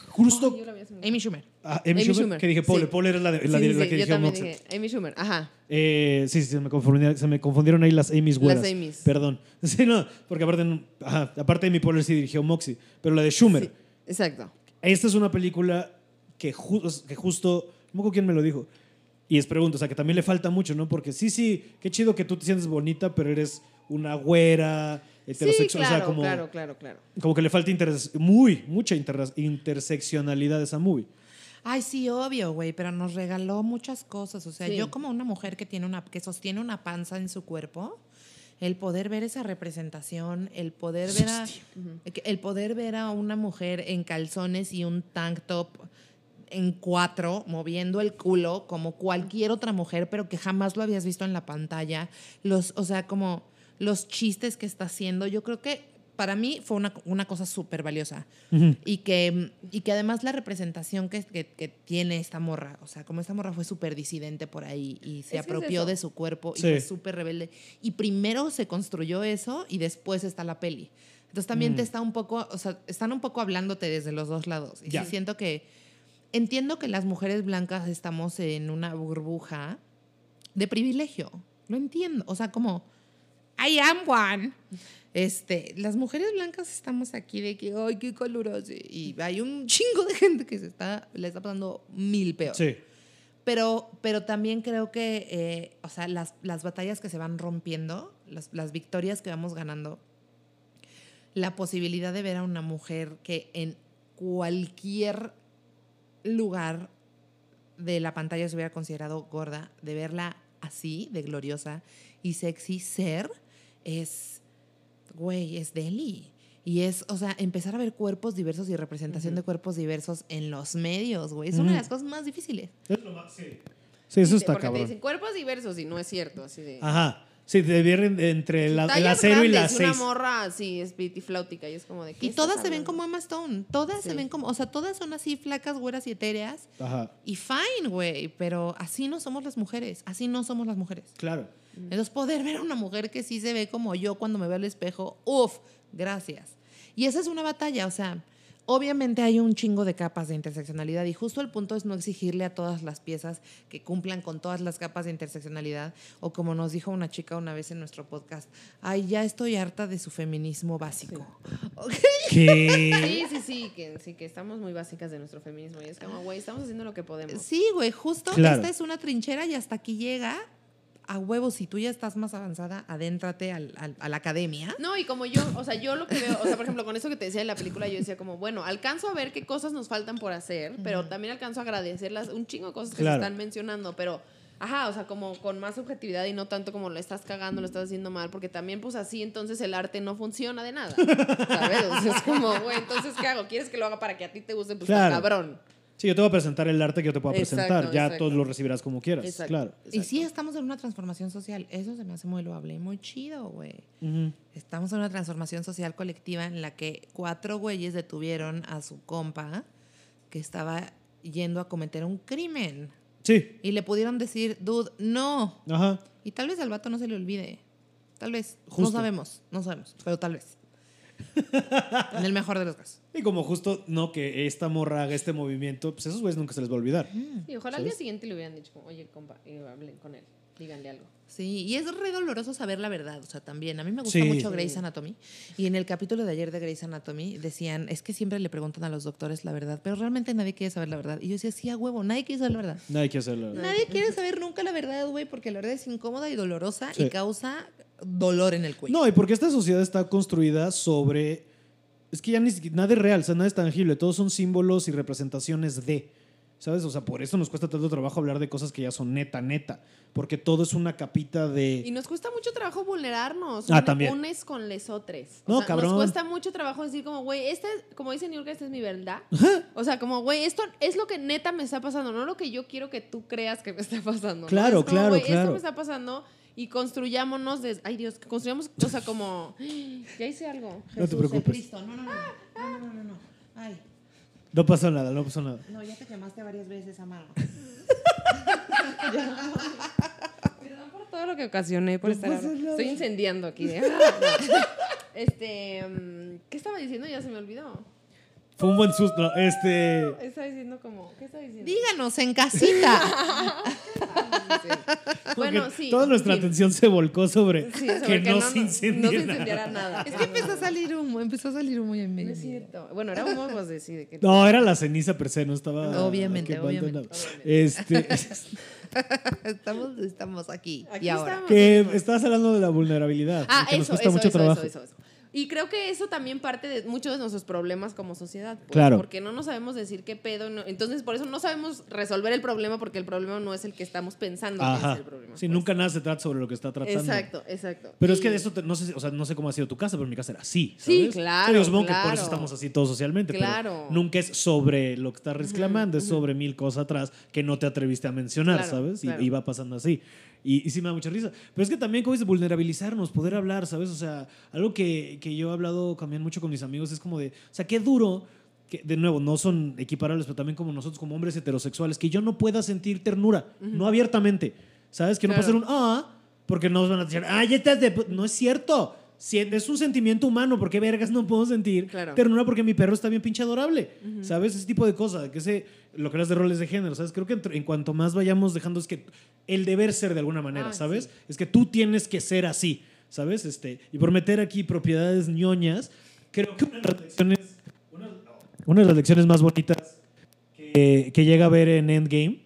Justo Ay, yo la. Amy Schumer. Ah, Amy, Amy Schumer, Schumer, que dije sí. Poehler, Poehler es la, de- la, Sí, de- sí, la sí, que yo dirigió también dije Amy Schumer. Ajá. Eh, sí, sí, se me confundieron, se me confundieron ahí las Amy's güeras. Las Amy's. Perdón. Sí, no, porque aparte, ajá, aparte Amy Poehler sí dirigió Moxie, pero la de Schumer. Sí, exacto. Esta es una película que, ju- que justo, no me acuerdo quién me lo dijo, y es pregunta, o sea, que también le falta mucho, ¿no? Porque sí, sí, qué chido que tú te sientes bonita, pero eres una güera, Sí, heterosexual, claro, o sea, como, claro, claro, claro. como que le falta interse- muy, mucha inter- interseccionalidad a esa movie. Ay, sí, obvio, güey, pero nos regaló muchas cosas. O sea, Sí. yo como una mujer que tiene una, que sostiene una panza en su cuerpo, el poder ver esa representación, el poder ver a, el poder ver a una mujer en calzones y un tank top en cuatro, moviendo el culo como cualquier otra mujer, pero que jamás lo habías visto en la pantalla. Los, o sea, como los chistes que está haciendo, yo creo que para mí fue una, una cosa súper valiosa. y, que, y que además la representación que, que, que tiene esta morra, o sea, como esta morra fue súper disidente por ahí y se Es que es apropió de su cuerpo y Sí. fue súper rebelde. Y primero se construyó eso y después está la peli. Entonces también te está un poco, o sea, están un poco hablándote desde los dos lados. Y sí siento que, entiendo que las mujeres blancas estamos en una burbuja de privilegio. Lo entiendo. O sea, como, I am one. Este, las mujeres blancas estamos aquí de que, ay, qué caluroso. Y hay un chingo de gente que se está, le está pasando mil peor. Sí. Pero, pero también creo que, eh, o sea, las, las batallas que se van rompiendo, las, las victorias que vamos ganando, la posibilidad de ver a una mujer que en cualquier lugar de la pantalla se hubiera considerado gorda, de verla así, de gloriosa y sexy ser, es, güey, es deli. Y es, o sea, empezar a ver cuerpos diversos y representación de cuerpos diversos en los medios, güey. Es una de las cosas más difíciles. Es lo más- sí. Sí, eso está porque te dicen cuerpos diversos y no es cierto, así de... Ajá. Sí, te viernen entre la, el Tallas acero y la grandes, una 6. morra así, es flautica y es como de... ¿qué Y todas se ven como Emma Stone. Todas se Sí. ven como, o sea, todas son así flacas, güeras y etéreas. Ajá. Y fine, güey, pero así no somos las mujeres. Así no somos las mujeres. Claro. Entonces, poder ver a una mujer que sí se ve como yo cuando me veo al espejo, uff, gracias. Y esa es una batalla, o sea, obviamente hay un chingo de capas de interseccionalidad y justo el punto es no exigirle a todas las piezas que cumplan con todas las capas de interseccionalidad o como nos dijo una chica una vez en nuestro podcast, ay, ya estoy harta de su feminismo básico. ¿Qué? Sí, sí, sí, que, sí, que estamos muy básicas de nuestro feminismo y es como, güey, estamos haciendo lo que podemos. Sí, güey, justo Claro. esta es una trinchera y hasta aquí llega a huevos. Si tú ya estás más avanzada, adéntrate al- al- a la academia. No, y como yo, o sea, yo lo que veo, o sea, por ejemplo, con eso que te decía de la película, yo decía como, bueno, alcanzo a ver qué cosas nos faltan por hacer, pero también alcanzo a agradecerlas, un chingo de cosas que Claro. se están mencionando, pero, ajá, o sea, como con más objetividad y no tanto como lo estás cagando, lo estás haciendo mal, porque también, pues así, entonces el arte no funciona de nada, ¿sabes? O sea, es como, güey, entonces, ¿qué hago? ¿Quieres que lo haga para que a ti te guste? Pues Claro. cabrón. Sí, yo te voy a presentar el arte que yo te pueda Exacto, presentar. Ya exacto. todos lo recibirás como quieras. Exacto. Claro. Y sí, estamos en una transformación social. Eso se me hace muy loable muy chido, güey. Estamos en una transformación social colectiva en la que cuatro güeyes detuvieron a su compa que estaba yendo a cometer un crimen. Sí. Y le pudieron decir, dude, no. Ajá. Y tal vez al vato no se le olvide. Tal vez. Justo. No sabemos, no sabemos, pero tal vez. En el mejor de los casos. Y como justo no que esta morra haga este movimiento, pues esos güeyes nunca se les va a olvidar. Y ojalá al día siguiente le hubieran dicho como, oye, compa, y hablen con él, díganle algo. Sí, y es re doloroso saber la verdad, o sea, también. A mí me gusta Sí. mucho Sí. Grey's Anatomy. Y en el capítulo de ayer de Grey's Anatomy decían, es que siempre le preguntan a los doctores la verdad, pero realmente nadie quiere saber la verdad. Y yo decía, sí, a huevo, nadie quiere saber la verdad. No hay que hacerlo. Nadie quiere saber nunca la verdad, güey, porque la verdad es incómoda y dolorosa Sí. y causa dolor en el cuello. No, y porque esta sociedad está construida sobre. Es que ya ni siquiera- nada es real, o sea, nada es tangible. Todos son símbolos y representaciones de. ¿Sabes? O sea, por eso nos cuesta tanto trabajo hablar de cosas que ya son neta, neta. Porque todo es una capita de. Y nos cuesta mucho trabajo vulnerarnos. Ah, también. Unes con lesotres. No, cabrón. Nos cuesta mucho trabajo decir, como, güey, esta es, como dice New York, esta es mi verdad. O sea, como, güey, esto es lo que neta me está pasando, no lo que yo quiero que tú creas que me está pasando. Claro, ¿no? claro, wey, claro. Esto me está pasando y construyámonos. Ay, Dios, construyamos, o sea, como. Ya hice algo. Jesús, no te preocupes. No, ah, ah. no, no, no, no, no. Ay. No pasó nada, no pasó nada. no, ya te quemaste varias veces a mano. Perdón por todo lo que ocasioné por No estar... pasa nada. Estoy incendiando aquí. ah, Este... mm, ¿Qué estaba diciendo? Ya se me olvidó. Fue un buen susto. no, Este. Estaba diciendo como... ¿Qué estaba diciendo? Díganos en casita. Bueno, sí. Toda nuestra sí. atención se volcó sobre, Sí, sobre que, no, no, se no nada. incendiara nada. es que empezó a salir humo, empezó a salir humo en No medio. es cierto. Bueno, era humo, pues de sí, de que. No, era la ceniza per se, no estaba. Obviamente, obviamente. Este, Estamos, estamos aquí. Aquí y ahora. estamos. que estabas hablando de la vulnerabilidad. Ah, que nos eso, cuesta eso, mucho eso, trabajo. eso, eso, eso. Y creo que eso también parte de muchos de nuestros problemas como sociedad. pues, Claro. Porque no nos sabemos decir qué pedo. no- entonces, por eso no sabemos resolver el problema porque el problema no es el que estamos pensando que Ajá. es el problema. Sí, pues. nunca nada se trata sobre lo que está tratando. Exacto, exacto. Pero es que de eso, te- no sé, o sea, no sé cómo ha sido tu casa, pero mi casa era así. Sí, ¿sabes? claro, yo supongo que por claro. eso estamos así todos socialmente. Claro. Pero nunca es sobre lo que estás reclamando, es sobre mil cosas atrás que no te atreviste a mencionar, Claro, ¿sabes? Y- claro. Y, va pasando así. Y, y sí me da mucha risa. Pero es que también, como dices, vulnerabilizarnos, poder hablar, ¿sabes? O sea, algo que, que yo he hablado también mucho con mis amigos es como de, o sea, qué duro. Que, de nuevo, no son equiparables, pero también como nosotros, como hombres heterosexuales, que yo no pueda sentir ternura, no abiertamente. ¿Sabes? Que no puede ser un ah, porque no van a decir, ah, ya estás de. pu-". No es cierto. Si es un sentimiento humano, ¿por qué vergas no puedo sentir Claro. ternura porque mi perro está bien pinche adorable? ¿Sabes? Ese tipo de cosas. Que ese, lo que eras de roles de género, ¿sabes? Creo que entre- en cuanto más vayamos dejando es que el deber ser de alguna manera, Ah, ¿sabes? Es que tú tienes que ser así, ¿sabes? Este, y por meter aquí propiedades ñoñas, creo que una de las lecciones, una, una de las lecciones más bonitas que, que llega a ver en Endgame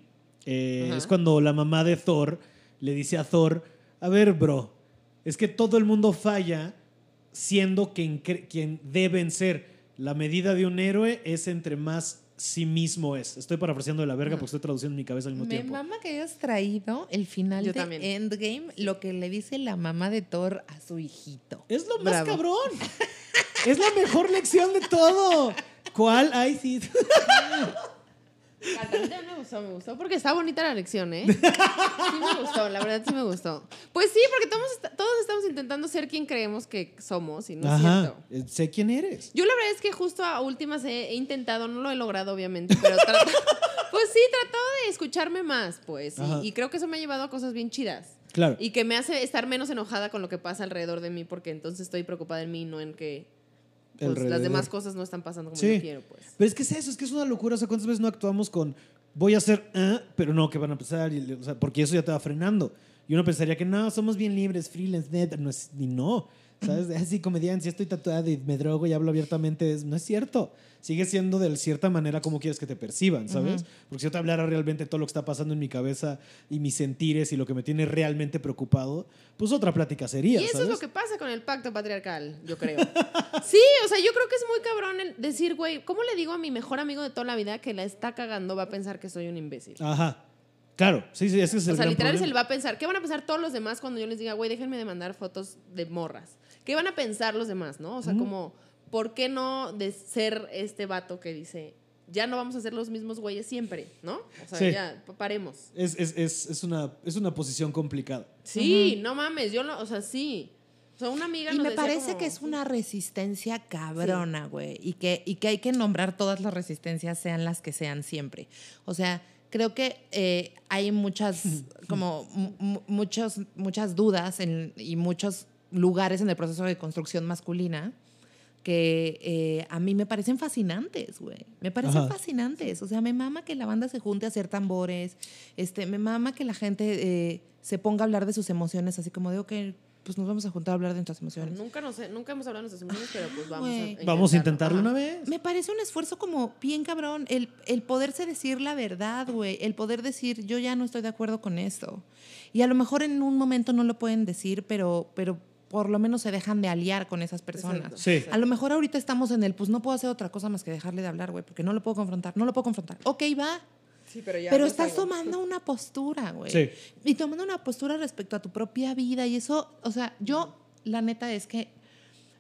eh, es cuando la mamá de Thor le dice a Thor, a ver, bro, es que todo el mundo falla siendo quien, quien deben ser. La medida de un héroe es entre más sí mismo es. Estoy parafraseando de la verga porque estoy traduciendo en mi cabeza al mismo Me tiempo. mama que hayas traído el final Yo de también. Endgame, lo que le dice la mamá de Thor a su hijito. Es lo más Bravo. cabrón. es la mejor lección de todo. ¿Cuál? Ay, sí. Catalina me gustó, me gustó, porque está bonita la lección, ¿eh? Sí me gustó, la verdad sí me gustó. Pues sí, porque todos, todos estamos intentando ser quien creemos que somos y no es cierto. Eh, Sé quién eres. Yo la verdad es que justo a últimas he, he intentado, no lo he logrado obviamente, pero trato- pues sí, tratado de escucharme más, pues, y, y creo que eso me ha llevado a cosas bien chidas. Claro. Y que me hace estar menos enojada con lo que pasa alrededor de mí, porque entonces estoy preocupada en mí, no en que pues, las demás cosas no están pasando como Sí. yo quiero, pues. Pero es que es eso, es que es una locura. O sea, ¿cuántas veces no actuamos con voy a hacer, ah, pero no, que van a empezar? Y, o sea, porque eso ya te va frenando. Y uno pensaría que no, somos bien libres, freelance, neta. No es, y no. ¿Sabes? Así, comediante, si estoy tatuada y me drogo y hablo abiertamente, es- no es cierto. Sigue siendo de cierta manera como quieres que te perciban, ¿sabes? Porque si yo te hablara realmente todo lo que está pasando en mi cabeza y mis sentires y lo que me tiene realmente preocupado, pues otra plática sería. Y eso ¿sabes? es lo que pasa con el pacto patriarcal, yo creo. sí, o sea, yo creo que es muy cabrón el decir, güey, ¿cómo le digo a mi mejor amigo de toda la vida que la está cagando va a pensar que soy un imbécil? Ajá. Claro, sí, sí, ese es el o sea, gran literal problema. el va a pensar. ¿Qué van a pensar todos los demás cuando yo les diga, güey, déjenme de mandar fotos de morras? ¿Qué van a pensar los demás, no? O sea, como, ¿por qué no de ser este vato que dice, ya no vamos a ser los mismos güeyes siempre, ¿no? O sea, Sí. ya, pa- paremos. Es, es, es, es una, es una posición complicada. Sí, no mames, yo no, o sea, sí. O sea, una amiga Y nos me decía parece como, que es una resistencia cabrona, güey. Y, que, y que hay que nombrar todas las resistencias, sean las que sean siempre. O sea, creo que eh, hay muchas, como mu- mu- muchos, muchas dudas en- y muchos lugares en el proceso de construcción masculina que eh, a mí me parecen fascinantes, güey. Me parecen Ajá. fascinantes. O sea, me mama que la banda se junte a hacer tambores. Este, me mama que la gente eh, se ponga a hablar de sus emociones, así como de, ok, pues nos vamos a juntar a hablar de nuestras emociones. Nunca, nos, nunca hemos hablado de nuestras emociones, pero pues vamos a Vamos a intentarlo. intentarlo una vez. Me parece un esfuerzo como bien cabrón el, el poderse decir la verdad, güey. El poder decir, yo ya no estoy de acuerdo con esto. Y a lo mejor en un momento no lo pueden decir, pero, pero por lo menos se dejan de aliar con esas personas. Sí. A lo mejor ahorita estamos en el, pues no puedo hacer otra cosa más que dejarle de hablar, güey, porque no lo puedo confrontar, no lo puedo confrontar. Ok, va. Sí, pero ya. Pero no estás salgo. tomando una postura, güey. Sí. Y tomando una postura respecto a tu propia vida. Y eso, o sea, yo, la neta es que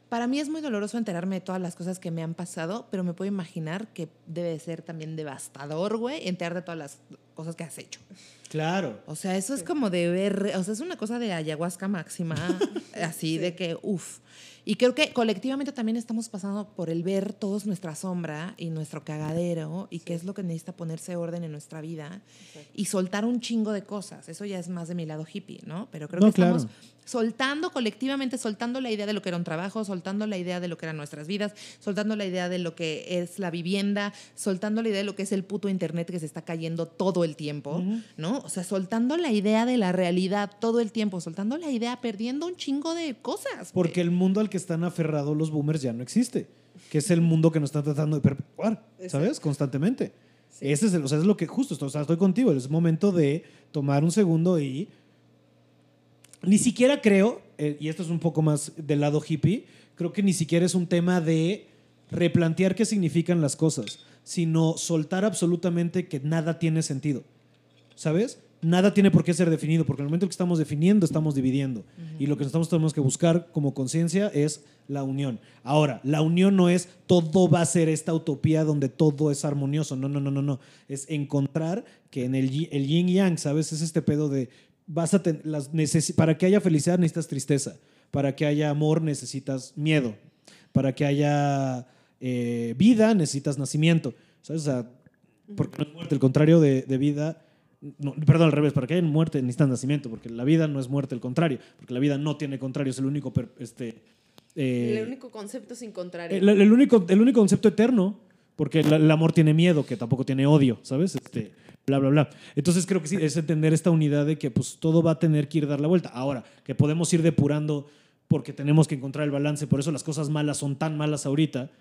para mí es muy doloroso enterarme de todas las cosas que me han pasado, pero me puedo imaginar que debe de ser también devastador, güey, enterarte de todas las cosas que has hecho. Claro. O sea, eso es como de ver, o sea, es una cosa de ayahuasca máxima, así de que, uff. Y creo que colectivamente también estamos pasando por el ver todos nuestra sombra y nuestro cagadero y qué es lo que necesita ponerse orden en nuestra vida y soltar un chingo de cosas. Eso ya es más de mi lado hippie, ¿no? Pero creo No, que estamos soltando colectivamente, soltando la idea de lo que era un trabajo, soltando la idea de lo que eran nuestras vidas, soltando la idea de lo que es la vivienda, soltando la idea de lo que es el puto internet que se está cayendo todo el tiempo, ¿no? O sea, soltando la idea de la realidad todo el tiempo, soltando la idea, perdiendo un chingo de cosas. Porque el mundo al que están aferrados los boomers ya no existe. Que es el mundo que nos están tratando de perpetuar, ¿sabes? Constantemente. Ese es, el- o sea, es lo que justo, o sea, estoy contigo. Es momento de tomar un segundo y. Ni siquiera creo, eh, y esto es un poco más del lado hippie, creo que ni siquiera es un tema de replantear qué significan las cosas, sino soltar absolutamente que nada tiene sentido. ¿Sabes? Nada tiene por qué ser definido, porque en el momento en que estamos definiendo, estamos dividiendo. Y lo que nosotros tenemos que buscar como conciencia es la unión. Ahora, la unión no es todo va a ser esta utopía donde todo es armonioso. No, no, no, no, no. Es encontrar que en el, el yin yang, ¿sabes? Es este pedo de vas a ten- las necesi- para que haya felicidad necesitas tristeza, para que haya amor necesitas miedo, para que haya eh, vida necesitas nacimiento. ¿Sabes? O sea, porque no es muerte, el contrario de, de vida. No, perdón, al revés, para que haya muerte necesitas nacimiento, porque la vida no es muerte, el contrario, porque la vida no tiene contrario, es el único. este, eh, El único concepto sin contrario. el, el único, el único concepto eterno, porque el amor tiene miedo, que tampoco tiene odio, ¿sabes? Este, bla, bla, bla. Entonces creo que sí, es entender esta unidad de que pues todo va a tener que ir dar la vuelta. Ahora, que podemos ir depurando porque tenemos que encontrar el balance, por eso las cosas malas son tan malas ahorita.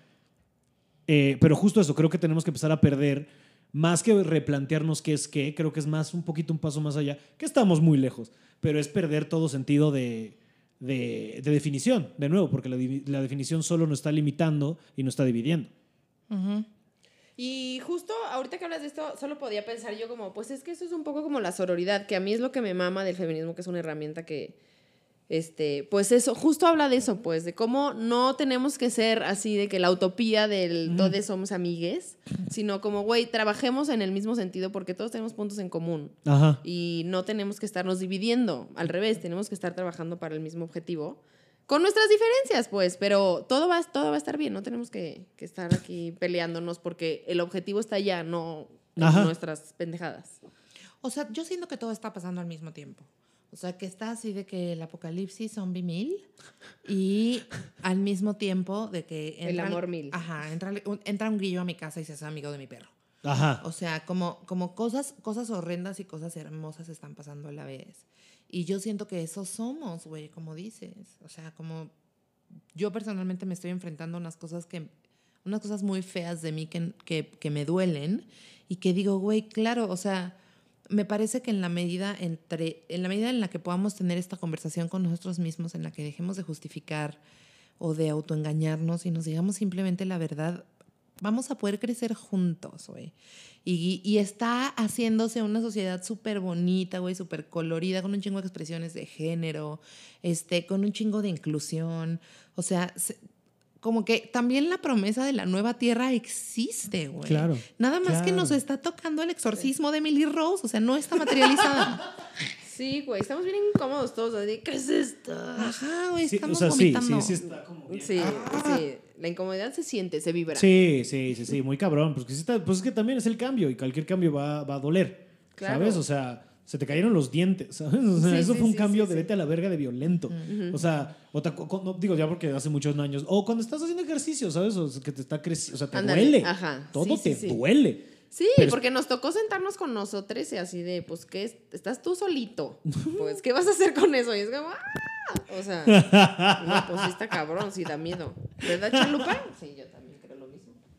Eh, pero justo eso, creo que tenemos que empezar a perder, más que replantearnos qué es qué, creo que es más un poquito un paso más allá, que estamos muy lejos, pero es perder todo sentido de, de, de definición, de nuevo, porque la, la definición solo nos está limitando y nos está dividiendo. Y justo ahorita que hablas de esto, solo podía pensar yo como, pues es que eso es un poco como la sororidad, que a mí es lo que me mama del feminismo, que es una herramienta que, este, pues eso, justo habla de eso, pues, de cómo no tenemos que ser así de que la utopía del todos somos amigues, sino como, güey, trabajemos en el mismo sentido porque todos tenemos puntos en común Ajá. y no tenemos que estarnos dividiendo, al revés, tenemos que estar trabajando para el mismo objetivo. Con nuestras diferencias, pues, pero todo va, todo va a estar bien, no tenemos que, que estar aquí peleándonos porque el objetivo está allá, no Ajá. nuestras pendejadas. O sea, yo siento que todo está pasando al mismo tiempo. O sea, que está así de que el apocalipsis zombie mil y al mismo tiempo de que... El amor mil. Ajá, entra, un- entra un grillo a mi casa y se hace amigo de mi perro. Ajá. O sea, como, como cosas, cosas horrendas y cosas hermosas están pasando a la vez. Y yo siento que eso somos, güey, como dices. O sea, como yo personalmente me estoy enfrentando a unas cosas que, unas cosas muy feas de mí que, que, que me duelen y que digo, güey, claro, o sea, me parece que en la medida entre, en la medida en la que podamos tener esta conversación con nosotros mismos, en la que dejemos de justificar o de autoengañarnos y nos digamos simplemente la verdad, vamos a poder crecer juntos, güey. Y, y está haciéndose una sociedad súper bonita, güey, súper colorida, con un chingo de expresiones de género, este, con un chingo de inclusión. O sea, se- como que también la promesa de la nueva tierra existe, güey. Claro, Nada más que nos está tocando el exorcismo de Emily Rose, o sea, no está materializada. Sí, güey, estamos bien incómodos todos, así, ¿qué es esto? Ajá, güey, Sí, estamos o sea, sí, vomitando. sí, sí está como bien. Sí, sí, la incomodidad se siente, se vibra. Sí, sí, sí, sí, muy cabrón. Pues, que sí está- pues es que también es el cambio y cualquier cambio va, va a doler. Claro. ¿Sabes? O sea, se te cayeron los dientes, ¿sabes? O sea, Sí, eso sí, fue un sí, cambio de vete a la verga de violento. O sea, o te- no, digo ya porque hace muchos años. O cuando estás haciendo ejercicio, ¿sabes? O que te está creciendo, o sea, te duele. ajá, Todo te duele. Sí, Pero porque nos tocó sentarnos con nosotros y así de, pues, ¿qué? es? ¿Estás tú solito? Pues, ¿qué vas a hacer con eso? Y es como, "Ah". O sea, no, pues sí está cabrón, sí da miedo. ¿Verdad, Chalupa? Sí, yo también.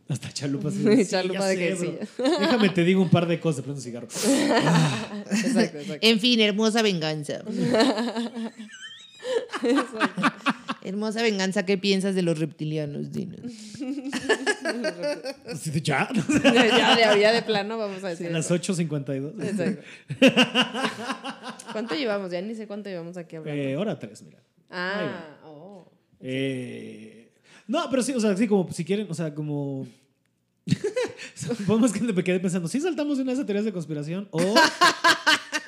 Hasta chalupa. sí, Sí, sí, chalupa de sé, que bro. Déjame te digo un par de cosas, prendo un cigarro. Exacto, exacto. En fin, hermosa venganza. hermosa venganza, ¿qué piensas de los reptilianos, Dinos? De, ya, ya, ya, ya de plano vamos a decir. a las eso. 8.52. Exacto. ¿Cuánto llevamos? Ya ni sé cuánto llevamos aquí hablando. Eh, hora 3, mira. ah, oh. Eh, no, pero sí, o sea, sí, como si quieren, o sea, como. Supongo que me quedé pensando, ¿sí saltamos de una de esas teorías de conspiración o,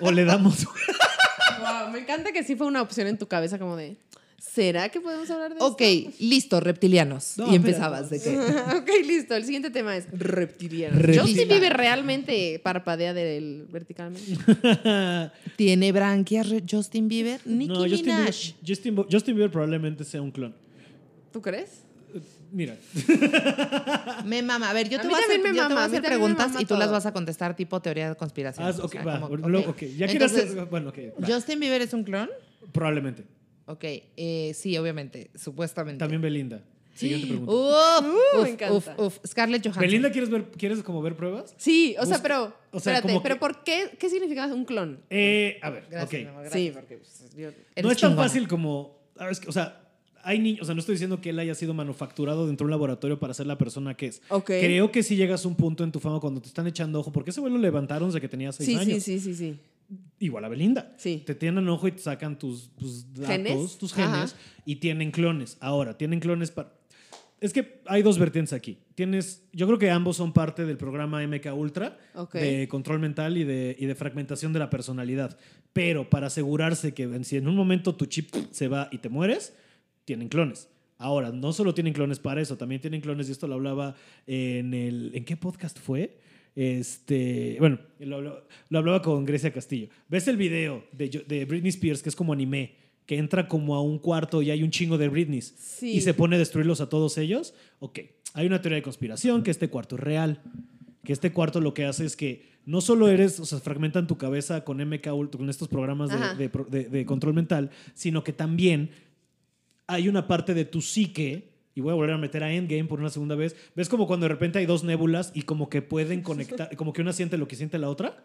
o le damos. Wow, me encanta que sí fue una opción en tu cabeza como de, ¿será que podemos hablar de Ok, listo, reptilianos. No, y empezabas de que. ok, listo. El siguiente tema es reptilianos. Reptilianos. Justin Bieber realmente parpadea del verticalmente. ¿Tiene branquias Justin Bieber? Nicki no, Justin Bieber, Minaj. Justin, Bo- Justin Bieber probablemente sea un clon. ¿Tú crees? Mira, Me mama. A ver, yo te voy a hacer, también me yo te voy a hacer me preguntas y tú las vas a contestar tipo teoría de conspiración. O ok, sea, va. como- luego- ok. ok, ya quieras Entonces, hacer. Bueno, ok. va. ¿Justin Bieber es un clon? Probablemente. Ok, eh, sí, obviamente, supuestamente. También Belinda. Siguiente pregunta. Uf, Uh, uf, me encanta. uf, uf. Scarlett Johansson. ¿Belinda quieres ver, quieres como ver pruebas? Sí, o sea, pero, o sea, espérate, pero que- ¿por qué? ¿Qué significa un clon? Eh, a ver, Gracias, ok. Sí, porque pues, yo- no es tan chingona. fácil como. ah, es que, o sea, hay niños. O sea, no estoy diciendo que él haya sido manufacturado dentro de un laboratorio para ser la persona que es. Ok. Creo que si llegas a un punto en tu fama cuando te están echando ojo, porque ese vuelo lo levantaron desde que tenía seis Sí, años. sí, sí, sí, sí. Igual a Belinda. Sí. Te tienen ojo y te sacan tus, tus datos, ¿Genes? tus genes, Ajá. y tienen clones. Ahora, tienen clones para. Es que hay dos vertientes aquí. Tienes, yo creo que ambos son parte del programa MK Ultra de control mental y de, y de fragmentación de la personalidad. Pero para asegurarse que en- si en un momento tu chip se va y te mueres, tienen clones. Ahora, no solo tienen clones para eso, también tienen clones, y esto lo hablaba en el. ¿En qué podcast fue? Este, bueno, lo, hablaba- lo hablaba con Grecia Castillo. ¿Ves el video de, de Britney Spears, que es como anime, que entra como a un cuarto y hay un chingo de Britneys Sí. y se pone a destruirlos a todos ellos? Ok, hay una teoría de conspiración que este cuarto es real. Que este cuarto lo que hace es que no solo eres, o sea, fragmentan tu cabeza con MK con estos programas de, de de- de control mental, sino que también hay una parte de tu psique, y voy a volver a meter a Endgame por una segunda vez, ¿ves como cuando de repente hay dos nébulas y como que pueden conectar, como que una siente lo que siente la otra?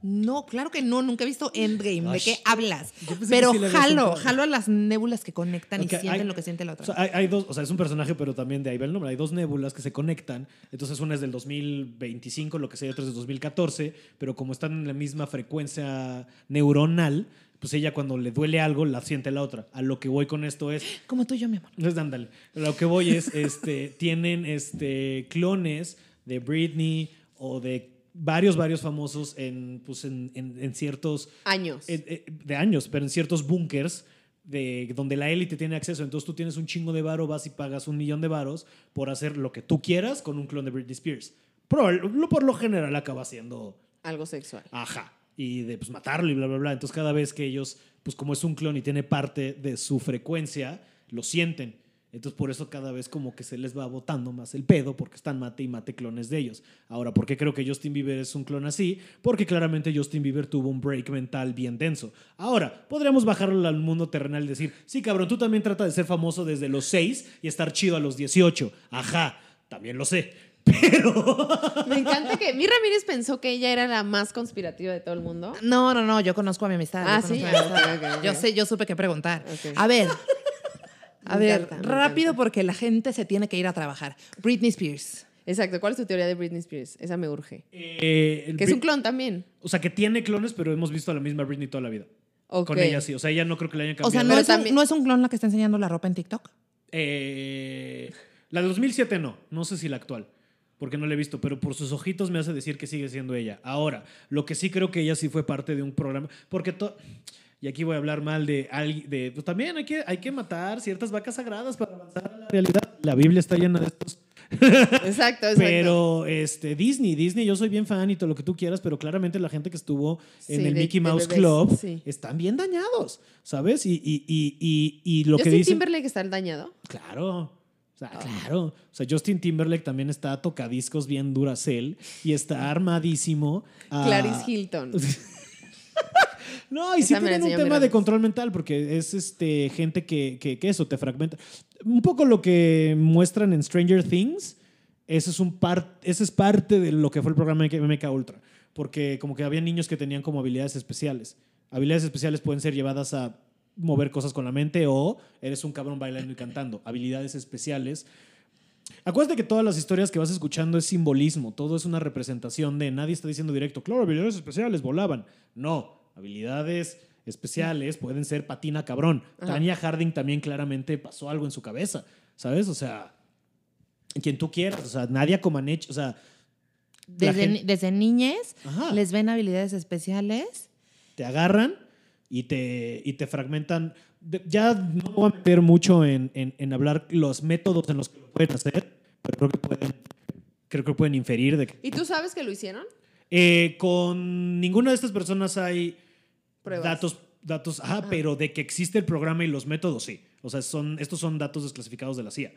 No, claro que no, nunca he visto Endgame. ¿De qué hablas? Pero sí jalo, jalo a las nébulas que conectan y sienten hay- lo que siente la otra. O sea, hay, hay dos, o sea, es un personaje, pero también de ahí va el nombre. Hay dos nébulas que se conectan. Entonces, una es del 2025, lo que sea, y otra es del 2014. Pero como están en la misma frecuencia neuronal, pues ella cuando le duele algo, la siente la otra. A lo que voy con esto es. Como tú y yo, mi amor. Entonces, ándale. A Lo que voy es, este, tienen este, clones de Britney o de varios, varios famosos en, pues, en, en- en ciertos Años. eh, eh, de años, pero en ciertos búnkers de donde la élite tiene acceso. Entonces tú tienes un chingo de varo, vas y pagas un millón de varos por hacer lo que tú quieras con un clon de Britney Spears. Pero por lo general acaba siendo Algo sexual. ajá y de pues matarlo y bla bla bla. Entonces cada vez que ellos pues como es un clon y tiene parte de su frecuencia, lo sienten. Entonces por eso cada vez como que se les va botando más el pedo porque están mate y mate clones de ellos. Ahora, ¿por qué creo que Justin Bieber es un clon así? Porque claramente Justin Bieber tuvo un break mental bien denso. Ahora, podríamos bajarlo al mundo terrenal y decir, sí cabrón, tú también trata de ser famoso desde los 6 y estar chido a los 18. Ajá, también lo sé. Pero... Me encanta que mi Ramírez pensó que ella era la más conspirativa de todo el mundo. No, no, no, yo conozco a mi amistad. yo Ah, conozco ¿sí? a mi amistad. Yo sé, yo supe qué preguntar. A ver, a Me ver, encanta, rápido porque la gente se tiene que ir a trabajar. Britney Spears. Exacto. ¿Cuál es tu teoría de Britney Spears? Esa me urge. eh, Que es un clon también. O sea, que tiene clones, pero hemos visto a la misma Britney toda la vida. Con ella sí. O sea, ella no creo que le hayan O sea, cambiado. ¿no Pero es, un, también- ¿no es un clon la que está enseñando la ropa en TikTok? Eh, la de 2007 no. No sé si la actual. Porque no la he visto, pero por sus ojitos me hace decir que sigue siendo ella. Ahora, lo que sí creo que ella sí fue parte de un programa. Porque to- Y aquí voy a hablar mal de alguien. De, pues también hay que, hay que matar ciertas vacas sagradas para avanzar a la realidad. La Biblia está llena de estos Exacto, exacto. Pero este, Disney, Disney, yo soy bien fan y todo lo que tú quieras, pero claramente la gente que estuvo en Sí, el de- Mickey Mouse bebés, Club sí. están bien dañados, ¿sabes? Y, y, y, y, y lo que Justin dicen. Timberlake está dañado. Claro. O sea, Ah. claro. O sea, Justin Timberlake también está a tocadiscos bien Duracell y está armadísimo. a- Clarice Hilton. No, y sí Esa tienen un tema de control mental porque es este, gente que, que, que eso, te fragmenta. Un poco lo que muestran en Stranger Things, ese es, un par, ese es parte de lo que fue el programa de MK Ultra. Porque como que había niños que tenían como habilidades especiales. Habilidades especiales pueden ser llevadas a mover cosas con la mente o eres un cabrón bailando y cantando. Habilidades especiales Acuérdate que todas las historias que vas escuchando es simbolismo, todo es una representación de nadie está diciendo directo, claro, habilidades especiales volaban. No, habilidades especiales pueden ser patina cabrón. Ajá. Tanya Harding también claramente pasó algo en su cabeza, ¿sabes? O sea, quien tú quieras, o sea, Nadia Comaneci, o sea, Desde, desde niñez Ajá. les ven habilidades especiales. te agarran y te, y te fragmentan. Ya no voy a meter mucho en, en- en hablar los métodos en los que lo pueden hacer, pero creo que pueden, creo que pueden inferir de que ¿Y tú sabes que lo hicieron? Eh, con ninguna de estas personas hay Pruebas. datos, datos, ajá, pero de que existe el programa y los métodos, sí. O sea, son, estos son datos desclasificados de la CIA.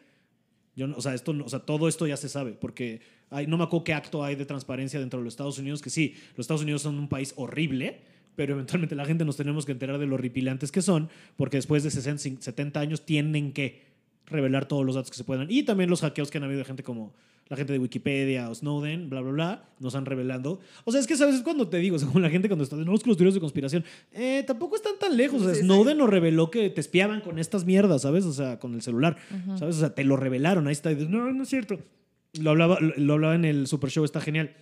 Yo o, sea, esto, o sea, todo esto ya se sabe, porque hay, no me acuerdo qué acto hay de transparencia dentro de los Estados Unidos, que sí, los Estados Unidos son un país horrible, pero eventualmente la gente nos tenemos que enterar de lo horripilantes que son, porque después de 60, 70 años tienen que revelar todos los datos que se puedan. Y también los hackeos que han habido de gente como la gente de Wikipedia o Snowden, bla, bla, bla, nos han revelado. O sea, es que sabes Es cuando te digo, según la gente cuando está que los teorías de conspiración, eh, tampoco están tan lejos. O sea, Sí, sí. Snowden nos reveló que te espiaban con estas mierdas, ¿sabes? O sea, con el celular, ¿sabes? O sea, te lo revelaron. Ahí está. Y dices, no, no es cierto. Lo hablaba, lo, lo hablaba en el Super Show, está genial.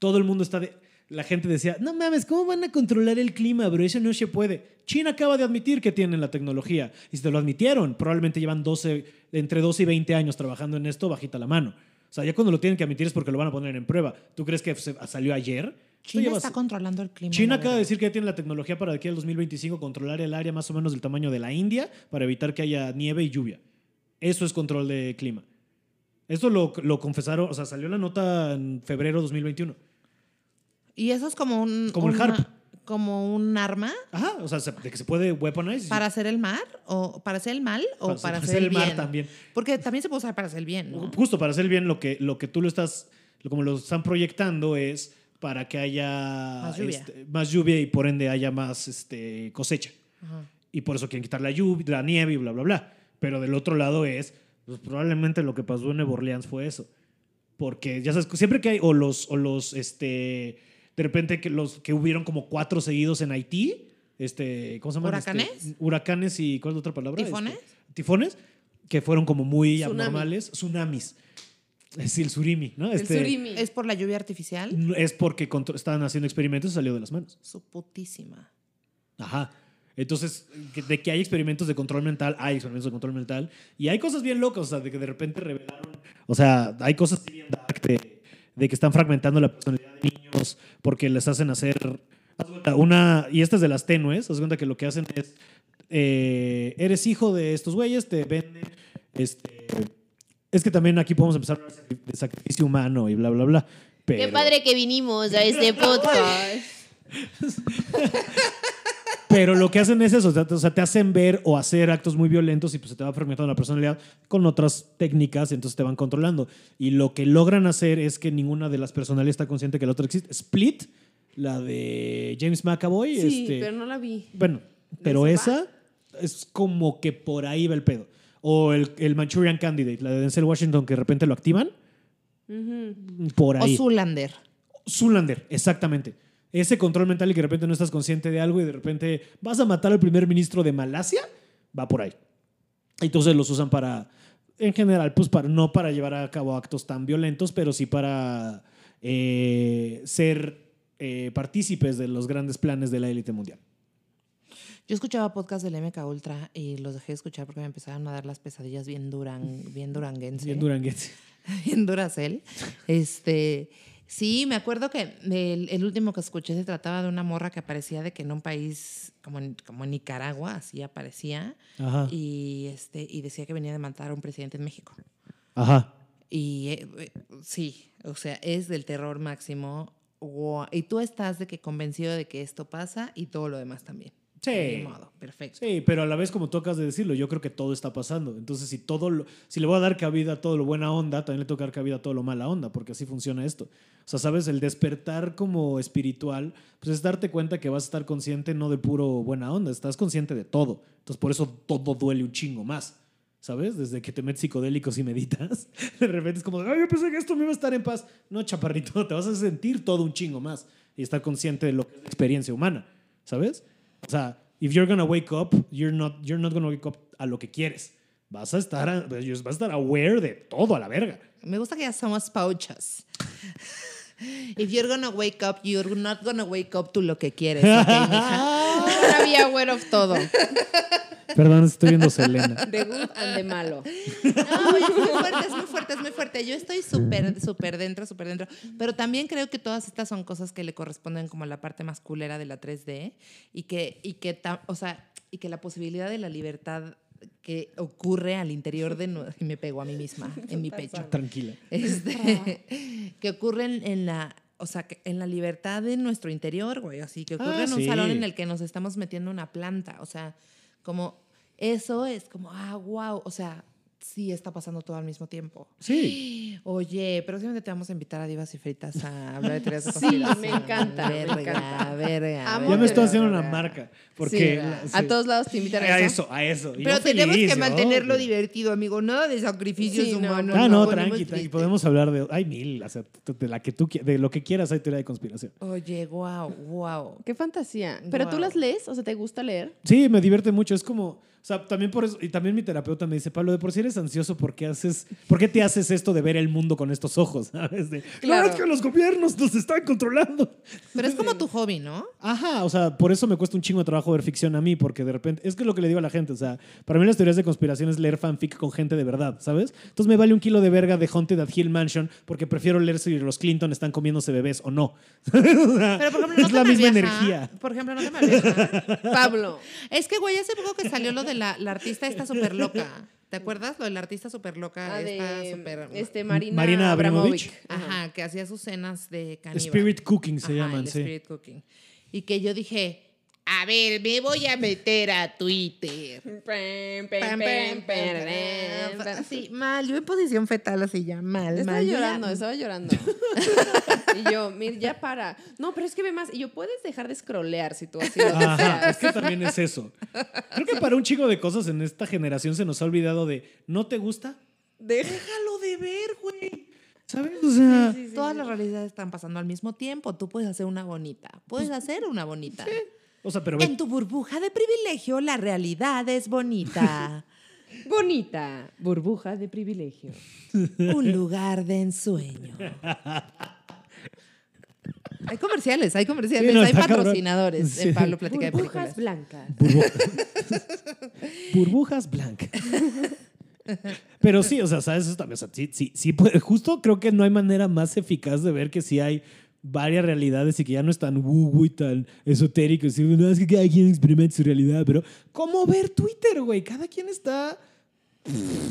Todo el mundo está de. La gente decía, no mames, ¿cómo van a controlar el clima, bro? Eso no se puede. China acaba de admitir que tienen la tecnología. Y si te lo admitieron, probablemente llevan 12, entre 12 y 20 años trabajando en esto, bajita la mano. O sea, ya cuando lo tienen que admitir es porque lo van a poner en prueba. ¿Tú crees que se- salió ayer? China está controlando el clima. China acaba de decir que ya tiene la tecnología para de aquí al 2025 controlar el área más o menos del tamaño de la India para evitar que haya nieve y lluvia. Eso es control de clima. Esto lo, lo confesaron, o sea, salió la nota en febrero de 2021. Y eso es como un. Como el una- harp. Como un arma Ajá, o sea, se- de que se puede weaponize. para hacer el mal o para hacer el mal o para, hacer, el el mar bien. también. Porque también se puede usar para hacer el bien, ¿no? Justo para hacer bien lo que, lo que tú lo estás, como lo están proyectando es para que haya Más lluvia. este, más lluvia y por ende haya más este, cosecha. Ajá. y por eso quieren quitar la lluvia, la nieve y bla, bla, bla. Pero del otro lado es, pues probablemente lo que pasó en Nueva Orleans fue eso. Porque ya sabes, siempre que hay, o los, o los, este, de repente que los que hubieron como cuatro seguidos en Haití, este, ¿cómo se llama? ¿Huracanes? huracanes y, ¿cuál es la otra palabra? ¿Tifones? Este, tifones, que fueron como muy Tsunami. abnormales. Tsunamis. Es el surimi, ¿no? El Este, surimi. Es por la lluvia artificial. Es porque estaban haciendo experimentos y salió de las manos. Su putísima. Ajá. Entonces, de que hay experimentos de control mental, hay experimentos de control mental. Y hay cosas bien locas, o sea, de que de repente revelaron. O sea, hay cosas bien dark de, que están fragmentando la personalidad de niños porque les hacen hacer. Una, y esta es de las tenues, haz cuenta que lo que hacen es. eh, eres hijo de estos güeyes, te venden. Este, es que también aquí podemos empezar a hablar de sacrificio humano y bla, bla, bla. Pero, Qué padre que vinimos a este podcast. Pero lo que hacen es eso, o sea, te- o hacen ver o hacer actos muy violentos y pues se te va fragmentando la personalidad con otras técnicas y entonces te van controlando. Y lo que logran hacer es que ninguna de las personalidades está consciente que la otra existe. Split, la de James McAvoy. Sí, este, pero no la vi. Bueno, pero ¿Eso esa es como que por ahí va el pedo. O el, el Manchurian Candidate, la de Denzel Washington, que de repente lo activan. Por O ahí. Zulander. Zulander, exactamente. Ese control mental y que de repente no estás consciente de algo y de repente vas a matar al primer ministro de Malasia, va por ahí. Entonces los usan para, en general, pues para, no para llevar a cabo actos tan violentos, pero sí para eh, ser eh, partícipes de los grandes planes de la élite mundial. Yo escuchaba podcast del MK Ultra y los dejé de escuchar porque me empezaron a dar las pesadillas bien duran, bien duranguense. Bien duranguense. bien Duracell. Este, sí, me acuerdo que el, el último que escuché se trataba de una morra que aparecía de que en un país como como Nicaragua, así aparecía, Ajá. y, este, y decía que venía de matar a un presidente en México. Ajá. Y eh, eh, sí, o sea, es del terror máximo. Guau. Y tú estás de que convencido de que esto pasa y todo lo demás también. Sí. Modo, perfecto. Sí, pero a la vez, como tocas de decirlo, yo creo que todo está pasando. Entonces, si todo lo- si le voy a dar cabida a todo lo buena onda, también le tengo que dar cabida a todo lo mala onda, porque así funciona esto. O sea, sabes, el despertar como espiritual, pues es darte cuenta que vas a estar consciente no de puro buena onda, estás consciente de todo. Entonces, por eso todo duele un chingo más. ¿Sabes? Desde que te metes psicodélicos y meditas, de repente es como, ay, yo pensé que esto me iba a estar en paz. No, chaparrito, te vas a sentir todo un chingo más y estar consciente de lo que es la experiencia humana, ¿sabes? O sea, if you're gonna wake up, you're not, you're not gonna wake up a lo que quieres. Vas a estar, a- vas a estar aware de todo a la verga. Me gusta que ya somos pauchas. If you're gonna wake up, you're not gonna wake up to lo que quieres. ¿ok, mija? Ahora be aware of todo. Perdón, estoy viendo Selena. De good and de malo. No, es muy fuerte, es muy fuerte, es muy fuerte. Yo estoy súper, súper dentro, súper dentro. Pero también creo que todas estas son cosas que le corresponden como a la parte más culera de la 3D y que, y que, o sea, y que la posibilidad de la libertad que ocurre al interior de... Y me pego a mí misma, en mi pecho. Tranquila. Este, que ocurre en, en la... O sea, que en la libertad de nuestro interior, güey. Así que ocurre Ah, en un sí. salón en el que nos estamos metiendo una planta. O sea, como eso es como, ah, wow. O sea, sí está pasando todo al mismo tiempo. Sí. Oye, próximamente te vamos a invitar a Divas y Fritas a hablar de teorías de Sí, me encanta, me Verga, encanta. verga, Amo Ya me estoy haciendo una marca. Sí, Porque a todos lados te invitan a, a eso. a eso. Pero yo tenemos feliz, que ¿no? mantenerlo divertido, amigo. Nada de sacrificios Sí, no, humanos. Ah, no, tranqui, tranqui. Podemos hablar de. Hay mil, o sea, de la que tú de lo que quieras hay teoría de conspiración. Oye, wow, wow. Qué fantasía. ¿Pero tú las lees? O sea, ¿te gusta leer? Sí, me divierte mucho. Es como, sea, también por eso, y también mi terapeuta me dice, Pablo, de por si eres ansioso, ¿por qué haces, por qué te haces esto de ver el mundo con estos ojos? ¿Sabes? De, Claro. No, es que los gobiernos nos están controlando. Pero es como tu hobby, ¿no? Ajá, o sea, por eso me cuesta un chingo de trabajo ver ficción a mí, porque de repente, es que es lo que le digo a la gente, o sea, para mí las teorías de conspiración es leer fanfic con gente de verdad, ¿sabes? Entonces me vale un kilo de verga de Haunted at Hill Mansion, porque prefiero leer si los Clinton están comiéndose bebés o no. Pero por ejemplo, no es te la misma energía. Por ejemplo, no te malviaja. Pablo. Es que, güey, hace poco que salió lo de la, la artista esta súper loca. ¿Te acuerdas? Lo de la artista súper loca. Ah, esta de este, Marina, Marina Abramovich. Abramovich. Ajá, que hacía sus cenas de caníbal. Spirit Cooking se Ajá, llaman, el sí. Spirit Cooking. Y que yo dije, a ver, me voy a meter a Twitter. Así, mal. Yo en posición fetal, así ya, mal, Estaba mal. Yo ya- llorando, estaba llorando. y yo, mira, ya para. No, pero es que ve más. Y yo, puedes dejar de scrollear si tú así lo Ajá, deseas. es que también es eso. Creo que para un chico de cosas en esta generación se nos ha olvidado de, ¿no te gusta? Déjalo de ver, güey. ¿Sabes? O sea, Todas las realidades están pasando al mismo tiempo. Tú puedes hacer una bonita. Puedes hacer una bonita. O sea, pero ve- En tu burbuja de privilegio, la realidad es bonita. Bonita burbuja de privilegio. Un lugar de ensueño. Hay comerciales, hay comerciales, Sí, no, hay patrocinadores Sí. en Pablo Platica de Burbujas Películas. blancas. burbu- burbujas blancas. Pero sí, o sea, ¿sabes? Eso también, o sea, sí, sí, sí justo creo que no hay manera más eficaz de ver que sí hay varias realidades y que ya no es tan woo y tan esotérico. y no, es que cada quien experimenta su realidad, pero ¿cómo ver Twitter, güey? Cada quien está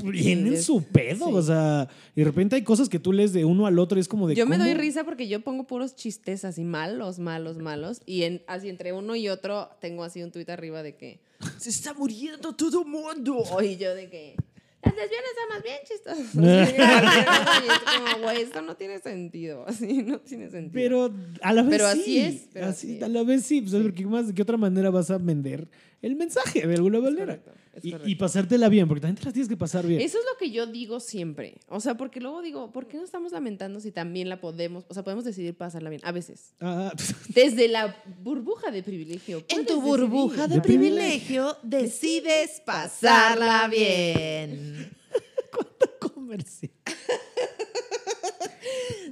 bien en su pedo, sí. o sea, y de repente hay cosas que tú lees de uno al otro y es como de Yo me doy risa porque yo pongo puros chistes así malos, malos, malos. Y en, así entre uno y otro tengo así un tuit arriba de que se está muriendo todo el mundo. Y yo de que las lesbianas más bien chistosas. Como, güey, esto no tiene sentido. Así no tiene sentido. Pero a la vez Pero sí. así es, pero Así- así es. A la vez sí. Pues, porque más, ¿De qué otra manera vas a vender el mensaje de alguna manera? correcto, es y, pasártela bien, porque también te las tienes que pasar bien. Eso es lo que yo digo siempre. O sea, porque luego digo, ¿por qué no estamos lamentando si también la podemos, o sea, podemos decidir pasarla bien? A veces. Ah, Desde la burbuja de privilegio. En tu burbuja decidir. de privilegio decides pasarla bien. comercial.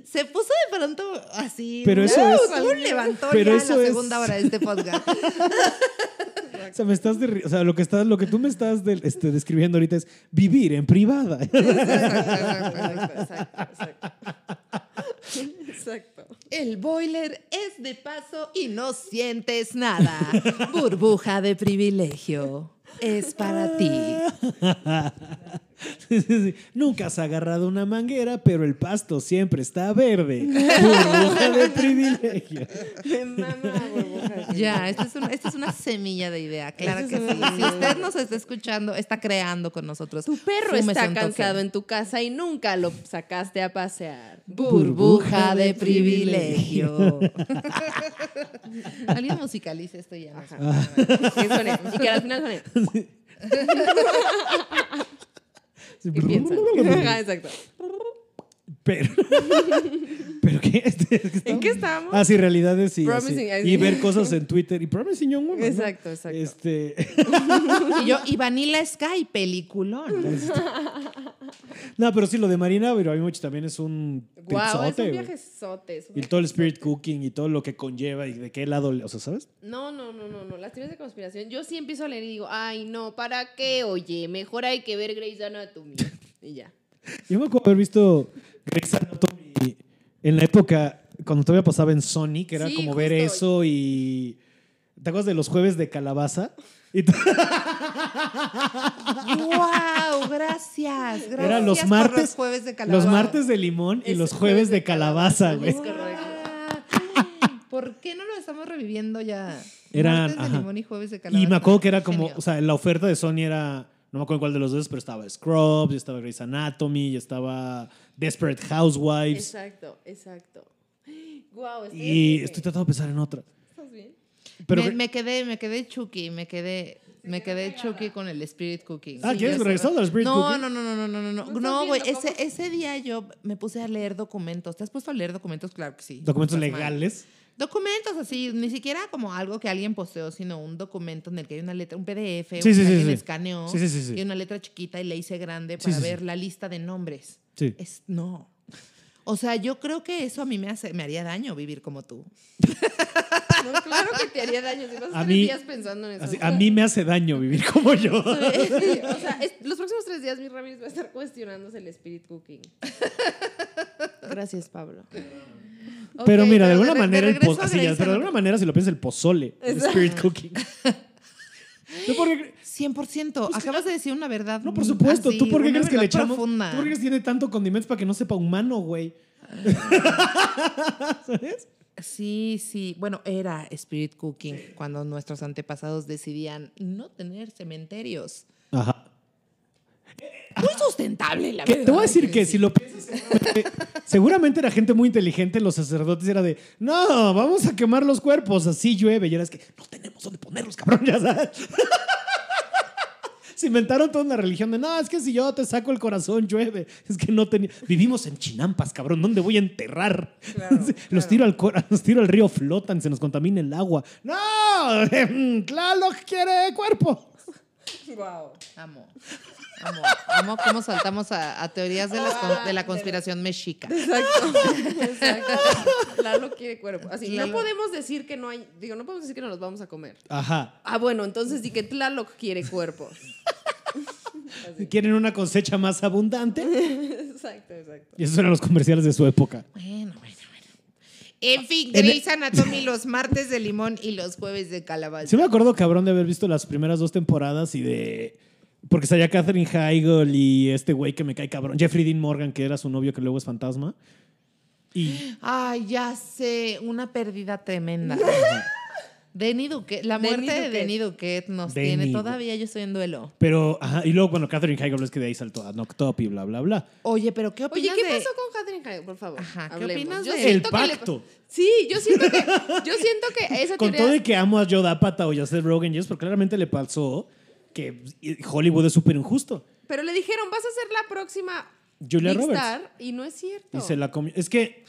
Se puso de pronto así. Pero eso es- Un levantó pero ya en eso la es- segunda hora de este podcast. O sea, me estás de- o sea, lo que estás, lo que tú me estás de- este, describiendo ahorita es vivir en privada. Exacto, exacto, exacto. Exacto. El boiler es de paso y no sientes nada. Burbuja de privilegio. Es para ti. Sí, sí, sí. Nunca has agarrado una manguera, pero el pasto siempre está verde. Burbuja de privilegio. Me mama burbuja. Ya, esta es, una, esta es una semilla de idea, claro que Esta sí. Si usted nos está escuchando, está creando con nosotros. Tu perro está cansado en tu casa y nunca lo sacaste a pasear. Burbuja de privilegio. Alguien musicalice esto ya. Ajá. Que suene, y que al final suene. Sí, Y piensan. Ajá, exacto. Pero, ¿pero qué? Es ¿En qué estábamos? Ah, sí, realidades y, Promising, así. así. y ver cosas en Twitter. Y Promising Young Woman. ¿no? Exacto, exacto. Este, Y yo, y Vanilla Sky, peliculón. no, pero sí, lo de Marina Abramovich también es un Guau, es tripsote, un viajezote. es un Y todo el spirit cooking y todo lo que conlleva y de qué lado, o sea, ¿sabes? No, no, no, no, no. Las teorías de conspiración. Yo sí empiezo a leer y digo, ay, no, ¿para qué? Oye, mejor hay que ver Grey's Anatomy. Y ya. Yo me acuerdo haber visto Grey's Anatomy en la época cuando todavía pasaba en Sony, que era Sí, como ver justo. eso y... ¿Te acuerdas de los jueves de calabaza? Y ¡Wow! Gracias. Gracias. Eran los por martes- los jueves de calabaza. los martes de limón y Es los jueves de calabaza, güey. Es correcto. ¿Por qué no lo estamos reviviendo ya? Eran, Martes de ajá. limón y jueves de calabaza. Y me acuerdo que era como, Genio. o sea, la oferta de Sony era, no me acuerdo cuál de los dos, pero estaba Scrubs, y estaba Grey's Anatomy, y estaba Desperate Housewives. Exacto, exacto. Estoy Y estoy tratando de pensar en otra. ¿Estás bien? Pero, me, me quedé, me quedé Chucky, me quedé, me quedé Chucky con el Spirit Cooking. ah, Sí, ¿quieres regresar al Spirit No, Cooking? no, no, no, no, no, no, no, no, güey, ese, día yo me puse a leer documentos. ¿Te has puesto a leer documentos? Claro que sí. Documentos mal. Documentos así, ni siquiera como algo que alguien posteó, sino un documento en el que hay una letra, un PDF, Sí, que sí, sí, alguien sí. escaneó, Sí, sí, sí, sí. y una letra chiquita y le hice grande para sí, ver sí. la lista de nombres. Sí. Es, no. O sea, yo creo que eso a mí me, hace, me haría daño vivir como tú. No, claro que te haría daño. Si vas a mí- días pensando en eso. Así, a mí me hace daño vivir como yo. Sí, o sea, es- los próximos tres días mi Ramírez va a estar cuestionándose el spirit cooking. Gracias, Pablo. Pero mira, de alguna de- de manera, el regreso po- a así ya, Grey's pero de alguna manera, si lo piensas, el pozole, el spirit cooking. ¿Tú por qué- 100%. Acabas de decir una verdad. no, por supuesto. así, ¿Tú por qué crees que le echamos? profunda. ¿Tú por qué crees que tiene tanto condimentos para que no sepa humano, güey? ¿Sabes? Sí, sí. Bueno, era Spirit Cooking cuando nuestros antepasados decidían no tener cementerios. Ajá. Muy sustentable, la Que- verdad. te voy a decir que sí. si lo piensas, seguramente, seguramente era gente muy inteligente, los sacerdotes era de, no, vamos a quemar los cuerpos, así llueve. Y era es que no tenemos dónde ponerlos, cabrón, ya sabes. Se inventaron toda una religión de, no, es que si yo te saco el corazón, llueve. Es que no tenía. Vivimos en chinampas, cabrón, ¿dónde voy a enterrar? los, tiro al cor- los tiro al río, flotan, se nos contamina el agua. ¡No! Tlaloc quiere cuerpo. Wow. Amo. Amo. Amo cómo saltamos a, a teorías de, con- de la conspiración mexica. Exacto. Exacto. Lalo quiere cuerpo. Así, Lalo- no podemos decir que no hay, digo, no podemos decir que no los vamos a comer. Ajá. Ah, bueno, entonces di que Tlaloc quiere cuerpos. Quieren una cosecha más abundante. Exacto, exacto. Y esos eran los comerciales de su época. Bueno, bueno, bueno. En fin, Grey's Anatomy los martes de limón y los jueves de calabaza. Sí me acuerdo, cabrón, de haber visto las primeras dos temporadas y de... Porque salía Katherine Heigl y este güey que me cae cabrón, Jeffrey Dean Morgan, que era su novio que luego es fantasma. Y Ay, ya sé, una pérdida tremenda. Denny Duquette, la Denny muerte de Duquette. Denny Duquette nos Denny tiene. Todavía yo estoy en duelo. Pero, ajá, y luego, bueno, Katherine Heigl es que de ahí saltó a Up y bla, bla, bla. Oye, pero ¿qué Oye, opinas ¿qué de- pasó con Catherine Heigl, por favor? Ajá, ¿qué Hablemos. opinas Yo de- El le- pacto. Sí, yo siento que, yo siento que esa Con teoría... todo y que amo a Joe Apata o a Seth Rogen, y eso, pero claramente le pasó que Hollywood es súper injusto. Pero le dijeron, vas a ser la próxima Julia Big Roberts. Star, y no es cierto. Y se la comió. Es que.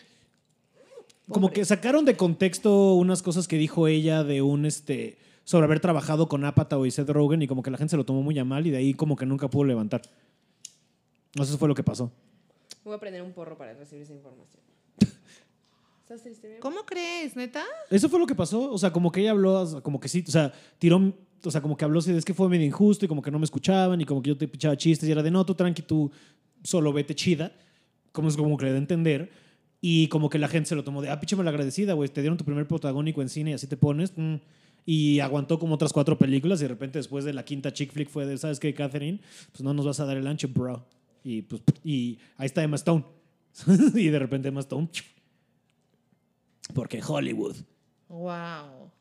Como que sacaron de contexto unas cosas que dijo ella de un este. sobre haber trabajado con Apatow y Seth Rogen y como que la gente se lo tomó muy a mal y de ahí como que nunca pudo levantar. Eso fue lo que pasó. Voy a prender un porro para recibir esa información. ¿Estás triste, mi amor? ¿Cómo crees, neta? Eso fue lo que pasó. O sea, como que ella habló, como que sí, o sea, tiró, o sea, como que habló, es que fue medio injusto y como que no me escuchaban y como que yo te pichaba chistes y era de, no, tú tranqui, tú solo vete chida. Como es como que le da a entender. Y como que la gente se lo tomó de, ah, pinche agradecida, güey, te dieron tu primer protagónico en cine y así te pones. mm". Y aguantó como otras cuatro películas y de repente después de la quinta chick flick fue de, ¿sabes qué, Catherine? Pues no nos vas a dar el ancho, bro. Y, pues, y ahí está Emma Stone. y de repente Emma Stone. Porque Hollywood. Wow.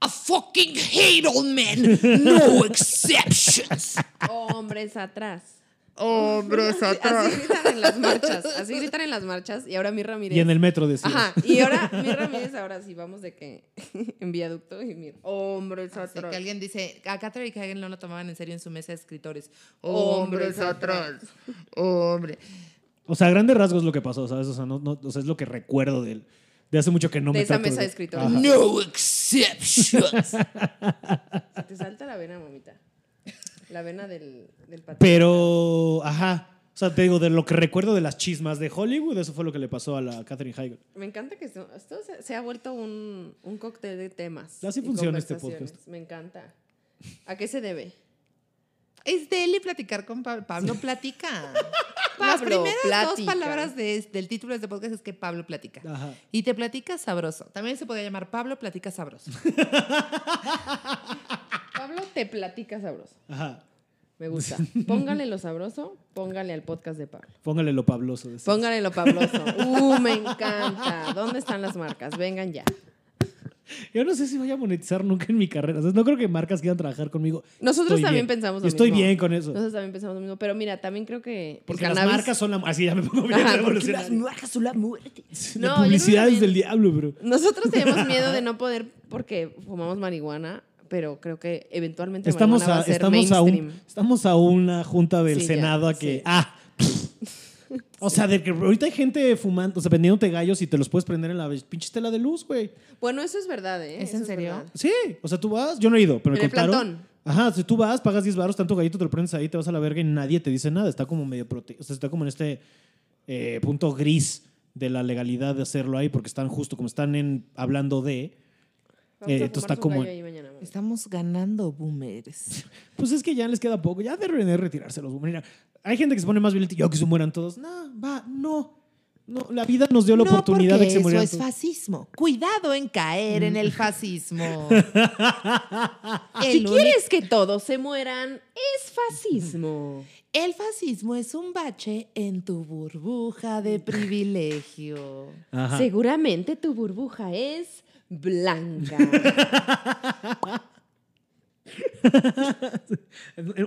I fucking hate old men. No exceptions. Hombres atrás. Hombres Así gritan en las marchas. Así gritan en las marchas. Y ahora mi Ramírez. Y en el metro decía. Ajá. Y ahora mi Ramírez, ahora sí vamos de que en viaducto y mira. Hombres Así atrás. que alguien dice, a Catherine Hagen no lo tomaban en serio en su mesa de escritores. Hombres Hombres atrás. Hombre. O sea, a grandes rasgos lo que pasó, ¿sabes? O sea, no, no- o sea, es lo que recuerdo del- de hace mucho que no De me esa trato mesa de escritores. Ajá. No exceptions. Se te salta la vena, mamita. La vena del, del patrón. Pero, ajá. O sea, te digo, de lo que recuerdo de las chismas de Hollywood, eso fue lo que le pasó a la Catherine Heigl. Me encanta que esto, esto se, se ha vuelto un, un cóctel de temas. Así funciona este podcast. Me encanta. ¿A qué se debe? Es de él y platicar con Pablo. Pablo platica. Las primeras dos palabras de- del título de este podcast es que Pablo platica. Ajá. Y te platica sabroso. También se podría llamar Pablo platica sabroso. Pablo te platica sabroso. Ajá. Me gusta. Póngale lo sabroso, póngale al podcast de Pablo. Póngale lo pabloso. Póngale lo pabloso. Uh, me encanta. ¿Dónde están las marcas? Vengan ya. Yo no sé si voy a monetizar nunca en mi carrera. O sea, no creo que marcas quieran trabajar conmigo. Nosotros Estoy también bien. pensamos lo Estoy mismo. bien con eso. Nosotros también pensamos lo mismo. Pero mira, también creo que. Porque las cannabis- marcas son la... Así ya me pongo bien Ajá, revolucionario. marcas son la muerte. La No, yo publicidad es del diablo, bro. Nosotros tenemos miedo de no poder porque fumamos marihuana, pero creo que eventualmente Estamos marihuana va a, a ser estamos, a un, estamos a una junta del Sí, ya, Senado a que... sí. Ah, o sea, de que ahorita hay gente fumando, o sea, vendiéndote gallos y te los puedes prender en la pinche estela de luz, güey. Bueno, eso es verdad, ¿eh? ¿Es Eso en serio? verdad. Sí, o sea, tú vas, yo no he ido, pero me En el contaron. plantón. Ajá, si tú vas, pagas 10 baros, tanto gallito te lo prendes ahí, te vas a la verga y nadie te dice nada. Está como medio prote o sea, está como en este eh, punto gris de la legalidad de hacerlo ahí, porque están justo como están en hablando de. Eh, esto está como- mañana. Estamos ganando boomers. Pues es que ya les queda poco, ya deben de retirarse los Mira, hay gente que se pone más violenta y yo que se mueran todos. No, va, no. No, la vida nos dio la no, oportunidad de que se eso murieran es todos. fascismo. Cuidado en caer en el fascismo. Si el, quieres que todos se mueran, es fascismo. el fascismo es un bache en tu burbuja de privilegio. Ajá. Seguramente tu burbuja es blanca.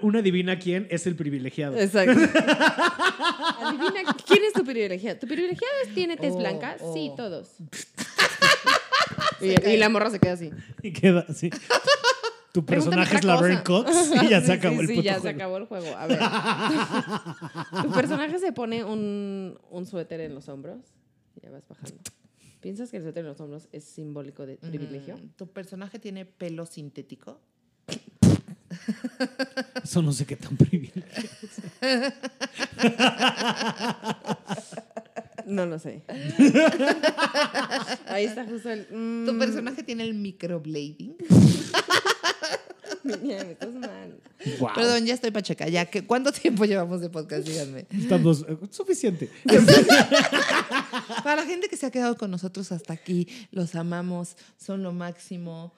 Una divina quién es el privilegiado. Exacto. Adivina quién es tu privilegiado. ¿Tu privilegiado es- tiene tez Oh, blanca? oh. Sí, todos. y, y la morra se queda así. Y queda así. Tu personaje es otra Laverne. Cox y ya Sí, se acabó sí, el sí, ya se juego. acabó el juego. A ver. tu personaje se pone un, un suéter en los hombros y ya vas bajando. ¿Piensas que el suéter en los hombros es simbólico de privilegio? Mm, ¿Tu personaje tiene pelo sintético? Eso no sé qué tan privilegiado. No lo sé. Ahí está justo el. mm, ¿Tu personaje tiene el microblading? Mira, me estás mal. Wow. Perdón, ya estoy pacheca. Ya, que, ¿Cuánto tiempo llevamos de podcast? Díganme. Estamos eh, suficiente. Para la gente que se ha quedado con nosotros hasta aquí, los amamos, son lo máximo.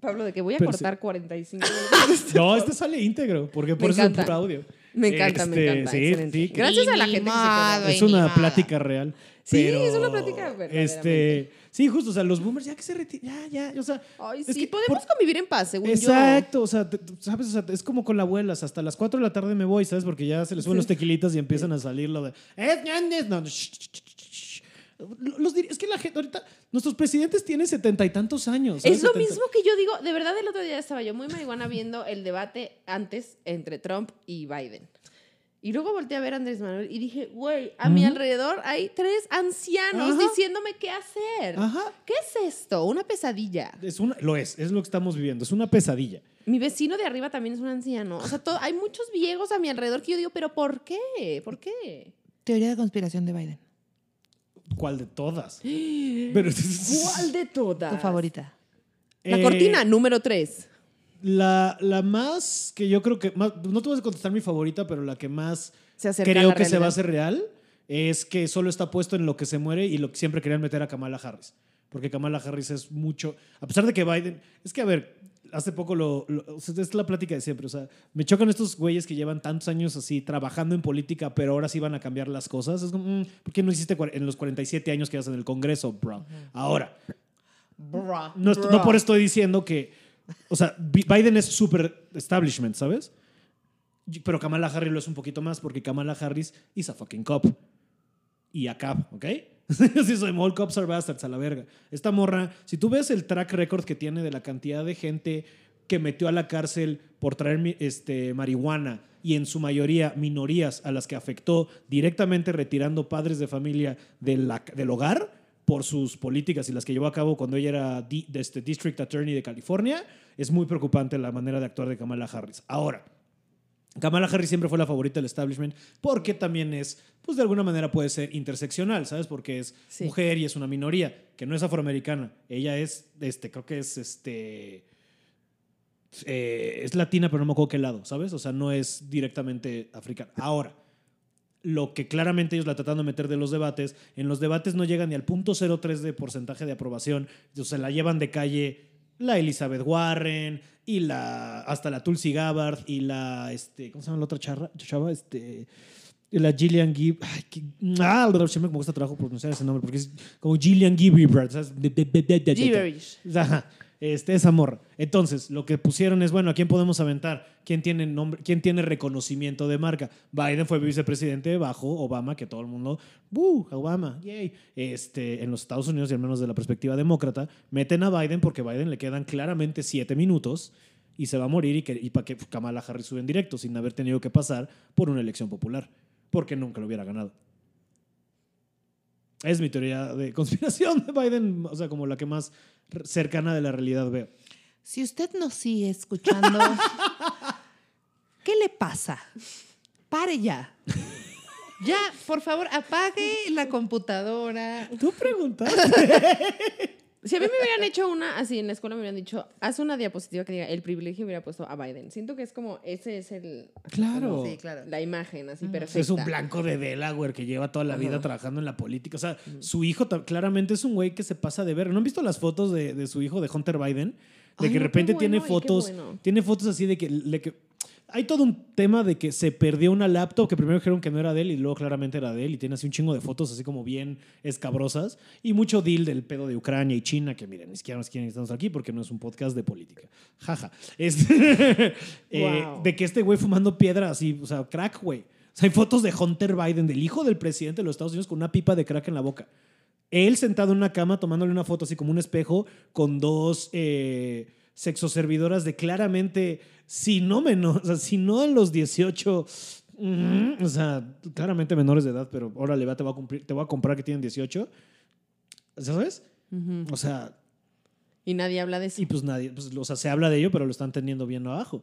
Pablo, de que voy a Pero cortar 45 minutos. No, este sale íntegro, porque por Me eso es encanta. puro audio. Me encanta, me Este, encanta. Sí, sí, Gracias a la gente que se quedó. es una plática real. Sí, pero, es una plática. Este, sí, justo, o sea, los boomers ya que se retiran, ya, ya, o sea. Ay, es sí, que podemos por- convivir en paz, según Exacto, o sea, te- te- sabes, o sea, es como con la abuela, o sea, hasta las 4 de la tarde me voy, ¿sabes? Porque ya se les suben los tequilitas y empiezan a salir lo de. "Eh, ñañes", No, no. Los es que la gente ahorita, nuestros presidentes tienen setenta y tantos años. yo. ¿sabes? Es lo 70. mismo que yo digo. De verdad, el otro día estaba yo muy marihuana viendo el debate antes entre Trump y Biden. Y luego volteé a ver a Andrés Manuel y dije, güey, a mi alrededor hay tres ancianos Ajá. diciéndome qué hacer. Ajá. ¿Qué es esto? Una pesadilla. Es una, lo es, es lo que estamos viviendo, es una pesadilla. Mi vecino de arriba también es un anciano. O sea, todo- hay muchos viejos a mi alrededor que yo digo, pero ¿por qué? ¿Por qué? Teoría de conspiración de Biden. ¿Cuál de todas? Pero, ¿Cuál de todas? Tu favorita. La Eh, cortina, número tres. La, la más que yo creo que más, no te voy a contestar mi favorita, pero la que más Se creo que se va a hacer real es que solo está puesto en lo que se muere y lo que siempre querían meter a Kamala Harris. Porque Kamala Harris es mucho, a pesar de que Biden, es que a ver, hace poco lo, es la plática de siempre. O sea, me chocan estos güeyes que llevan tantos años así trabajando en política, pero ahora sí van a cambiar las cosas. Es como, mm, ¿por qué no hiciste en los 47 años que vas en el Congreso, bro? Ahora, Bruh, no, no por esto estoy diciendo que, o sea, Bi- Biden es super establishment, ¿sabes? Pero Kamala Harris lo es un poquito más porque Kamala Harris is a fucking cop. Y a cop, ¿ok? sí, soy all cops are bastards a la verga. Esta morra, si tú ves el track record que tiene de la cantidad de gente que metió a la cárcel por traer este, marihuana y en su mayoría minorías a las que afectó directamente retirando padres de familia de la- del hogar por sus políticas y las que llevó a cabo cuando ella era di- de este District Attorney de California, es muy preocupante la manera de actuar de Kamala Harris. Ahora, Kamala Harris siempre fue la favorita del establishment porque también es, pues de alguna manera puede ser interseccional, ¿sabes? Porque es Sí. mujer y es una minoría, que no es afroamericana. Ella es, este, creo que es, este, eh, es latina, pero no me acuerdo qué lado, ¿sabes? O sea, no es directamente africana. Ahora, lo que claramente ellos la tratan de meter de los debates, en los debates no llegan ni al punto 03 de porcentaje de aprobación, o sea, la llevan de calle la Elizabeth Warren y la hasta la Tulsi Gabbard y la este ¿cómo se llama la otra charra, chava? Este la Gillian Gibb ay, que- ah, me cuesta trabajo pronunciar ese nombre porque es como Gillian Gibbard este, esa morra. Entonces, lo que pusieron es, bueno, ¿a quién podemos aventar? ¿Quién tiene, nombre, ¿Quién tiene reconocimiento de marca? Biden fue vicepresidente bajo Obama, que todo el mundo, ¡uh! Obama, yay. Este, en los Estados Unidos, y al menos de la perspectiva demócrata, meten a Biden porque Biden le quedan claramente siete minutos y se va a morir y, que, y para que Kamala Harris sube en directo sin haber tenido que pasar por una elección popular, porque nunca lo hubiera ganado. Es mi teoría de conspiración de Biden, o sea, como la que más cercana de la realidad veo. Si usted nos sigue escuchando, ¿qué le pasa? Pare ya. Ya, por favor, apague la computadora. Tú preguntaste. Si a mí me hubieran hecho una, así en la escuela me hubieran dicho, haz una diapositiva que diga, el privilegio hubiera puesto a Biden. Siento que es como, ese es el... Claro. como Sí, claro. La imagen, así perfecta. Es un blanco de Delaware que lleva toda la vida Ajá. trabajando en la política. O sea, su hijo claramente es un güey que se pasa de ver. ¿No han visto las fotos de, de su hijo, de Hunter Biden? De Ay, que de repente tiene fotos. bueno. Tiene fotos así de que, de que. Hay todo un tema de que se perdió una laptop que primero dijeron que no era de él y luego claramente era de él y tiene así un chingo de fotos así como bien escabrosas y mucho deal del pedo de Ucrania y China que miren, ni siquiera nos quieren estamos aquí porque no es un podcast de política. Jaja. Este, eh, de que este güey fumando piedra así, o sea, crack, güey. O sea, hay fotos de Hunter Biden, del hijo del presidente de los Estados Unidos con una pipa de crack en la boca. Él sentado en una cama tomándole una foto así como un espejo con dos eh, sexoservidoras de claramente, si no menos, o sea, si no en los 18, mm, o sea, claramente menores de edad, pero órale, va, te voy a, cumplir, te voy a comprar que tienen 18. ¿Sabes? O sea, Y nadie habla de eso. y pues nadie, pues, o sea, se habla de ello, pero lo están teniendo bien abajo.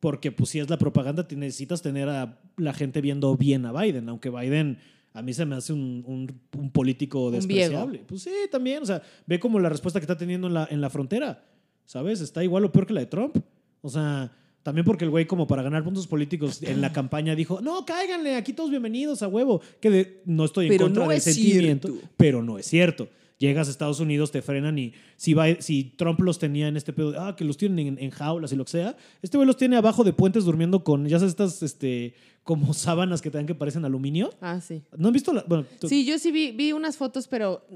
Porque pues si es la propaganda, te necesitas tener a la gente viendo bien a Biden, aunque Biden a mí se me hace un, un- un político Un despreciable. Pues sí, también, o sea, ve como la respuesta que está teniendo en la, en la frontera, ¿sabes? Está igual o peor que la de Trump. O sea, también porque el güey como para ganar puntos políticos en la campaña dijo, no, cáiganle, aquí todos bienvenidos a huevo. Que de- no estoy en Pero contra no del sentimiento, cierto. pero no es cierto. Llegas a Estados Unidos, te frenan y si, va, si Trump los tenía en este pedo, ah, que los tienen en, en jaulas y lo que sea, este güey los tiene abajo de puentes durmiendo con, ya sabes, estas este, como sábanas que te dan que parecen aluminio. Ah, sí. ¿No han visto? La, bueno, Sí, yo sí vi, vi unas fotos, pero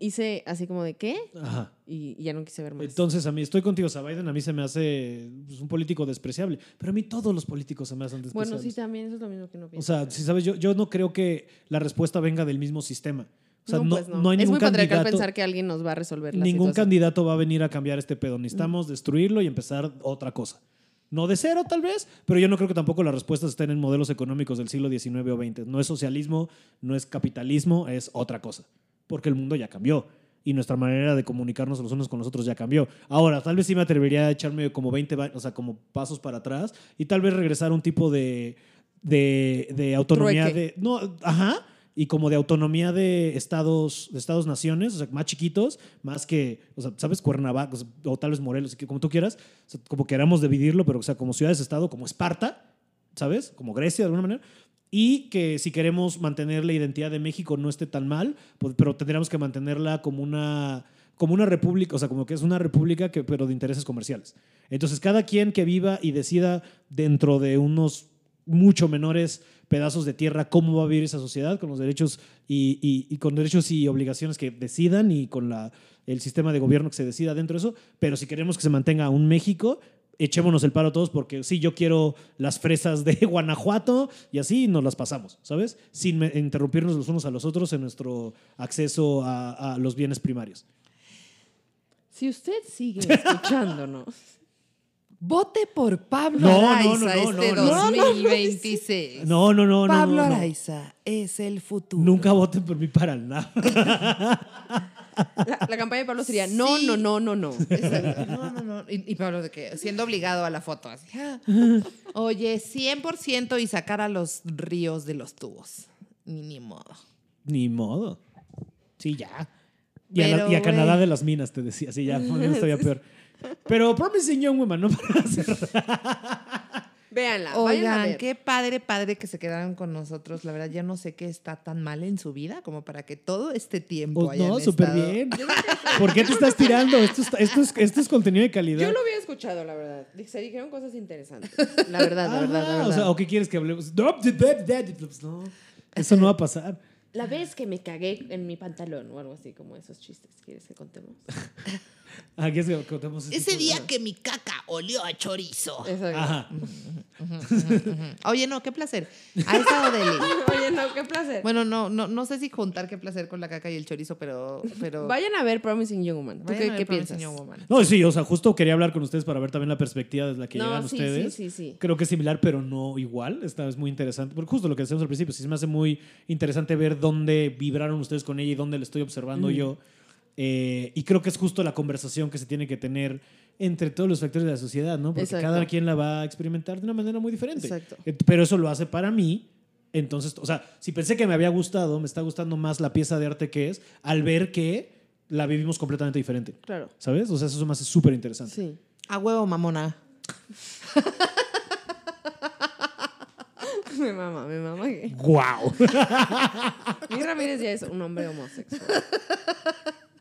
hice así como de qué Ajá. y, y ya no quise ver más. Entonces, a mí, estoy contigo, o sea, Biden a mí se me hace pues, un político despreciable, pero a mí todos los políticos se me hacen despreciables. bueno, sí, también eso es lo mismo que no O pienso. sea, si sabes, yo, yo no creo que la respuesta venga del mismo sistema. O sea, no, pues no hay es ningún muy candidato. pensar que alguien nos va a resolver la Ningún situación. candidato va a venir a cambiar este pedo. Necesitamos destruirlo y empezar otra cosa. No de cero, tal vez, pero yo no creo que tampoco las respuestas estén en modelos económicos del siglo XIX o XX. No es socialismo, no es capitalismo, es otra cosa. Porque el mundo ya cambió y nuestra manera de comunicarnos los unos con los otros ya cambió. Ahora, tal vez sí me atrevería a echarme como 20, va- o sea, como pasos para atrás y tal vez regresar a un tipo de, de, de autonomía Trueque. de... No, ajá. Y como de autonomía de estados, de estados naciones, o sea, más chiquitos, más que, o sea, ¿sabes? Cuernavaca, o, sea, o tal vez Morelos, que- como tú quieras, o sea, como queramos dividirlo, pero, o sea, como ciudades-estado, como Esparta, ¿sabes? Como Grecia, de alguna manera. Y que si queremos mantener la identidad de México no esté tan mal, pues, pero tendríamos que mantenerla como una como una república, o sea, como que es una república, pero de intereses comerciales. Entonces, cada quien que viva y decida dentro de unos mucho menores pedazos de tierra cómo va a vivir esa sociedad con los derechos y, con derechos y obligaciones que decidan y con el sistema de gobierno que se decida dentro de eso. Pero si queremos que se mantenga un México, echémonos el paro todos porque sí, yo quiero las fresas de Guanajuato y así nos las pasamos, ¿sabes? Sin interrumpirnos los unos a los otros en nuestro acceso a, a los bienes primarios. Si usted sigue escuchándonos, Vote por Pablo No, Araiza no, no, este no, no. 2026. No, no, no, no. Pablo. Araiza es el futuro. Nunca voten por mí para nada. la, la campaña de Pablo sería no, Sí. no, no, no, no. Exacto. No, no, no. Y, y Pablo de que siendo obligado a la foto. Así. ah. Oye, 100% y sacar a los ríos de los tubos. Ni, ni modo. Ni modo. Sí, ya. Y, a, la- Pero, y a Canadá de las minas, te decía. Sí, ya, todavía peor. Pero Promising Young Woman, no para hacer. Véanla, vayan a Oigan, ver. qué padre, padre que se quedaron con nosotros. La verdad, ya no sé qué está tan mal en su vida como para que todo este tiempo Oh, hayan no, súper estado- bien. ¿Por qué te estás tirando? Esto, está- esto, es, esto es contenido de calidad. Yo lo había escuchado, la verdad. Se dijeron cosas interesantes. La verdad, la verdad, la verdad. O sea, ¿o qué quieres que hablemos? No, pues no. Eso no va a pasar. La vez que me cagué en mi pantalón o algo así, como esos chistes. ¿Quieres que contemos? Ah, ¿quieres que contemos este Ese día que mi caca olió a chorizo. Exacto. Ajá. Oye, no, qué placer. Ha estado deli. Oye, no, qué placer. Bueno, no, no, no sé si juntar qué placer con la caca y el chorizo, pero. pero Vayan a ver Promising Young Woman. ¿Tú vayan qué, qué piensas? Young Woman. No, sí, o sea, justo quería hablar con ustedes para ver también la perspectiva desde la que No, llegan sí, ustedes. sí, sí, sí. Creo que es similar, pero no igual. Esta es muy interesante. Porque justo lo que decíamos al principio, sí se me hace muy interesante ver dónde vibraron ustedes con ella y dónde la estoy observando yo. Eh, y creo que es justo la conversación que se tiene que tener entre todos los factores de la sociedad, ¿no? Porque Exacto. cada quien la va a experimentar de una manera muy diferente. Exacto. Eh, Pero eso lo hace para mí. Entonces, o sea, si pensé que me había gustado, me está gustando más la pieza de arte que es, al ver que la vivimos completamente diferente. Claro. ¿Sabes? O sea, eso me hace súper interesante. Sí. A huevo, mamona. Me mama, me mama. ¡Guau! Mi Ramírez ya es un hombre homosexual.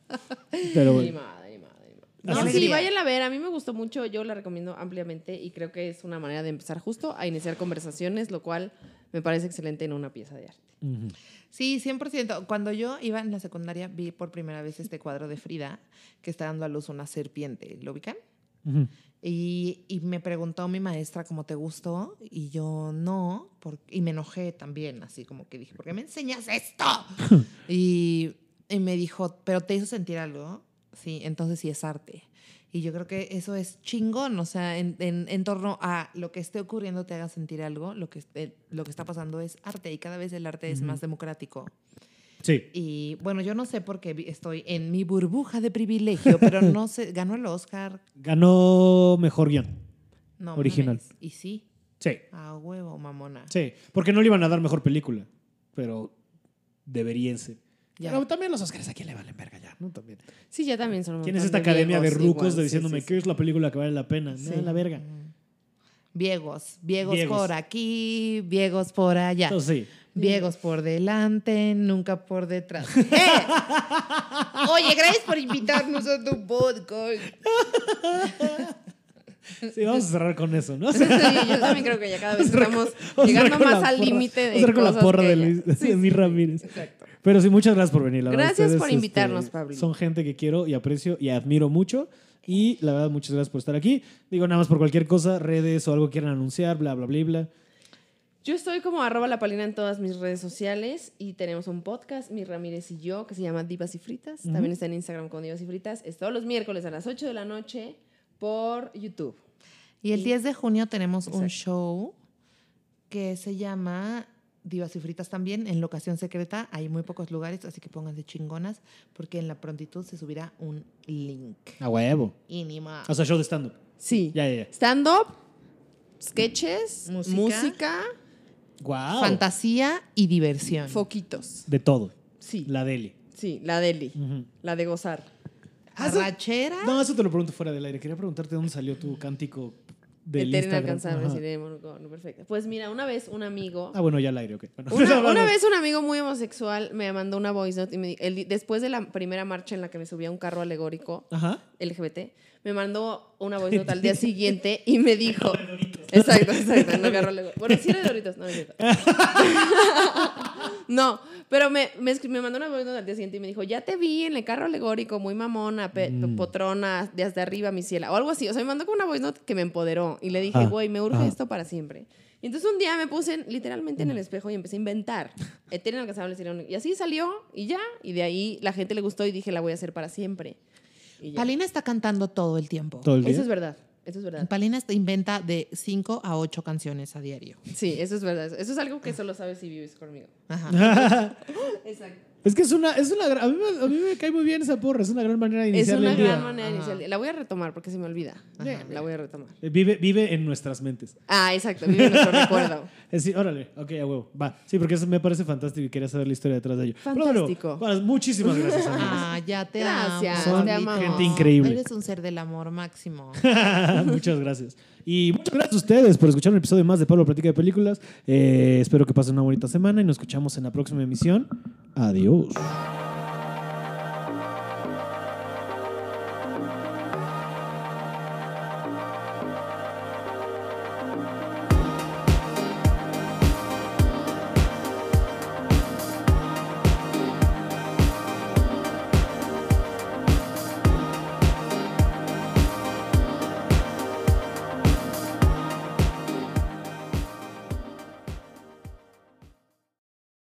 Pero Ni bueno. madre, ni madre, ni madre. Qué No, sí, vayan a ver. A mí me gustó mucho. Yo la recomiendo ampliamente y creo que es una manera de empezar justo a iniciar conversaciones, lo cual me parece excelente en una pieza de arte. Ujú. Sí, 100%. Cuando yo iba en la secundaria, vi por primera vez este cuadro de Frida que está dando a luz una serpiente. ¿Lo ubican? Ujú. Y, y me preguntó mi maestra cómo te gustó y yo no, por- y me enojé también, así como que dije, ¿por qué me enseñas esto? y, y me dijo, ¿pero te hizo sentir algo? Sí, entonces sí es arte. Y yo creo que eso es chingón, o sea, en, en, en torno a lo que esté ocurriendo te haga sentir algo, lo que, lo que está pasando es arte y cada vez el arte es más democrático. Sí. Y bueno, yo no sé por qué estoy en mi burbuja de privilegio, pero no sé, ganó el Oscar. Ganó mejor guion. No, Original. mames. Y sí, Sí. a huevo, mamona. Sí. Porque no le iban a dar mejor película. Pero deberían ser. Ya. Pero también los Oscars a quién le valen verga ya, ¿no? También. Sí, ya también son ¿Quién es esta academia de rucos igual, de diciéndome sí, qué es la película que vale la pena? No, la verga. Viegos, viegos, Viegos. por aquí, viegos por allá. Entonces, sí. Viegos por delante, nunca por detrás. ¡Eh! Oye, gracias por invitarnos a tu podcast. Sí, vamos a cerrar con eso, ¿no? Sí, yo también creo que ya cada vez estamos llegando más al límite de vamos a cerrar con la porra que de, Luis- de. Ramírez. Exacto. Pero sí, muchas gracias por venir. la verdad. Gracias Ustedes, por invitarnos, este, Pablo. Son gente que quiero y aprecio y admiro mucho. Y la verdad, muchas gracias por estar aquí. Digo, nada más por cualquier cosa, redes o algo que quieran anunciar, bla, bla, bla, bla. Yo estoy como arroba la palina en todas mis redes sociales y tenemos un podcast, mi Ramírez y yo, que se llama Divas y Fritas. También está en Instagram con Divas y Fritas. Es todos los miércoles a las 8 de la noche por YouTube. Y el 10 de junio tenemos un show que se llama Divas y Fritas también, en locación secreta. Hay muy pocos lugares, así que pónganse chingonas, porque en la prontitud se subirá un link. A huevo. Y ni más. O sea, show de stand-up. Sí. Ya, ya, ya. Stand-up, sketches, Música. música, Guau. Fantasía y diversión. foquitos. De todo. Sí. La deli. Sí, la deli. La de gozar. Arrachera. No, eso te lo pregunto fuera del aire. Quería preguntarte dónde salió tu cántico del Eterna Instagram. inalcanzable, Ajá. sí, de monocorno, perfecto. Pues mira, una vez un amigo, Ah, bueno, ya al aire, ok. Bueno. una, una vez un amigo muy homosexual me mandó una voice note y me el después de la primera marcha en la que me subí a un carro alegórico Ajá. LGBT, me mandó una voice note al día siguiente y me dijo, exacto, exacto, no carro alegórico. Bueno, sí era de Doritos, no, no. No, pero me, me, me mandó una voz note al día siguiente y me dijo, ya te vi en el carro alegórico, muy mamona, pe- Mm. potrona, de hasta arriba, mi ciela, o algo así. O sea, me mandó con una voice note que me empoderó y le dije, Ah, güey, me urge ah. esto para siempre. Y entonces un día me puse en- literalmente en el espejo y empecé a inventar. Eterna inalcanzable, eterna- Y así salió y ya. Y de ahí la gente le gustó y dije, la voy a hacer para siempre. Palina está cantando todo el tiempo. Todo el día. Eso es verdad. Eso es verdad. Palina está- inventa de 5 a 8 canciones a diario. Sí, eso es verdad. Eso es algo que solo sabes si vives conmigo. Ajá. Exacto. Es que es una, es una a, mí me, a mí me cae muy bien esa porra, es una gran manera de Es iniciar una el día. gran manera de iniciar el día. La voy a retomar porque se me olvida. Ajá. La voy a retomar. Eh, Vive, vive en nuestras mentes. Ah, exacto. Vive nuestro recuerdo. Es decir, órale, ok, a huevo, va. Sí, porque eso me parece fantástico y quería saber la historia detrás de ello. Pero Fantástico. bueno, muchísimas gracias, amigos. Ah, ya te Gracias, amo. Son te amamos. gente increíble. Eres un ser del amor máximo. muchas gracias. Y muchas gracias a ustedes por escuchar un episodio más de Pablo Platica de Películas. Eh, espero que pasen una bonita semana y nos escuchamos en la próxima emisión. Adiós.